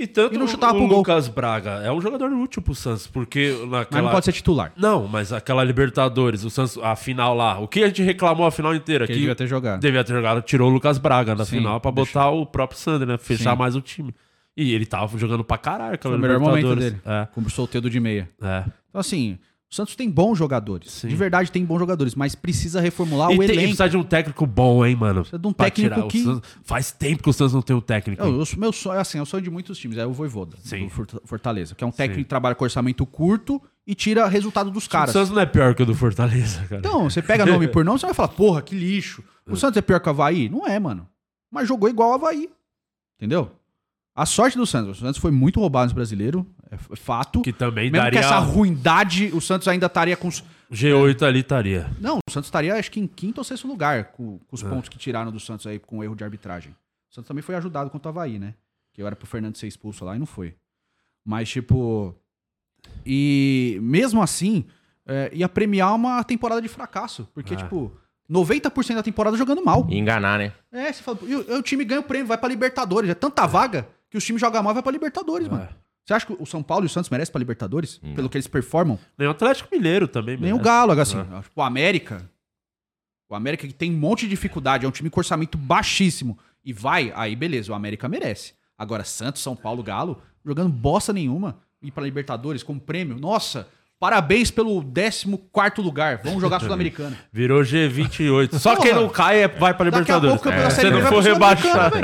E tanto E não chutava o pro gol. Lucas Braga é um jogador útil pro Santos, porque naquela... mas não pode ser titular. Não, mas aquela Libertadores, o Santos, a final lá, o que a gente reclamou a final inteira? Que ele devia ter jogado. Devia ter jogado, tirou o Lucas Braga na Sim, final pra botar o próprio Sander, né? Fechar Sim. mais o time. E ele tava jogando pra caralho aquela Foi o melhor momento dele. Como solteiro de meia. É, é. Então, assim, o Santos tem bons jogadores. Sim. De verdade, tem bons jogadores, mas precisa reformular E o tem, elenco. precisa de um técnico bom, hein, mano? Precisa de um Pra técnico o que- Santos. Faz tempo que o Santos não tem um técnico. Eu, eu, meu sonho, assim, é o sonho de muitos times, é o Voivoda, Sim. do Forta- Fortaleza, que é um técnico Sim. que trabalha com orçamento curto e tira resultado dos O caras. Santos não é pior que o do Fortaleza, cara. Então, você pega nome por nome, você vai falar, porra, que lixo. O Santos é pior que o Havaí? Não é, mano. Mas jogou igual o Havaí. Entendeu? A sorte do Santos. O Santos foi muito roubado nesse brasileiro, é fato. que também Mesmo daria... que essa ruindade, o Santos ainda estaria com os. G8 ali estaria. Não, o Santos estaria, acho que em quinto ou sexto lugar, com, com É. os pontos que tiraram do Santos aí com o erro de arbitragem. O Santos também foi ajudado contra o Havaí, né? Que eu era pro Fernando ser expulso lá e não foi. Mas, tipo. E mesmo assim, é, ia premiar uma temporada de fracasso. Porque, É. tipo, 90% da temporada jogando mal. E enganar, né? É, você fala, e o, e o time ganha o prêmio, vai pra Libertadores. É tanta vaga que os times jogam mal e vai pra Libertadores, É. mano. Você acha que o São Paulo e o Santos merecem pra Libertadores? Pelo que eles performam? Nem o Atlético Mineiro também. Nem o merece. Galo, assim. É. O América. O América que tem um monte de dificuldade, é um time com orçamento baixíssimo. E vai, aí beleza, o América merece. Agora, Santos, São Paulo, Galo, jogando bosta nenhuma, ir pra Libertadores com prêmio. Nossa, Parabéns pelo 14 lugar. Vamos jogar Sul-Americana. Virou G28. Só quem não cai é- vai pra Daqui a Libertadores. pouco o da Se Série B não for rebaixado.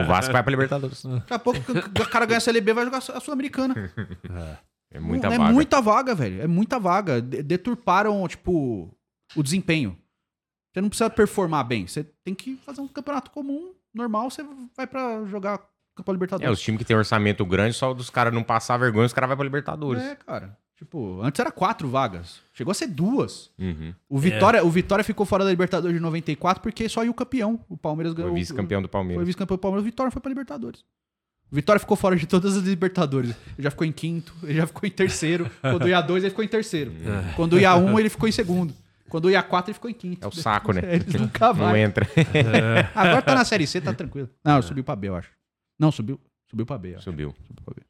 O Vasco vai pra Libertadores. Daqui a pouco o cara ganha a Série B vai jogar a Sul-Americana. É muita é vaga. muita vaga, velho. É muita vaga. De- Deturparam, tipo, o desempenho. Você não precisa performar bem. Você tem que fazer um campeonato comum, normal, você vai pra jogar Copa É, Libertadores. os times que tem orçamento grande, só dos caras não passar vergonha, os caras vão pra Libertadores. É, cara. Tipo, antes era quatro vagas. Chegou a ser duas. Uhum. O Vitória, o Vitória ficou fora da Libertadores de 94 porque só ia o campeão. O Palmeiras ganhou. Foi vice-campeão do Foi Palmeiras. vice-campeão do Palmeiras. O Vitória foi pra Libertadores. O Vitória ficou fora de todas as Libertadores. Ele já ficou em quinto, ele já ficou em terceiro. Quando ia dois, ele ficou em terceiro. Quando ia um, ele ficou em segundo. Quando ia quatro, ele ficou em quinto. É o saco, né? Eles nunca Não vai. entra. Agora tá na Série C, tá tranquilo. Não, subiu pra B, eu acho. Não, subiu. Subiu pra B. Subiu. Subiu pra B.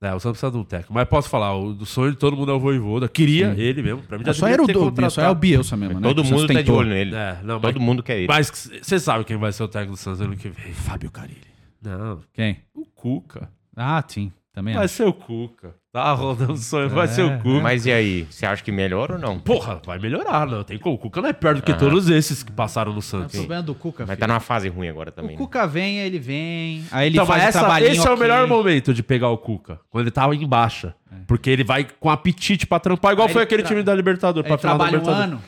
É, o Santos precisa de um técnico. Mas posso falar, o do sonho de todo mundo é o Voivoda. Queria ele mesmo. Pra mim já Só era o do, só é o Bielsa mesmo, né? Todo mundo tá de olho nele. É, não, Todo mas, mundo quer ele. Mas você sabe quem vai ser o técnico do Santos ano que vem. Fábio Carilli. Não, Quem? o Cuca. Ah, sim. Também Vai acho. ser o Cuca. Tá rodando o sonho, vai ser o Cuca. Mas e aí? Você acha que melhora ou não? Porra, vai melhorar, não. Tem como. O Cuca não é pior do que todos esses que passaram no Santos. problema do Cuca, Mas filho. tá numa fase ruim agora também. O né? Cuca vem, ele vem. Aí ele Então, faz mas essa- trabalhinho esse é o ok. melhor momento de pegar o Cuca. Quando ele tava em baixa. Porque ele vai com apetite pra trampar, igual Aí foi ele aquele tra- time da Libertadores. Aí Pra ele final da trabalha um Libertadores. ano.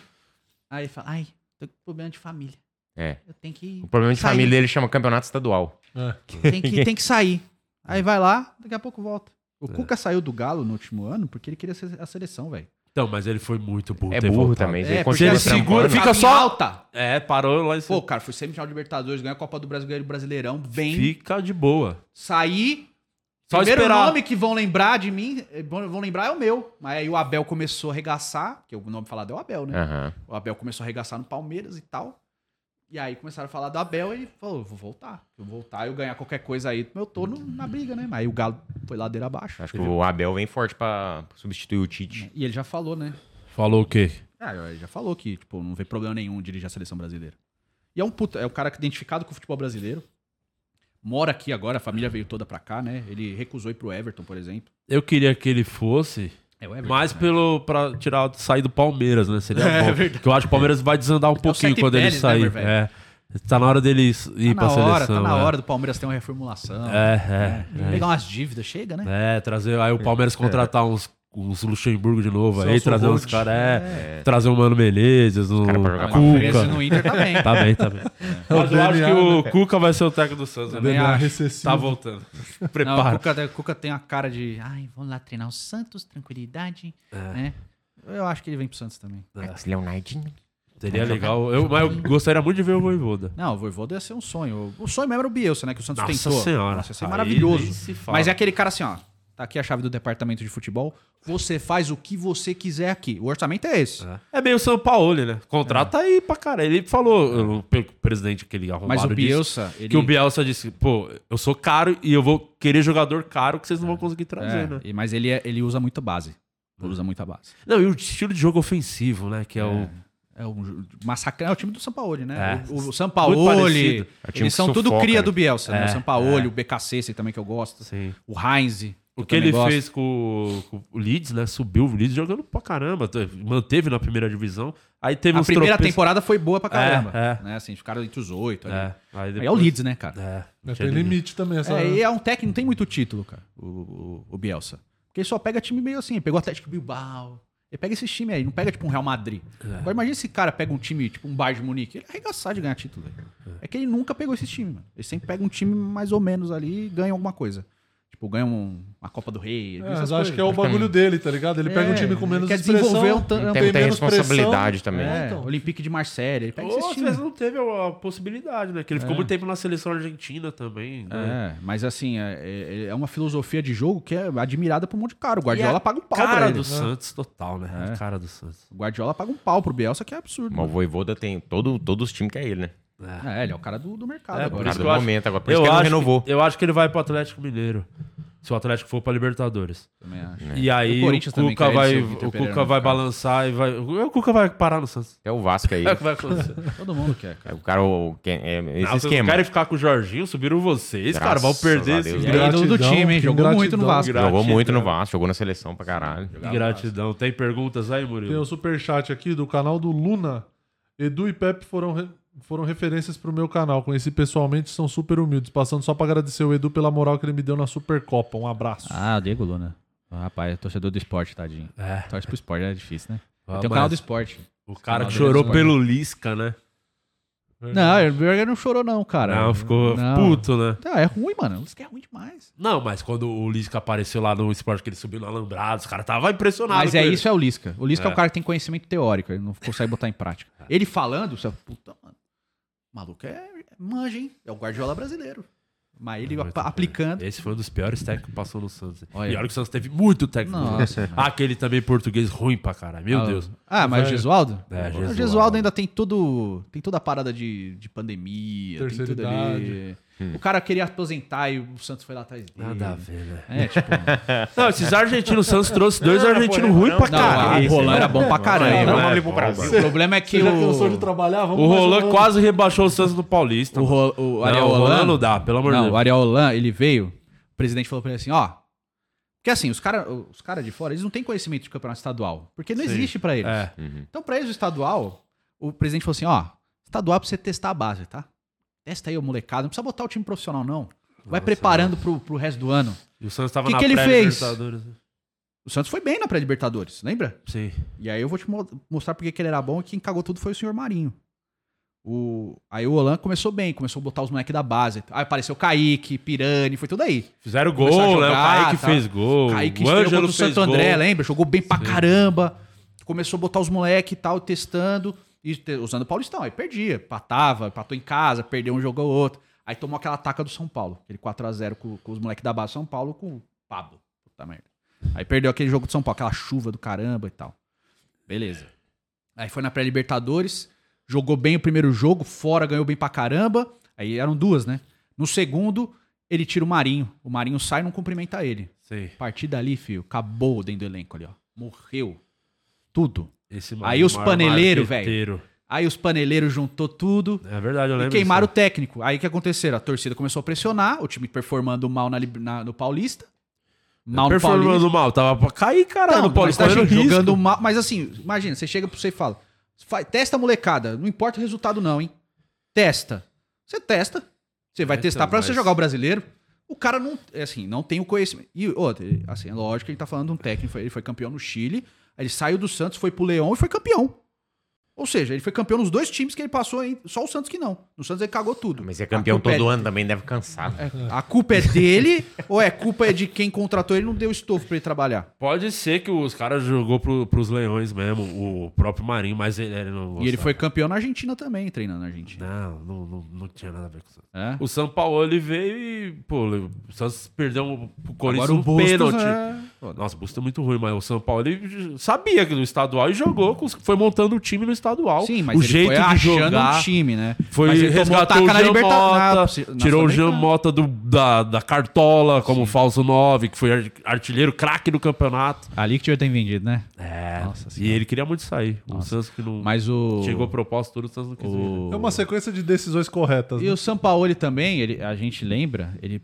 Aí ele fala, ai, tô com problema de família. É. Eu tenho que. O problema de sair. família dele chama campeonato estadual. Tem que, tem que sair. Aí vai lá, daqui a pouco volta. O Cuca saiu do Galo no último ano porque ele queria ser a seleção, velho. Então, mas ele foi muito burro. É burro voltado. também. É, Ele ele trampando. segura, fica só- alta. É, parou lá em cima. Pô, cara, foi semifinal de Libertadores, ganhou a Copa do Brasil, ganhou o Brasileirão, bem. Fica de boa. Sair. Só Primeiro esperar. nome que vão lembrar de mim, eh, vão lembrar é o meu. Mas aí o Abel começou a arregaçar, que o nome falado é o Abel, né? Aham. O Abel começou a arregaçar no Palmeiras e tal. E aí começaram a falar do Abel e ele falou: vou voltar. Eu vou voltar, eu ganhar qualquer coisa aí, eu tô no- na briga, né? Mas aí o Galo foi ladeira abaixo. Acho que o Abel vem forte pra substituir o Tite. E ele já falou, né? Falou o quê? Ah, ele já falou que, tipo, não vê problema nenhum dirigir a seleção brasileira. E é um puta, é um cara que é identificado com o futebol brasileiro. Mora aqui agora, a família veio toda pra cá, né? Ele recusou ir pro Everton, por exemplo. Eu queria que ele fosse É o Everton. mais né? pelo pra tirar sair do Palmeiras, né? Seria É, bom. verdade. Porque eu acho que o Palmeiras vai desandar um pouquinho Sete quando ele né, sair. é. Tá na hora dele ir Tá pra na hora, seleção. tá na é. hora do Palmeiras ter uma reformulação. É, é, Pegar umas dívidas, chega, né? É, trazer. Aí o Palmeiras contratar uns, uns Luxemburgo de novo aí, Celso trazer uns Roth. caras. É, trazer um Mano Menezes, um Esse Cuca. no Inter tá bem. Tá bem, tá bem. É o Mas eu acho que o né? Cuca vai ser o técnico do Santos. Também né? DNA acho. Tá voltando. Não, o Prepara. Cuca, o Cuca tem a cara de. Ai, vamos lá treinar o Santos, tranquilidade. Né? Eu acho que ele vem pro Santos também. Max Leonardinho. Seria legal. Eu, mas eu gostaria muito de ver o Voivoda. Não, o Voivoda ia ser um sonho. O sonho mesmo era o Bielsa, né? Que o Santos Nossa tentou. senhora. Nossa, ia ser Aí maravilhoso. se. Mas é aquele cara assim, ó. Tá aqui a chave do departamento de futebol. Você faz o que você quiser aqui. O orçamento é esse. É meio São Paulo, né? Contrata aí pra cara. Ele falou, o pe- presidente que ele arrumou. Mas o Bielsa, ele... Que o Bielsa disse, pô, eu sou caro e eu vou querer jogador caro que vocês não vão conseguir trazer, É, né? mas ele, é- ele usa muita base. Ele usa muita base. Não, e o estilo de jogo ofensivo, né? Que é, o. É um massacre. É o time do Sampaoli, né? É. O, o Muito Sampaoli. parecido. É o time Eles são tudo cria né? do Bielsa, né? É, O Sampaoli, é. o BKC, também que eu gosto. Sim. O Heinz. O que ele fez com, o- com o Leeds, né? Subiu o Leeds jogando pra caramba. Manteve na primeira divisão. Aí teve A uns primeira tropeços- temporada foi boa pra caramba. É, é. Né? Assim, ficaram entre os oito. ali. É, aí, Aí depois... é o Leeds, né, cara? É, tinha Tem limite também essa. É, e é um técnico, não tem muito título, cara, o, o, o Bielsa. Porque ele só pega time meio assim, pegou o Atlético Bilbao. Ele pega esses times aí, não pega tipo um Real Madrid. É. Agora imagina esse cara pega um time, tipo um Bayern de Munique, ele arregaçar de ganhar título, velho. É que ele nunca pegou esse time, mano. Ele sempre pega um time mais ou menos ali e ganha alguma coisa. Tipo, ganha um- uma Copa do Rei. É, mas acho coisas. que é o bagulho dele, tá ligado? Ele pega um É, time com menos quer expressão, desenvolver um Tem tem menos responsabilidade também. É, então. Olympique de Marseille, ele pega Ou às vezes não teve a, a possibilidade, né? Que ele ficou É. muito tempo na seleção argentina também. Né? É, mas assim, é, é- é uma filosofia de jogo que é admirada por um monte de cara. O Guardiola paga um pau pra Cara ele. do Santos total, né? É. Cara do Santos. O Guardiola paga um pau pro Bielsa, que é absurdo. Mas o Voivoda tem todo, todos os times que é ele, né? É, ele é o cara do, do mercado É, O por agora. cara isso do que eu acho- momento agora. Por isso Eu que ele não acho, renovou. que, eu acho que ele vai pro Atlético Mineiro. se o Atlético for pra Libertadores. Também acho. E aí O o, Cuca vai, se o Cuca vai balançar e vai. O Cuca vai parar no Santos. É o Vasco aí. É o que vai acontecer. Todo mundo quer, cara. O cara, o, é, esse Não, esquema. querem ficar com o Jorginho, subiram vocês, cara. Vão Graças perder a esse aí do, Gratidão, time, hein? Jogou muito no gratidão. Vasco. Gratidão. Jogou muito no Vasco, jogou na seleção pra caralho. Gratidão. Tem perguntas aí, Tem Murilo? o superchat aqui do canal do Luna. Edu e Pepe foram, re- foram referências pro meu canal. Conheci pessoalmente, são super humildes. Passando só pra agradecer o Edu pela moral que ele me deu na Supercopa. Um abraço. Ah, o Diego Luna. Ah, Rapaz, é torcedor do esporte, tadinho. É. Torce pro esporte, é difícil, né? Ah, Tem o mas canal do esporte. O cara que chorou pelo Lisca, né? Não, o Berger não chorou, não, cara. Não, ficou Não. puto, né? Não, é ruim, mano. Isso que é ruim demais. Não, mas quando o Lisca apareceu lá no esporte que ele subiu no alambrado, os caras tava impressionados. Mas é ele. isso, é o Lisca. O Lisca é, É. um cara que tem conhecimento teórico, ele não consegue botar em prática. Ele falando, você fala, puta, mano. O maluco é manja, hein? É o Guardiola brasileiro. Mas ele apa- aplicando. Esse foi um dos piores técnicos que passou no Santos. Olha. E olha que o Santos teve muito técnico. Nossa, ruim. Aquele também português ruim pra caralho. Meu Ah, Deus. Ah, mas o. Gesualdo? É, O Gesualdo. Gesualdo ainda tem tudo. Tem toda a parada de, de pandemia. Tem Terceira tudo ali. O cara queria aposentar e o Santos foi lá atrás dele. Nada a ver, né? É, tipo. Não, esses argentinos, o Santos trouxe dois argentinos ruins pra caralho. o Roland era bom pra caramba. Vamos ali pro Brasil. O problema é que Você já cansou de o. trabalhar? Vamos O Roland um- quase rebaixou o Santos no Paulista. O, Ro- o Ariel não, o Holan- não dá, pelo amor de Não, Deus. o Ariel Holan, ele veio, o presidente falou pra ele assim, ó. Porque assim, os caras os cara de fora, eles não têm conhecimento de campeonato estadual. Porque não Sim. existe pra eles. É. Então, pra eles, o estadual, o presidente falou assim, ó, estadual é pra você testar a base, tá? Testa aí o molecada, não precisa botar o time profissional, não. Vai preparando pro, pro resto do ano. E o Santos tava Que na que ele fez? pré-Libertadores. O Santos foi bem na pré-Libertadores, lembra? Sim. E aí eu vou te mo- mostrar porque que ele era bom e quem cagou tudo foi o senhor Marinho. O... Aí o Olan começou bem, começou a botar os moleques da base. Aí apareceu o Kaique, Pirani, foi tudo aí. Fizeram gol, né? O Kaique tá? fez gol. Kaique o Ângelo contra o Santo André, gol. lembra? Jogou bem pra caramba. Começou a botar os moleques e tal, testando. E te- usando o Paulistão. Aí perdia. Patava, empatou em casa, perdeu um jogo ou outro. Aí tomou aquela taca do São Paulo. Aquele 4x0 com, com os moleques da base do São Paulo com o Pablo. Puta merda. Aí perdeu aquele jogo do São Paulo, aquela chuva do caramba e tal. Beleza. Aí foi na pré-Libertadores, jogou bem o primeiro jogo, fora ganhou bem pra caramba. Aí eram duas, né? No segundo, ele tira o Marinho. O Marinho sai e não cumprimenta ele. Sim. A partir dali, filho, acabou dentro do elenco ali, ó. Morreu. Tudo. Esse Aí os paneleiros, marqueteiro. Aí os paneleiros juntou tudo. É verdade, eu E lembro. queimaram o disso. técnico. Aí o que aconteceu? A torcida começou a pressionar, o time performando mal na, na- no Paulista. Mal no Paulista. Performando mal, tava pra cair, caralho. Não, no Paulista mas tá, gente, jogando mal. Mas assim, imagina, você chega pra você e fala: "Fa- testa a molecada, não importa o resultado, não, hein? Testa. Você testa. Você vai Testa, testar pra você mas- jogar o brasileiro. O cara não, é assim, não tem o conhecimento. E outra, assim, é lógico que a gente tá falando de um técnico, ele foi campeão no Chile, ele saiu do Santos, foi pro Leão e foi campeão. Ou seja, ele foi campeão nos dois times que ele passou, hein? só o Santos que não. No Santos ele cagou tudo. Mas é campeão culpa todo é- ano também, deve cansar. A culpa é dele ou é culpa é de quem contratou ele e não deu estofo pra ele trabalhar? Pode ser que os caras jogou pro, pros leões mesmo, o próprio Marinho, mas ele, ele não E ele gostava. foi campeão na Argentina também, treinando na Argentina. Não, não, não, não tinha nada a ver com isso. É? O São Paulo ele veio e, pô, o Santos perdeu pro Corinthians Agora o um Bustos pênalti. Nossa, o Bustos é muito ruim, mas o São Paulo ele sabia que no estadual e jogou, com foi montando o time no estadual. Sim, mas o ele jeito foi de achando jogar, um time, né? Foi Mas ele resgatou o Jean Mota, na- na tirou o Jean. Mota do, da, da cartola como falso 9, que foi ar- artilheiro craque do campeonato. Ali que tinha ter vendido, né? É, Nossa e ele queria muito sair. O Santos que não Mas o. chegou proposta, tudo o Santos não quis vir. o... É uma sequência de decisões corretas. E né? o Sampaoli também, ele, a gente lembra, ele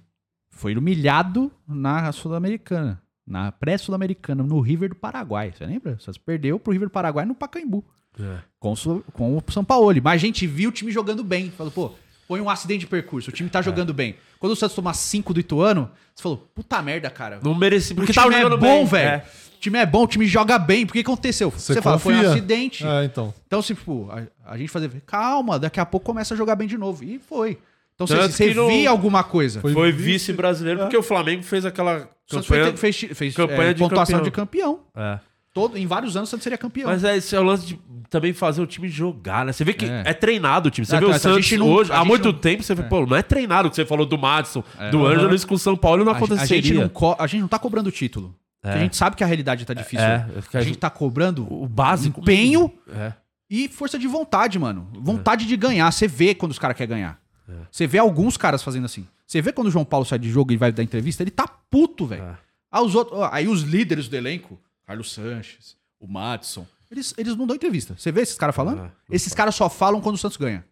foi humilhado na Sul-Americana. Na pré-Sul-Americana, no River do Paraguai. Você lembra? O Santos perdeu pro River do Paraguai no Pacaembu. É. Com, o com o São Paulo. Mas a gente viu o time jogando bem. Falou, pô, põe um acidente de percurso. O time É. tá jogando bem. Quando o Santos tomar 5 do Ituano, você falou, puta merda, cara. Não merecia, O porque time tava é bom, bem. velho. É. O time é bom, o time joga bem. Por que aconteceu? Você, fala, foi um acidente. É, então. Então, se, tipo, a, a gente fazer, calma, daqui a pouco começa a jogar bem de novo. E foi. Então, Tanto você, você via alguma coisa. Foi Foi vice- vice-brasileiro, porque o Flamengo fez aquela O Santos campanha... fez, fez, campanha é, de pontuação campeão. de campeão. É. Todo, em vários anos o Santos seria campeão. Mas é, esse é o lance de também fazer o time jogar, né? Você vê que é, É. treinado o time. Você Não, vê o a Santos gente não- hoje, há gente muito não- tempo, você vê, pô, não é treinado o que você falou do Madison, É. do Aham. Ângelo, isso com o São Paulo não a, a gente aconteceria. não co- a gente não tá cobrando título. Porque É. A gente sabe que a realidade tá difícil. É, é, a gente tá cobrando o básico. empenho É. e força de vontade, mano. Vontade de ganhar. Você vê quando os caras querem ganhar. É. Você vê alguns caras fazendo assim. Você vê quando o João Paulo sai de jogo e vai dar entrevista, ele tá puto, velho. É. Ah, os outros, aí os líderes do elenco, Carlos Sanches, o Madison, eles, eles não dão entrevista. Você vê esses caras falando? É, esses caras só falam quando o Santos ganha.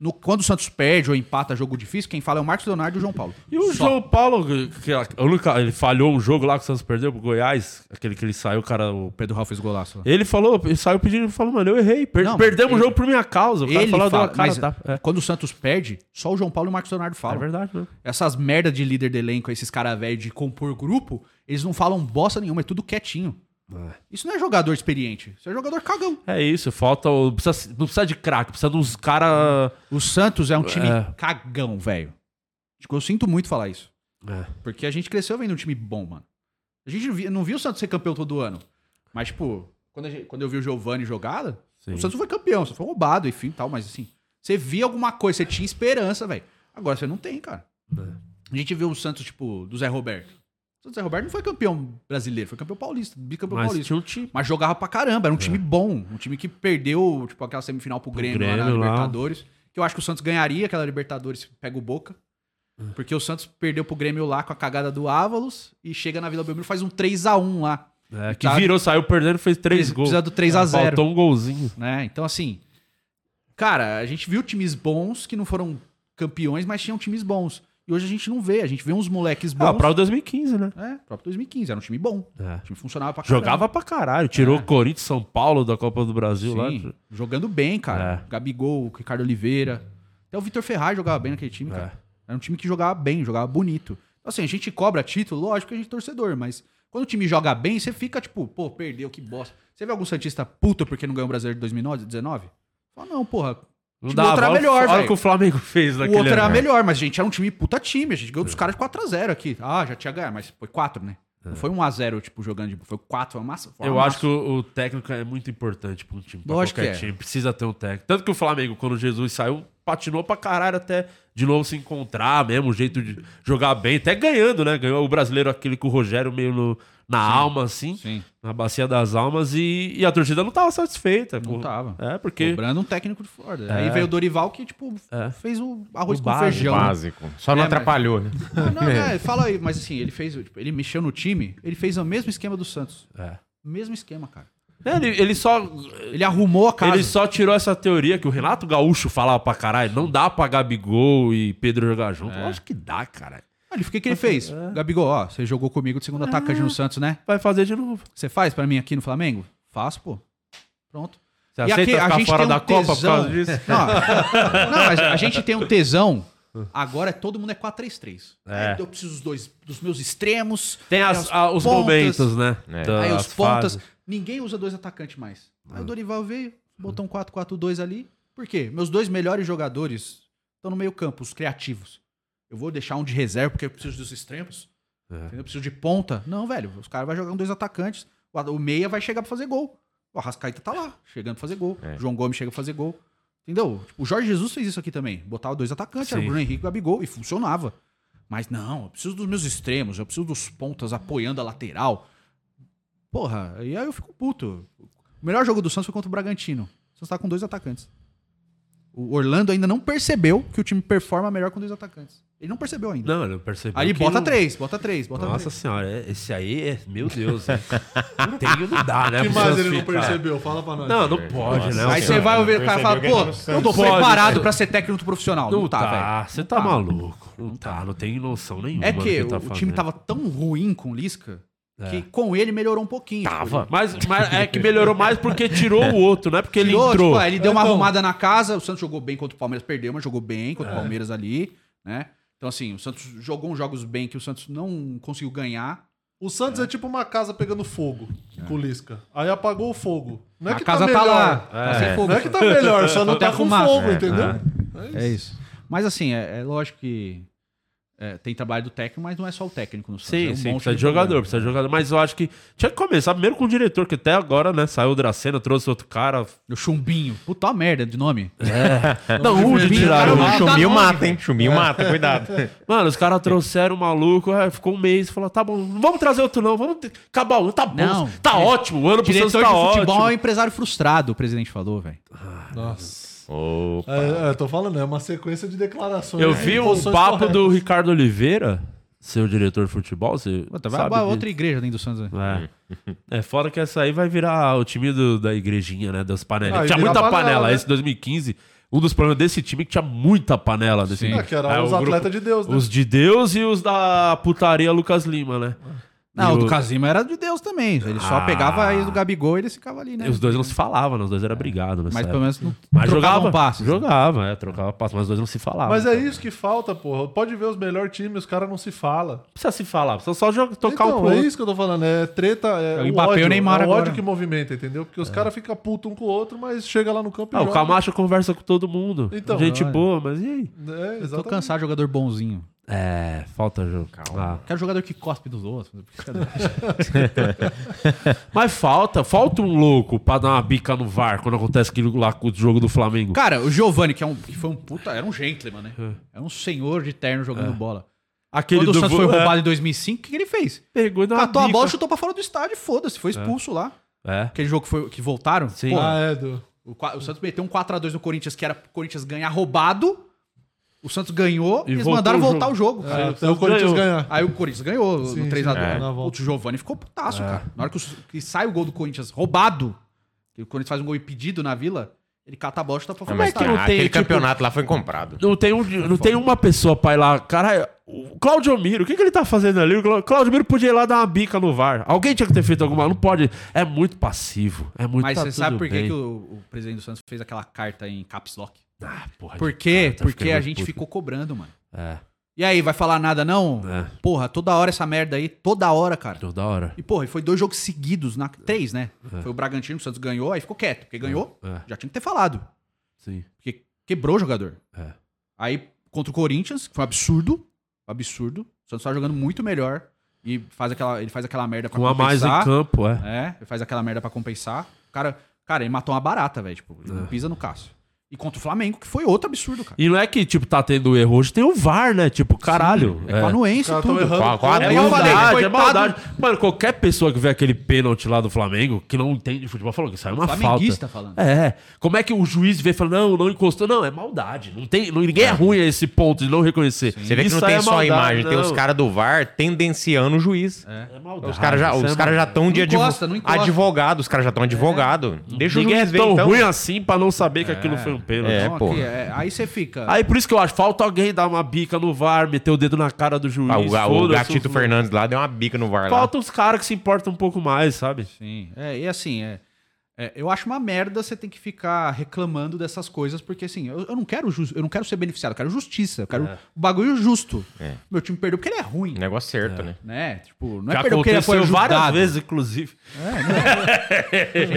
No- quando o Santos perde ou empata jogo difícil, quem fala é o Marcos Leonardo e o João Paulo. E o Só. João Paulo, que a única- ele falhou um jogo lá que o Santos perdeu pro Goiás, aquele que ele saiu, o cara. O Pedro Raul fez golaço. lá. Ele falou, ele saiu pedindo e falou, mano, eu errei. per- Não, perdemos ele- o jogo por minha causa. O cara Ele falou, fala, cara, mas tá? É, quando o Santos perde, só o João Paulo e o Marcos Leonardo é falam. verdade, né? Essas merda de líder de elenco, esses caras velhos de compor grupo, eles não falam bosta nenhuma, é tudo quietinho. Isso não é jogador experiente, isso é jogador cagão. É isso, falta. o- Precisa, não precisa de craque, precisa de uns caras. O Santos é um time É. cagão, velho. Tipo, Eu sinto muito falar isso. É. Porque a gente cresceu vendo um time bom, mano. A gente não vi- não viu o Santos ser campeão todo ano. Mas, tipo, quando, a gente- quando eu vi o Giovanni jogada, Sim. o Santos foi campeão, só foi roubado, enfim, tal. Mas, assim, você via alguma coisa, você tinha esperança, velho. Agora você não tem, cara. É. A gente viu o Santos, tipo, do Zé Roberto. O Santos Zé Roberto não foi campeão brasileiro, foi campeão paulista, bicampeão Mas paulista. um time. Mas jogava pra caramba, era um time bom. Um time que perdeu, tipo, aquela semifinal pro Grêmio, lá na Grêmio lá. Libertadores. Que eu acho que o Santos ganharia aquela Libertadores pega o Boca. Porque o Santos perdeu pro Grêmio lá com a cagada do Ávalos e chega na Vila Belmiro e faz um 3x1 lá. É, que Tá- virou, saiu perdendo, fez três gols. precisa do 3 a 0. Faltou um golzinho. Né? Então, assim, cara, a gente viu times bons que não foram campeões, mas tinham times bons. E hoje a gente não vê, a gente vê uns moleques bons. Ah, o 2015, né? É, próprio 2015, era um time bom. É. O time funcionava pra caramba. Jogava pra caralho. Tirou É. o Corinthians São Paulo da Copa do Brasil lá. Sim, jogando bem, cara. É. Gabigol, Ricardo Oliveira. Até o Vitor Ferraz jogava bem naquele time, cara. Era um time que jogava bem, jogava bonito. Então, assim, a gente cobra título, lógico que a gente é torcedor, mas quando o time joga bem, você fica tipo, pô, perdeu, que bosta. Você vê algum Santista puto porque não ganhou o Brasileiro de 2019? Fala, não, porra. Não time dá, outro era melhor, olha o velho. que o Flamengo fez O naquele outro era melhor, mas a gente era um time puta time. A gente ganhou dos caras de 4x0 aqui. Ah, já tinha ganhado, mas foi 4, né? Não foi 1x0, tipo, jogando de. Foi 4, foi uma massa. Eu massa. acho que o, o técnico é muito importante para um time. Pra Lógico qualquer que é. time. Precisa ter um técnico. Tanto que o Flamengo, quando o Jesus saiu, patinou pra caralho até de novo se encontrar mesmo, o jeito de jogar bem. Até ganhando, né? Ganhou o brasileiro aquele com o Rogério meio no- na alma, assim. Sim. Na bacia das almas. E, e a torcida não tava satisfeita. Não com- tava. É, porque... Cobrando um técnico de fora. É. Aí veio o Dorival que, tipo, É. fez o arroz O com básico. feijão. Básico. Só não É, mas- atrapalhou, né? Não, não, é, fala aí, mas assim, ele fez. tipo, ele mexeu no time, ele fez o mesmo esquema do Santos. É. Mesmo esquema, cara. É, Ele, ele só... Ele arrumou a casa. Ele só tirou essa teoria que o Renato Gaúcho falava pra caralho. Não dá pra Gabigol e Pedro jogar junto. É. Eu acho que dá, cara. Olha, o que, que ele fez? Gabigol, ó, você jogou comigo de segundo atacante no Santos, né? Vai fazer de novo. Você faz pra mim aqui no Flamengo? Faço, pô. Pronto. Você aceita ficar fora da Copa por causa disso? Não, não, mas a gente tem um tesão. Agora todo mundo é 4-3-3. É. Eu preciso dos dois, dos meus extremos. Tem as- as a- os pontas, momentos, né? É. Aí as os pontas. fases. Ninguém usa dois atacantes mais. Aí o Dorival veio, botou um 4-4-2 ali. Por quê? Meus dois melhores jogadores estão no meio campo, os criativos. Eu vou deixar um de reserva porque eu preciso dos extremos. É. Eu preciso de ponta. Não, velho. Os caras vão jogar com dois atacantes. O meia vai chegar pra fazer gol. O Arrascaeta tá lá, chegando pra fazer gol. É. O João Gomes chega pra fazer gol. Entendeu? Tipo, o Jorge Jesus fez isso aqui também. Botava dois atacantes, era o Sim. Bruno Henrique e o Gabigol, e funcionava. Mas não, eu preciso dos meus extremos, eu preciso dos pontas apoiando a lateral. Porra, e aí eu fico puto. O melhor jogo do Santos foi contra o Bragantino. O Santos tá com dois atacantes. O Orlando ainda não percebeu que o time performa melhor com dois atacantes. Ele não percebeu ainda. Não, ele não percebeu. Aí que bota não- três, bota três, bota Nossa três. senhora, é- esse aí é. Meu Deus? Não tem, não dá, né? O que mais ele não ficar. percebeu? Fala pra nós. Não, não pode, né? Aí O você vai ouvir o cara falar, pô, que tá eu tô preparado pra ser técnico profissional. Não, Não tá, tá, velho. você Não tá, maluco. Não tá, não tem noção nenhuma. É do que tá o time fazendo. tava tão ruim com o Lisca É. que com ele melhorou um pouquinho. Tava. Mas, mas é que melhorou mais porque tirou o outro, não é porque ele Tirou, entrou. tipo, ele deu uma Então- arrumada na casa, o Santos jogou bem contra o Palmeiras, perdeu, mas jogou bem contra o Palmeiras ali, né? Então, assim, o Santos jogou uns jogos bem que o Santos não conseguiu ganhar. O Santos é. tipo uma casa pegando fogo com o Lisca. Aí apagou o fogo. Não é a que casa tá tá, lá, tá sem fogo. Não é que tá melhor, só não tá com fumaça. fogo, É, entendeu? É isso. Mas, assim, é, é lógico que é, tem trabalho do técnico, mas não é só o técnico no Santos. Sim, é um sim, precisa de jogador, problema. precisa de jogador. Mas eu acho que tinha que começar primeiro com o diretor, que até agora, né? Saiu o Dracena, trouxe outro cara. O Chumbinho. Puta merda de nome. Não, um de tiraram. cara, O chumbinho nome, mata, hein? Chumbinho mata, cuidado. Mano, os caras trouxeram o maluco, aí ficou um mês, falou, tá bom, não vamos trazer outro não, vamos acabar um, tá bom, Não. tá ótimo, o ano pro Diretor Santos de tá futebol é um ótimo. empresário frustrado, o presidente falou, velho. Nossa. Opa. É, é, tô falando, é uma sequência de declarações. Eu vi um posições papo corretas. do Ricardo Oliveira, seu diretor de futebol. Você Puta, sabe vai disso? outra igreja dentro do Santos. né? É. é, fora que essa aí vai virar o time do- da igrejinha, né? Das panelinhas. Ah, tinha muita panela, panela. né? Esse 2015, um dos problemas desse time é que tinha muita panela. Desse Sim. time. Ah, que era Aí os atletas de Deus, né? Os de Deus e os da putaria Lucas Lima, né? Não, o do Casima era de Deus também. Ele só Ah. pegava a ex do Gabigol e ele ficava ali, né? E os dois não se falavam, né? Os dois eram brigados. nessa Mas época. pelo menos não Mas trocavam jogava, passes. Jogava, é, trocava passes, mas os dois não se falavam. Mas é isso que falta, porra. Pode ver os melhores times, os caras não se falam. Não precisa se falar, precisa só jogar, tocar um Então, pro é outro. isso que eu tô falando. É treta, é, É o o Mbappé e o ódio, Neymar é o ódio agora. que movimenta, entendeu? Porque os caras ficam putos um com o outro, mas chega lá no campo Ah, e o joga. Camacho conversa com todo mundo. Então, gente olha. boa, mas e aí? É, Tô exatamente. cansado de jogador bonzinho. É, falta jogo. Ah. Quero jogador que cospe dos outros. Mas falta, falta um louco pra dar uma bica no VAR quando acontece aquilo lá com o jogo do Flamengo. Cara, o Giovanni, que, é um, que foi um puta, era um gentleman, né? É. Era um senhor de terno jogando bola. Aquele Quando o do Santos foi é, roubado em 2005, o que, que ele fez? pegou e Catou a bola, chutou pra fora do estádio, foda-se, foi expulso lá. É. Aquele jogo que, foi, que voltaram. Sim. Pô, Ah, é, do... o, o Santos meteu um 4x2 no Corinthians, que era pro Corinthians ganhar roubado. O Santos ganhou E eles mandaram o voltar jogo. o jogo. É, Aí, até o Corinthians ganhou. aí o Corinthians ganhou Sim, no sim, 3x2. é. O. Giovanni ficou putaço, cara. Na hora que, o- que sai o gol do Corinthians roubado, que o Corinthians faz um gol impedido na vila, ele cata a bola e chuta pra fora Não, do mas estádio. não tem, aquele tipo- campeonato lá foi comprado. Não tem, um, não tem uma pessoa pra ir lá. Cara, o Claudio Miro, o que, que ele tá fazendo ali? O Clau- Claudio Miro podia ir lá dar uma bica no VAR. Alguém tinha que ter feito alguma. Não pode. É muito passivo. É muito Mas tá você sabe por que, que o, o presidente do Santos fez aquela carta em caps lock? Ah, porra Por quê? carta, Porque fiquei a gente puto. ficou cobrando, mano. É, E aí, vai falar nada não? É. Porra, toda hora essa merda aí, toda hora, cara. toda hora. E, porra, e foi dois jogos seguidos, na... três, né? Foi o Bragantino, o Santos ganhou, aí ficou quieto. Porque ganhou, É, já tinha que ter falado. sim. Porque quebrou o jogador. É. Aí, contra o Corinthians, que foi um absurdo. Absurdo. O Santos tá jogando muito melhor. E faz aquela, ele faz aquela merda pra Com a mais em compensar. campo, é. É, ele faz aquela merda pra compensar. O cara, cara, ele matou uma barata, velho. Tipo, ele É. não pisa no Cássio. E contra o Flamengo, que foi outro absurdo, cara. E não é que, tipo, tá tendo erro. Hoje tem o VAR, né? Tipo, caralho. É, com a anuência Os e tudo. errando. Qual- qual a É É, falei, maldade, é maldade. Mano, qualquer pessoa que vê aquele pênalti lá do Flamengo, que não entende de futebol, falou que é uma Flamenguista falta. falando. É. Como é que o juiz vê e fala, não, não encostou? Não, é maldade. Não tem, não, ninguém é ruim a esse ponto de não reconhecer. Você vê que Isso não tem é só a maldade, imagem, tem não. os caras do VAR tendenciando o juiz. É maldade. Os caras já é os cara já estão de Não advo- encosta, advogado, os caras já estão advogado. Deixa o Ninguém é juiz ver tão então. ruim assim pra não saber que aquilo foi um pênalti. É, Então, pô. aqui, é, aí você fica. Aí por isso que eu acho, falta alguém dar uma bica no VAR, meter o dedo na cara do juiz. Ah, o, o foda-se, Gatito o- Fernandes lá deu uma bica no VAR lá. Falta uns caras que se importam um pouco mais, sabe? Sim. É, e assim, é, é, eu acho uma merda você tem que ficar reclamando dessas coisas, porque assim, eu, eu não quero eu não quero ser beneficiado, eu quero justiça, eu quero É. o bagulho justo. É. Meu time perdeu porque ele é ruim, Negócio certo, né? né? Tipo, não Já é perdeu porque ele foi aconteceu várias ajudado. vezes, inclusive.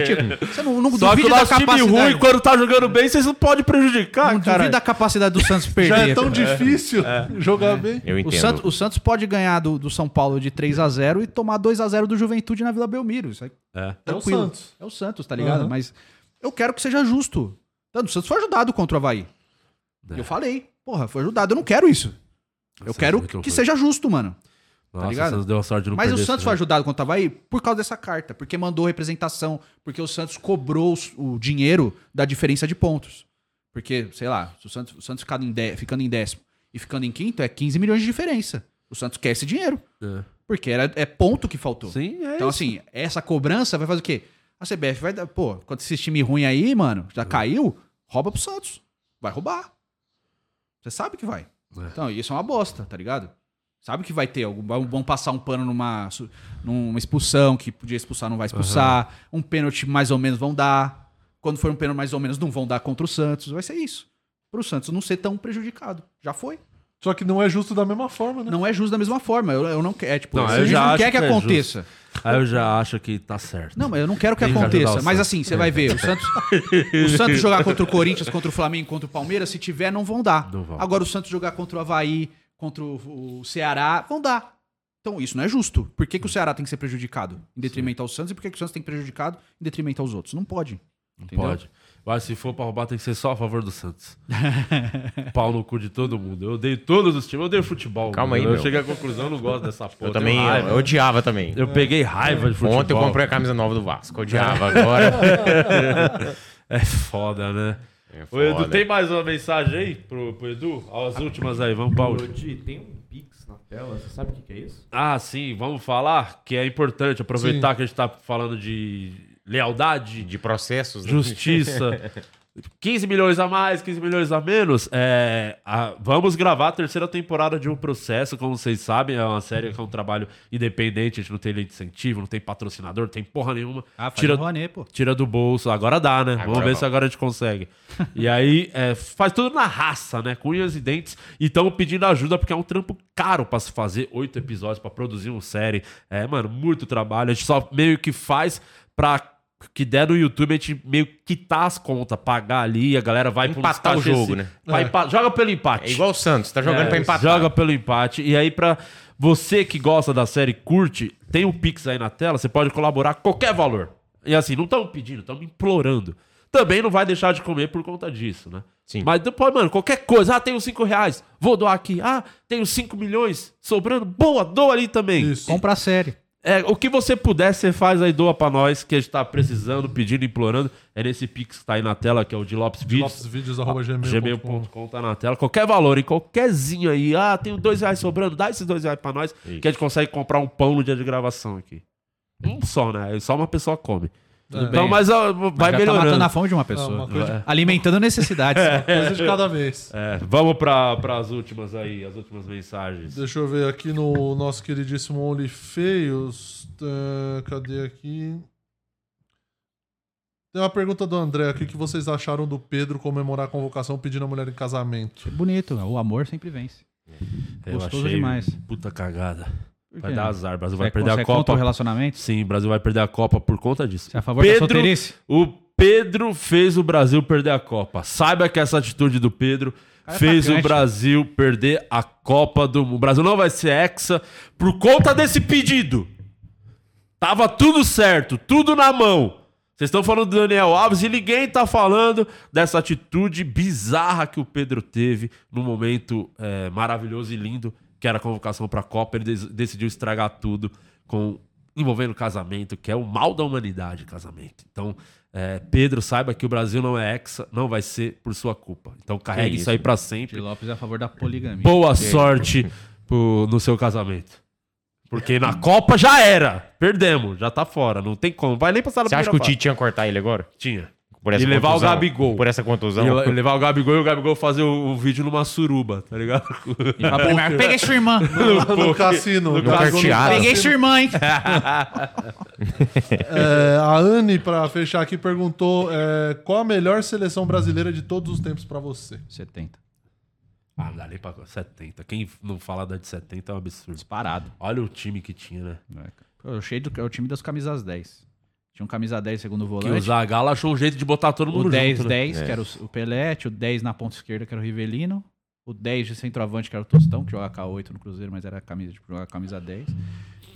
Tipo, você não, não Só que o da nosso time capacidade. ruim, quando tá jogando bem, vocês não podem prejudicar, não cara. duvide da capacidade do Santos perder. Já é tão cara. difícil jogar bem. Eu O entendo. Santos, o Santos pode ganhar do, do São Paulo de 3 a 0 e tomar 2 a 0 do Juventude na Vila Belmiro. Isso aí É. É o tranquilo. Santos. É o Santos, tá ligado? Uhum. Mas eu quero que seja justo. Tanto o Santos foi ajudado contra o Havaí. É. Eu falei, porra, foi ajudado. Eu não quero isso. Eu Nossa, quero que seja justo, mano. Nossa, ligado? o Santos deu a sorte de não Mas o Santos foi jogo. ajudado contra o Havaí por causa dessa carta. Porque mandou representação. Porque o Santos cobrou o dinheiro da diferença de pontos. Porque, sei lá, se o Santos, o Santos ficando, em ficando em décimo e ficando em quinto, é 15 milhões de diferença. O Santos quer esse dinheiro. É. Porque era, é ponto que faltou. Sim, é Então, isso. assim, essa cobrança vai fazer o quê? A CBF vai dar, pô, quando esse time ruim aí, mano, já caiu, rouba pro Santos. Vai roubar. Você sabe que vai. É. Então, isso é uma bosta, tá ligado? Sabe que vai ter algum. Vão passar um pano numa, numa expulsão, que podia expulsar, não vai expulsar. Um pênalti mais ou menos vão dar. Quando for um pênalti mais ou menos, não vão dar contra o Santos. Vai ser isso. Pro Santos não ser tão prejudicado. Já foi. Só que não é justo da mesma forma, né? Não é justo da mesma forma. Eu, eu não quero. É, tipo, Não, a eu gente já não acho quer que, que é aconteça. Aí eu já acho que tá certo. Não, mas eu não quero que Tem que aconteça. o Mas assim, você vai ver, o Santos, o Santos jogar contra o Corinthians, contra o Flamengo, contra o Palmeiras, se tiver, não vão dar. Não vão. Agora o Santos jogar contra o Havaí, contra o, Ceará, vão dar. Então isso não é justo. Por que, que o Ceará tem que ser prejudicado em detrimento ao Santos e por que, que o Santos tem que ser prejudicado em detrimento aos outros? Não pode. Não Entendeu? pode. Mas se for pra roubar, tem que ser só a favor do Santos. Pau no cu de todo mundo. Eu odeio todos os times. Eu odeio futebol. Calma mano. aí, Eu meu. cheguei à conclusão, eu não gosto dessa porra. Eu também, eu, eu odiava também. Eu peguei raiva de futebol. Ontem eu comprei a camisa nova do Vasco, odiava agora. É foda, né? Ô, Edu, foda. tem mais uma mensagem aí pro, pro Edu? As últimas aí, vamos pra última. Tem um Pix na tela, você sabe o que, que é isso? Ah, sim, vamos falar que é importante aproveitar que a gente tá falando de lealdade, De processos. né? justiça. 15 milhões a mais, 15 milhões a menos. É, a- vamos gravar a terceira temporada de Um Processo, como vocês sabem. É uma série que é um trabalho independente, a gente não tem lei de incentivo, não tem patrocinador, não tem porra nenhuma. Ah, faz tira, Rouanet, pô. tira do bolso. Agora dá, né? Vamos Agora ver vai. se agora a gente consegue. e aí, é, faz tudo na raça, né? Com unhas e dentes. E estamos pedindo ajuda porque é um trampo caro pra se fazer oito episódios, pra produzir uma série. É, mano, muito trabalho. A gente só meio que faz pra que der no YouTube, a gente meio que quitar as contas, pagar ali, a galera vai pro Empatar o jogo, esse- né? vai É. empa- Joga pelo empate. É igual o Santos, tá jogando É, pra empatar. Joga pelo empate. E aí, pra você que gosta da série, curte, tem o Pix aí na tela, você pode colaborar qualquer valor. E assim, não estamos pedindo, estamos implorando. Também não vai deixar de comer por conta disso, né? Sim. Mas depois, mano, qualquer coisa. Ah, tenho 5 reais, vou doar aqui. Ah, tenho 5 milhões sobrando. Boa, doa ali também. Isso. Compra a série. É, o que você puder, você faz aí, doa pra nós, que a gente tá precisando, pedindo, implorando. É nesse Pix que tá aí na tela, que é o de Lopes Vídeos. Gmail.com tá na tela. Qualquer valor, em qualquerzinho aí. Ah, tenho dois reais sobrando, dá esses dois reais pra nós, que a gente consegue comprar um pão no dia de gravação aqui. Um só, né? Só uma pessoa come. Tudo Então, bem. mas ó, vai tá melhorando. matando a fome de uma Não, pessoa. uma coisa de- Alimentando necessidades. Coisa de cada vez. É, vamos pra, pras últimas aí, as últimas mensagens. Deixa eu ver aqui no nosso queridíssimo OnlyFeios. Tá, cadê aqui? Tem uma pergunta do André aqui. O que vocês acharam do Pedro comemorar a convocação pedindo a mulher em casamento? Bonito, o amor sempre vence. Eu Gostoso achei demais. puta cagada. Vai dar azar, o Brasil Você vai é- perder a é Copa. o relacionamento? Sim, o Brasil vai perder a Copa por conta disso. Você é a favor da solteirice? O Pedro fez o Brasil perder a Copa. Saiba que essa atitude do Pedro Cara, fez o atacante. Brasil perder a Copa do Mundo. O Brasil não vai ser hexa por conta desse pedido. Tava tudo certo, tudo na mão. Vocês estão falando do Daniel Alves e ninguém tá falando dessa atitude bizarra que o Pedro teve num momento é, maravilhoso e lindo, que era a convocação pra Copa. Ele decidiu estragar tudo com envolvendo casamento, que é o mal da humanidade, casamento. Então, é, Pedro, saiba que o Brasil não é hexa, não vai ser por sua culpa. Então, carregue isso, isso, aí pra De sempre. Lopes é a favor da poligamia. Boa sorte pro- no seu casamento. Porque na Copa já era. Perdemos, já tá fora. Não tem como. Vai nem passar na Você acha que o Tite ia cortar ele agora? Tinha. Por essa E levar o contusão? Gabigol. Por essa contusão? E le- levar o Gabigol e o Gabigol fazer o, o vídeo numa suruba, tá ligado? E mim, Peguei sua irmã. No cassino. No No carteado. Peguei sua irmã, hein? É, a Anne, pra fechar aqui, perguntou é, qual a melhor seleção brasileira de todos os tempos pra você? 70. Ah, nem pra 70. Quem não fala da de 70 é um absurdo. Disparado. Olha o time que tinha, né? Pô, Eu cheio do é o time das camisas 10. Tinha um camisa 10 segundo Que o volante. Zagallo achou um jeito de botar todo mundo O 10, junto, né? 10, que era o, o Pelete, o 10 na ponta esquerda, que era o Rivelino. O 10 de centroavante, que era o Tostão, que jogava K8 no Cruzeiro, mas era camisa, tipo, jogava camisa 10.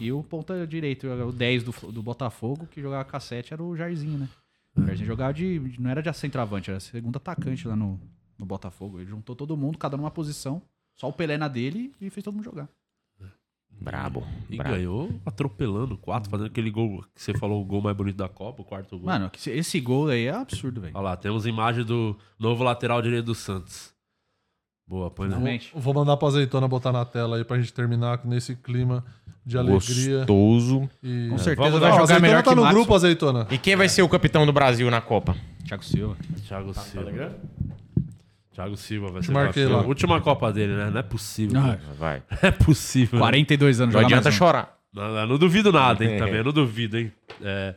E o ponta direito, o 10 do, do Botafogo, que jogava K7, era o Jairzinho, né? O Jairzinho jogava de. Não era de centroavante, era segundo atacante lá no, no Botafogo. Ele juntou todo mundo, cada um numa posição, só o Pelé na dele e fez todo mundo jogar. Brabo. E brabo. ganhou atropelando quatro, fazendo aquele gol que você falou, o gol mais bonito da Copa, o quarto gol. Mano, esse- gol aí é absurdo, velho. Olha lá, temos imagem do novo lateral direito do Santos. Boa, põe na... Vou mandar pra azeitona botar na tela aí pra gente terminar nesse clima de alegria. Gostoso. E... Com certeza vamos vai jogar azeitona melhor tá que no grupo, azeitona. E quem vai ser o capitão do Brasil na Copa? Thiago Silva. Thiago Tá Silva. Thiago Silva vai ser marquei lá. Última Copa dele, né? Não é possível. Não, Não Vai. é possível. 42 anos Não adianta chorar. Não, não, não duvido nada, hein? Também, não duvido, hein? É,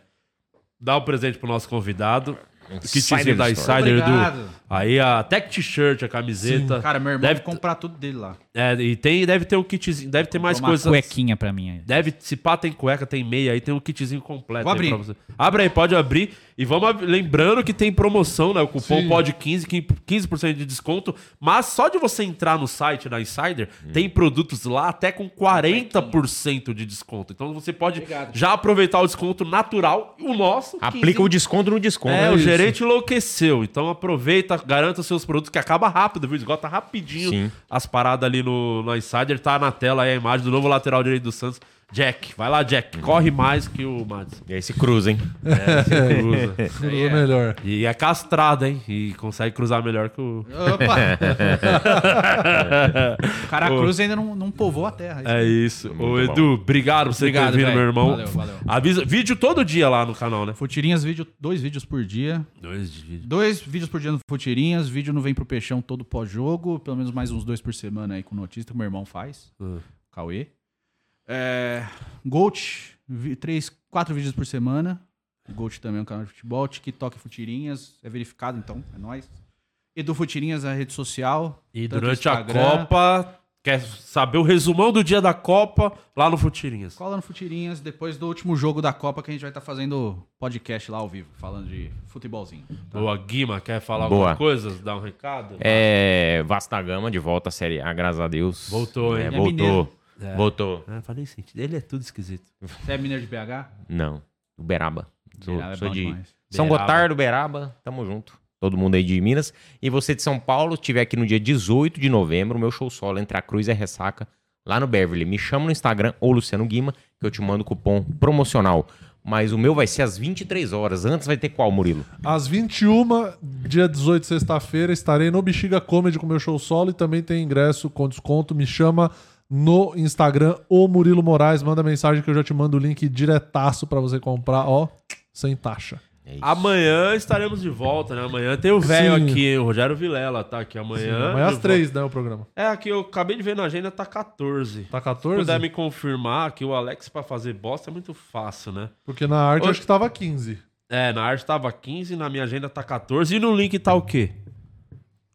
dá um presente pro nosso convidado. O kitzinho da. Insider Obrigado. do. Aí a Tech T-shirt, a camiseta. Cara, meu irmão Deve- comprar tudo dele lá. É, e tem, deve ter um kitzinho, deve ter mais uma coisas. cuequinha pra mim aí. Deve, se pá, tem cueca, tem meia, aí tem um kitzinho completo. Vou aí abrir. pra você. Abre aí, pode abrir. E vamos ab- lembrando que tem promoção, né? O cupom Sim. POD15, que- 15% de desconto. Mas só de você entrar no site da Insider, Hum. tem produtos lá até com 40% de desconto. Então você pode já aproveitar o desconto natural. O nosso. Aplica 15. o desconto no desconto. É, É o isso. gerente enlouqueceu. Então aproveita, garanta seus produtos, que acaba rápido, viu? Esgota rapidinho Sim. as paradas ali no, no Insider. Tá na tela aí a imagem do novo lateral direito do Santos. Jack. Vai lá, Jack. Corre mais que o Madison. E aí se cruza, hein? É, se cruza. Tudo melhor. E é castrado, hein? E consegue cruzar melhor que o. Opa! o cara Ô. cruz ainda não, não povoou a terra. É isso. Ô, bom. Edu, obrigado por você Obrigado, ter vindo, meu irmão. Valeu, valeu. Avisa, vídeo todo dia lá no canal, né? Futirinhas, vídeo, dois vídeos por dia. Dois vídeos. Dois vídeos por dia no Futirinhas, vídeo no Vem Pro Peixão todo pós-jogo, pelo menos mais uns dois por semana aí com notícia que meu irmão faz, Hum. Cauê. É, Gold, vi- três, quatro vídeos por semana. Gold também é um canal de futebol. TikTok Futirinhas, é verificado então, é nóis. Edu Futirinhas, a rede social. E durante a. Copa, quer saber o resumão do dia da Copa lá no Futirinhas. Cola no Futirinhas, depois do último jogo da Copa que a gente vai estar fazendo podcast lá ao vivo, falando de futebolzinho. Boa, Guima, quer falar Boa. alguma coisa? Dar um recado? É, Vasta Gama de volta à Série A, graças a Deus. Voltou, hein? É, É voltou. mineiro. É. Voltou. É, falei sentido. Ele é tudo esquisito. Você é mineiro de BH? Não, Uberaba. Sou, Uberaba é sou bom de demais. São Uberaba. Gotardo, Uberaba, tamo junto. Todo mundo aí de Minas. E você de São Paulo, estiver aqui no dia 18 de novembro, meu show solo entre a Cruz e a Ressaca, lá no Beverly. Me chama no Instagram ou Luciano Guima, que eu te mando cupom promocional. Mas o meu vai ser às 23 horas. Antes vai ter qual, Murilo? Às 21, dia 18, sexta-feira, estarei no Bexiga Comedy com meu show solo e também tem ingresso com desconto. Me chama no Instagram, o Murilo Moraes. Manda mensagem que eu já te mando o link diretaço pra você comprar, ó, sem taxa. É isso. Amanhã estaremos de volta, né? Amanhã tem o velho Sim. aqui, hein? o Rogério Vilela tá aqui amanhã. Amanhã às 3, né, o programa. É, aqui eu acabei de ver na agenda, tá 14. Tá Se 14? puder me confirmar que o Alex pra fazer bosta é muito fácil, né? Porque na arte Ô- acho que tava 15. É, na arte tava 15, na minha agenda tá 14 e no link tá o quê?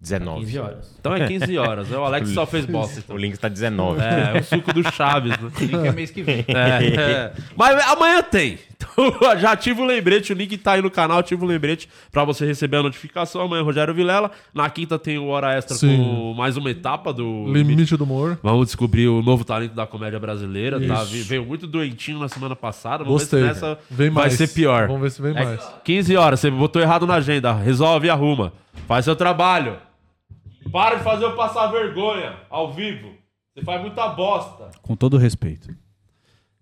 19. 15 horas. Então é 15 horas. É o Alex que só fez bosta. Então. O link tá 19. É, é o suco do Chaves, né? Link é mês que vem. É, é. Mas amanhã tem. Então já ativa o lembrete, o link tá aí no canal, ativa o lembrete pra você receber a notificação. Amanhã Rogério Vilela. Na quinta tem o Hora Extra Sim. com mais uma etapa do Limite do humor. Vamos descobrir o novo talento da comédia brasileira. Tá? Veio muito doentinho na semana passada. Vamos Gostei. ver se nessa Vem vai mais. ser pior. Vamos ver se vem É mais. 15 horas, você botou errado na agenda. Resolve e arruma. Faz seu trabalho. Para de fazer eu passar vergonha ao vivo. Você faz muita bosta. Com todo respeito.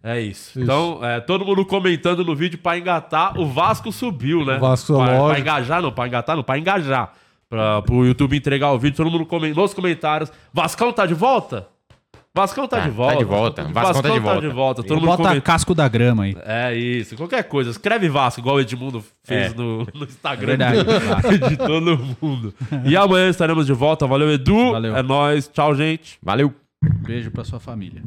É isso. Isso. Então, é, todo mundo comentando no vídeo pra engatar. O Vasco subiu, né? O Vasco, pra, lógico. pra engajar, não, pra engatar, não, pra engajar. Pra, pro YouTube entregar o vídeo, todo mundo nos comentários. Vascão tá de volta? Vascão tá, Tá, de tá volta. de volta. Vascão tá de volta. volta. Todo mundo Bota comenta. casco da grama aí. É isso, qualquer coisa. Escreve Vasco, igual o Edmundo fez É. no, no Instagram É verdade. de, de todo mundo. E amanhã estaremos de volta. Valeu, Edu. Valeu. É nóis. Tchau, gente. Valeu. Beijo pra sua família.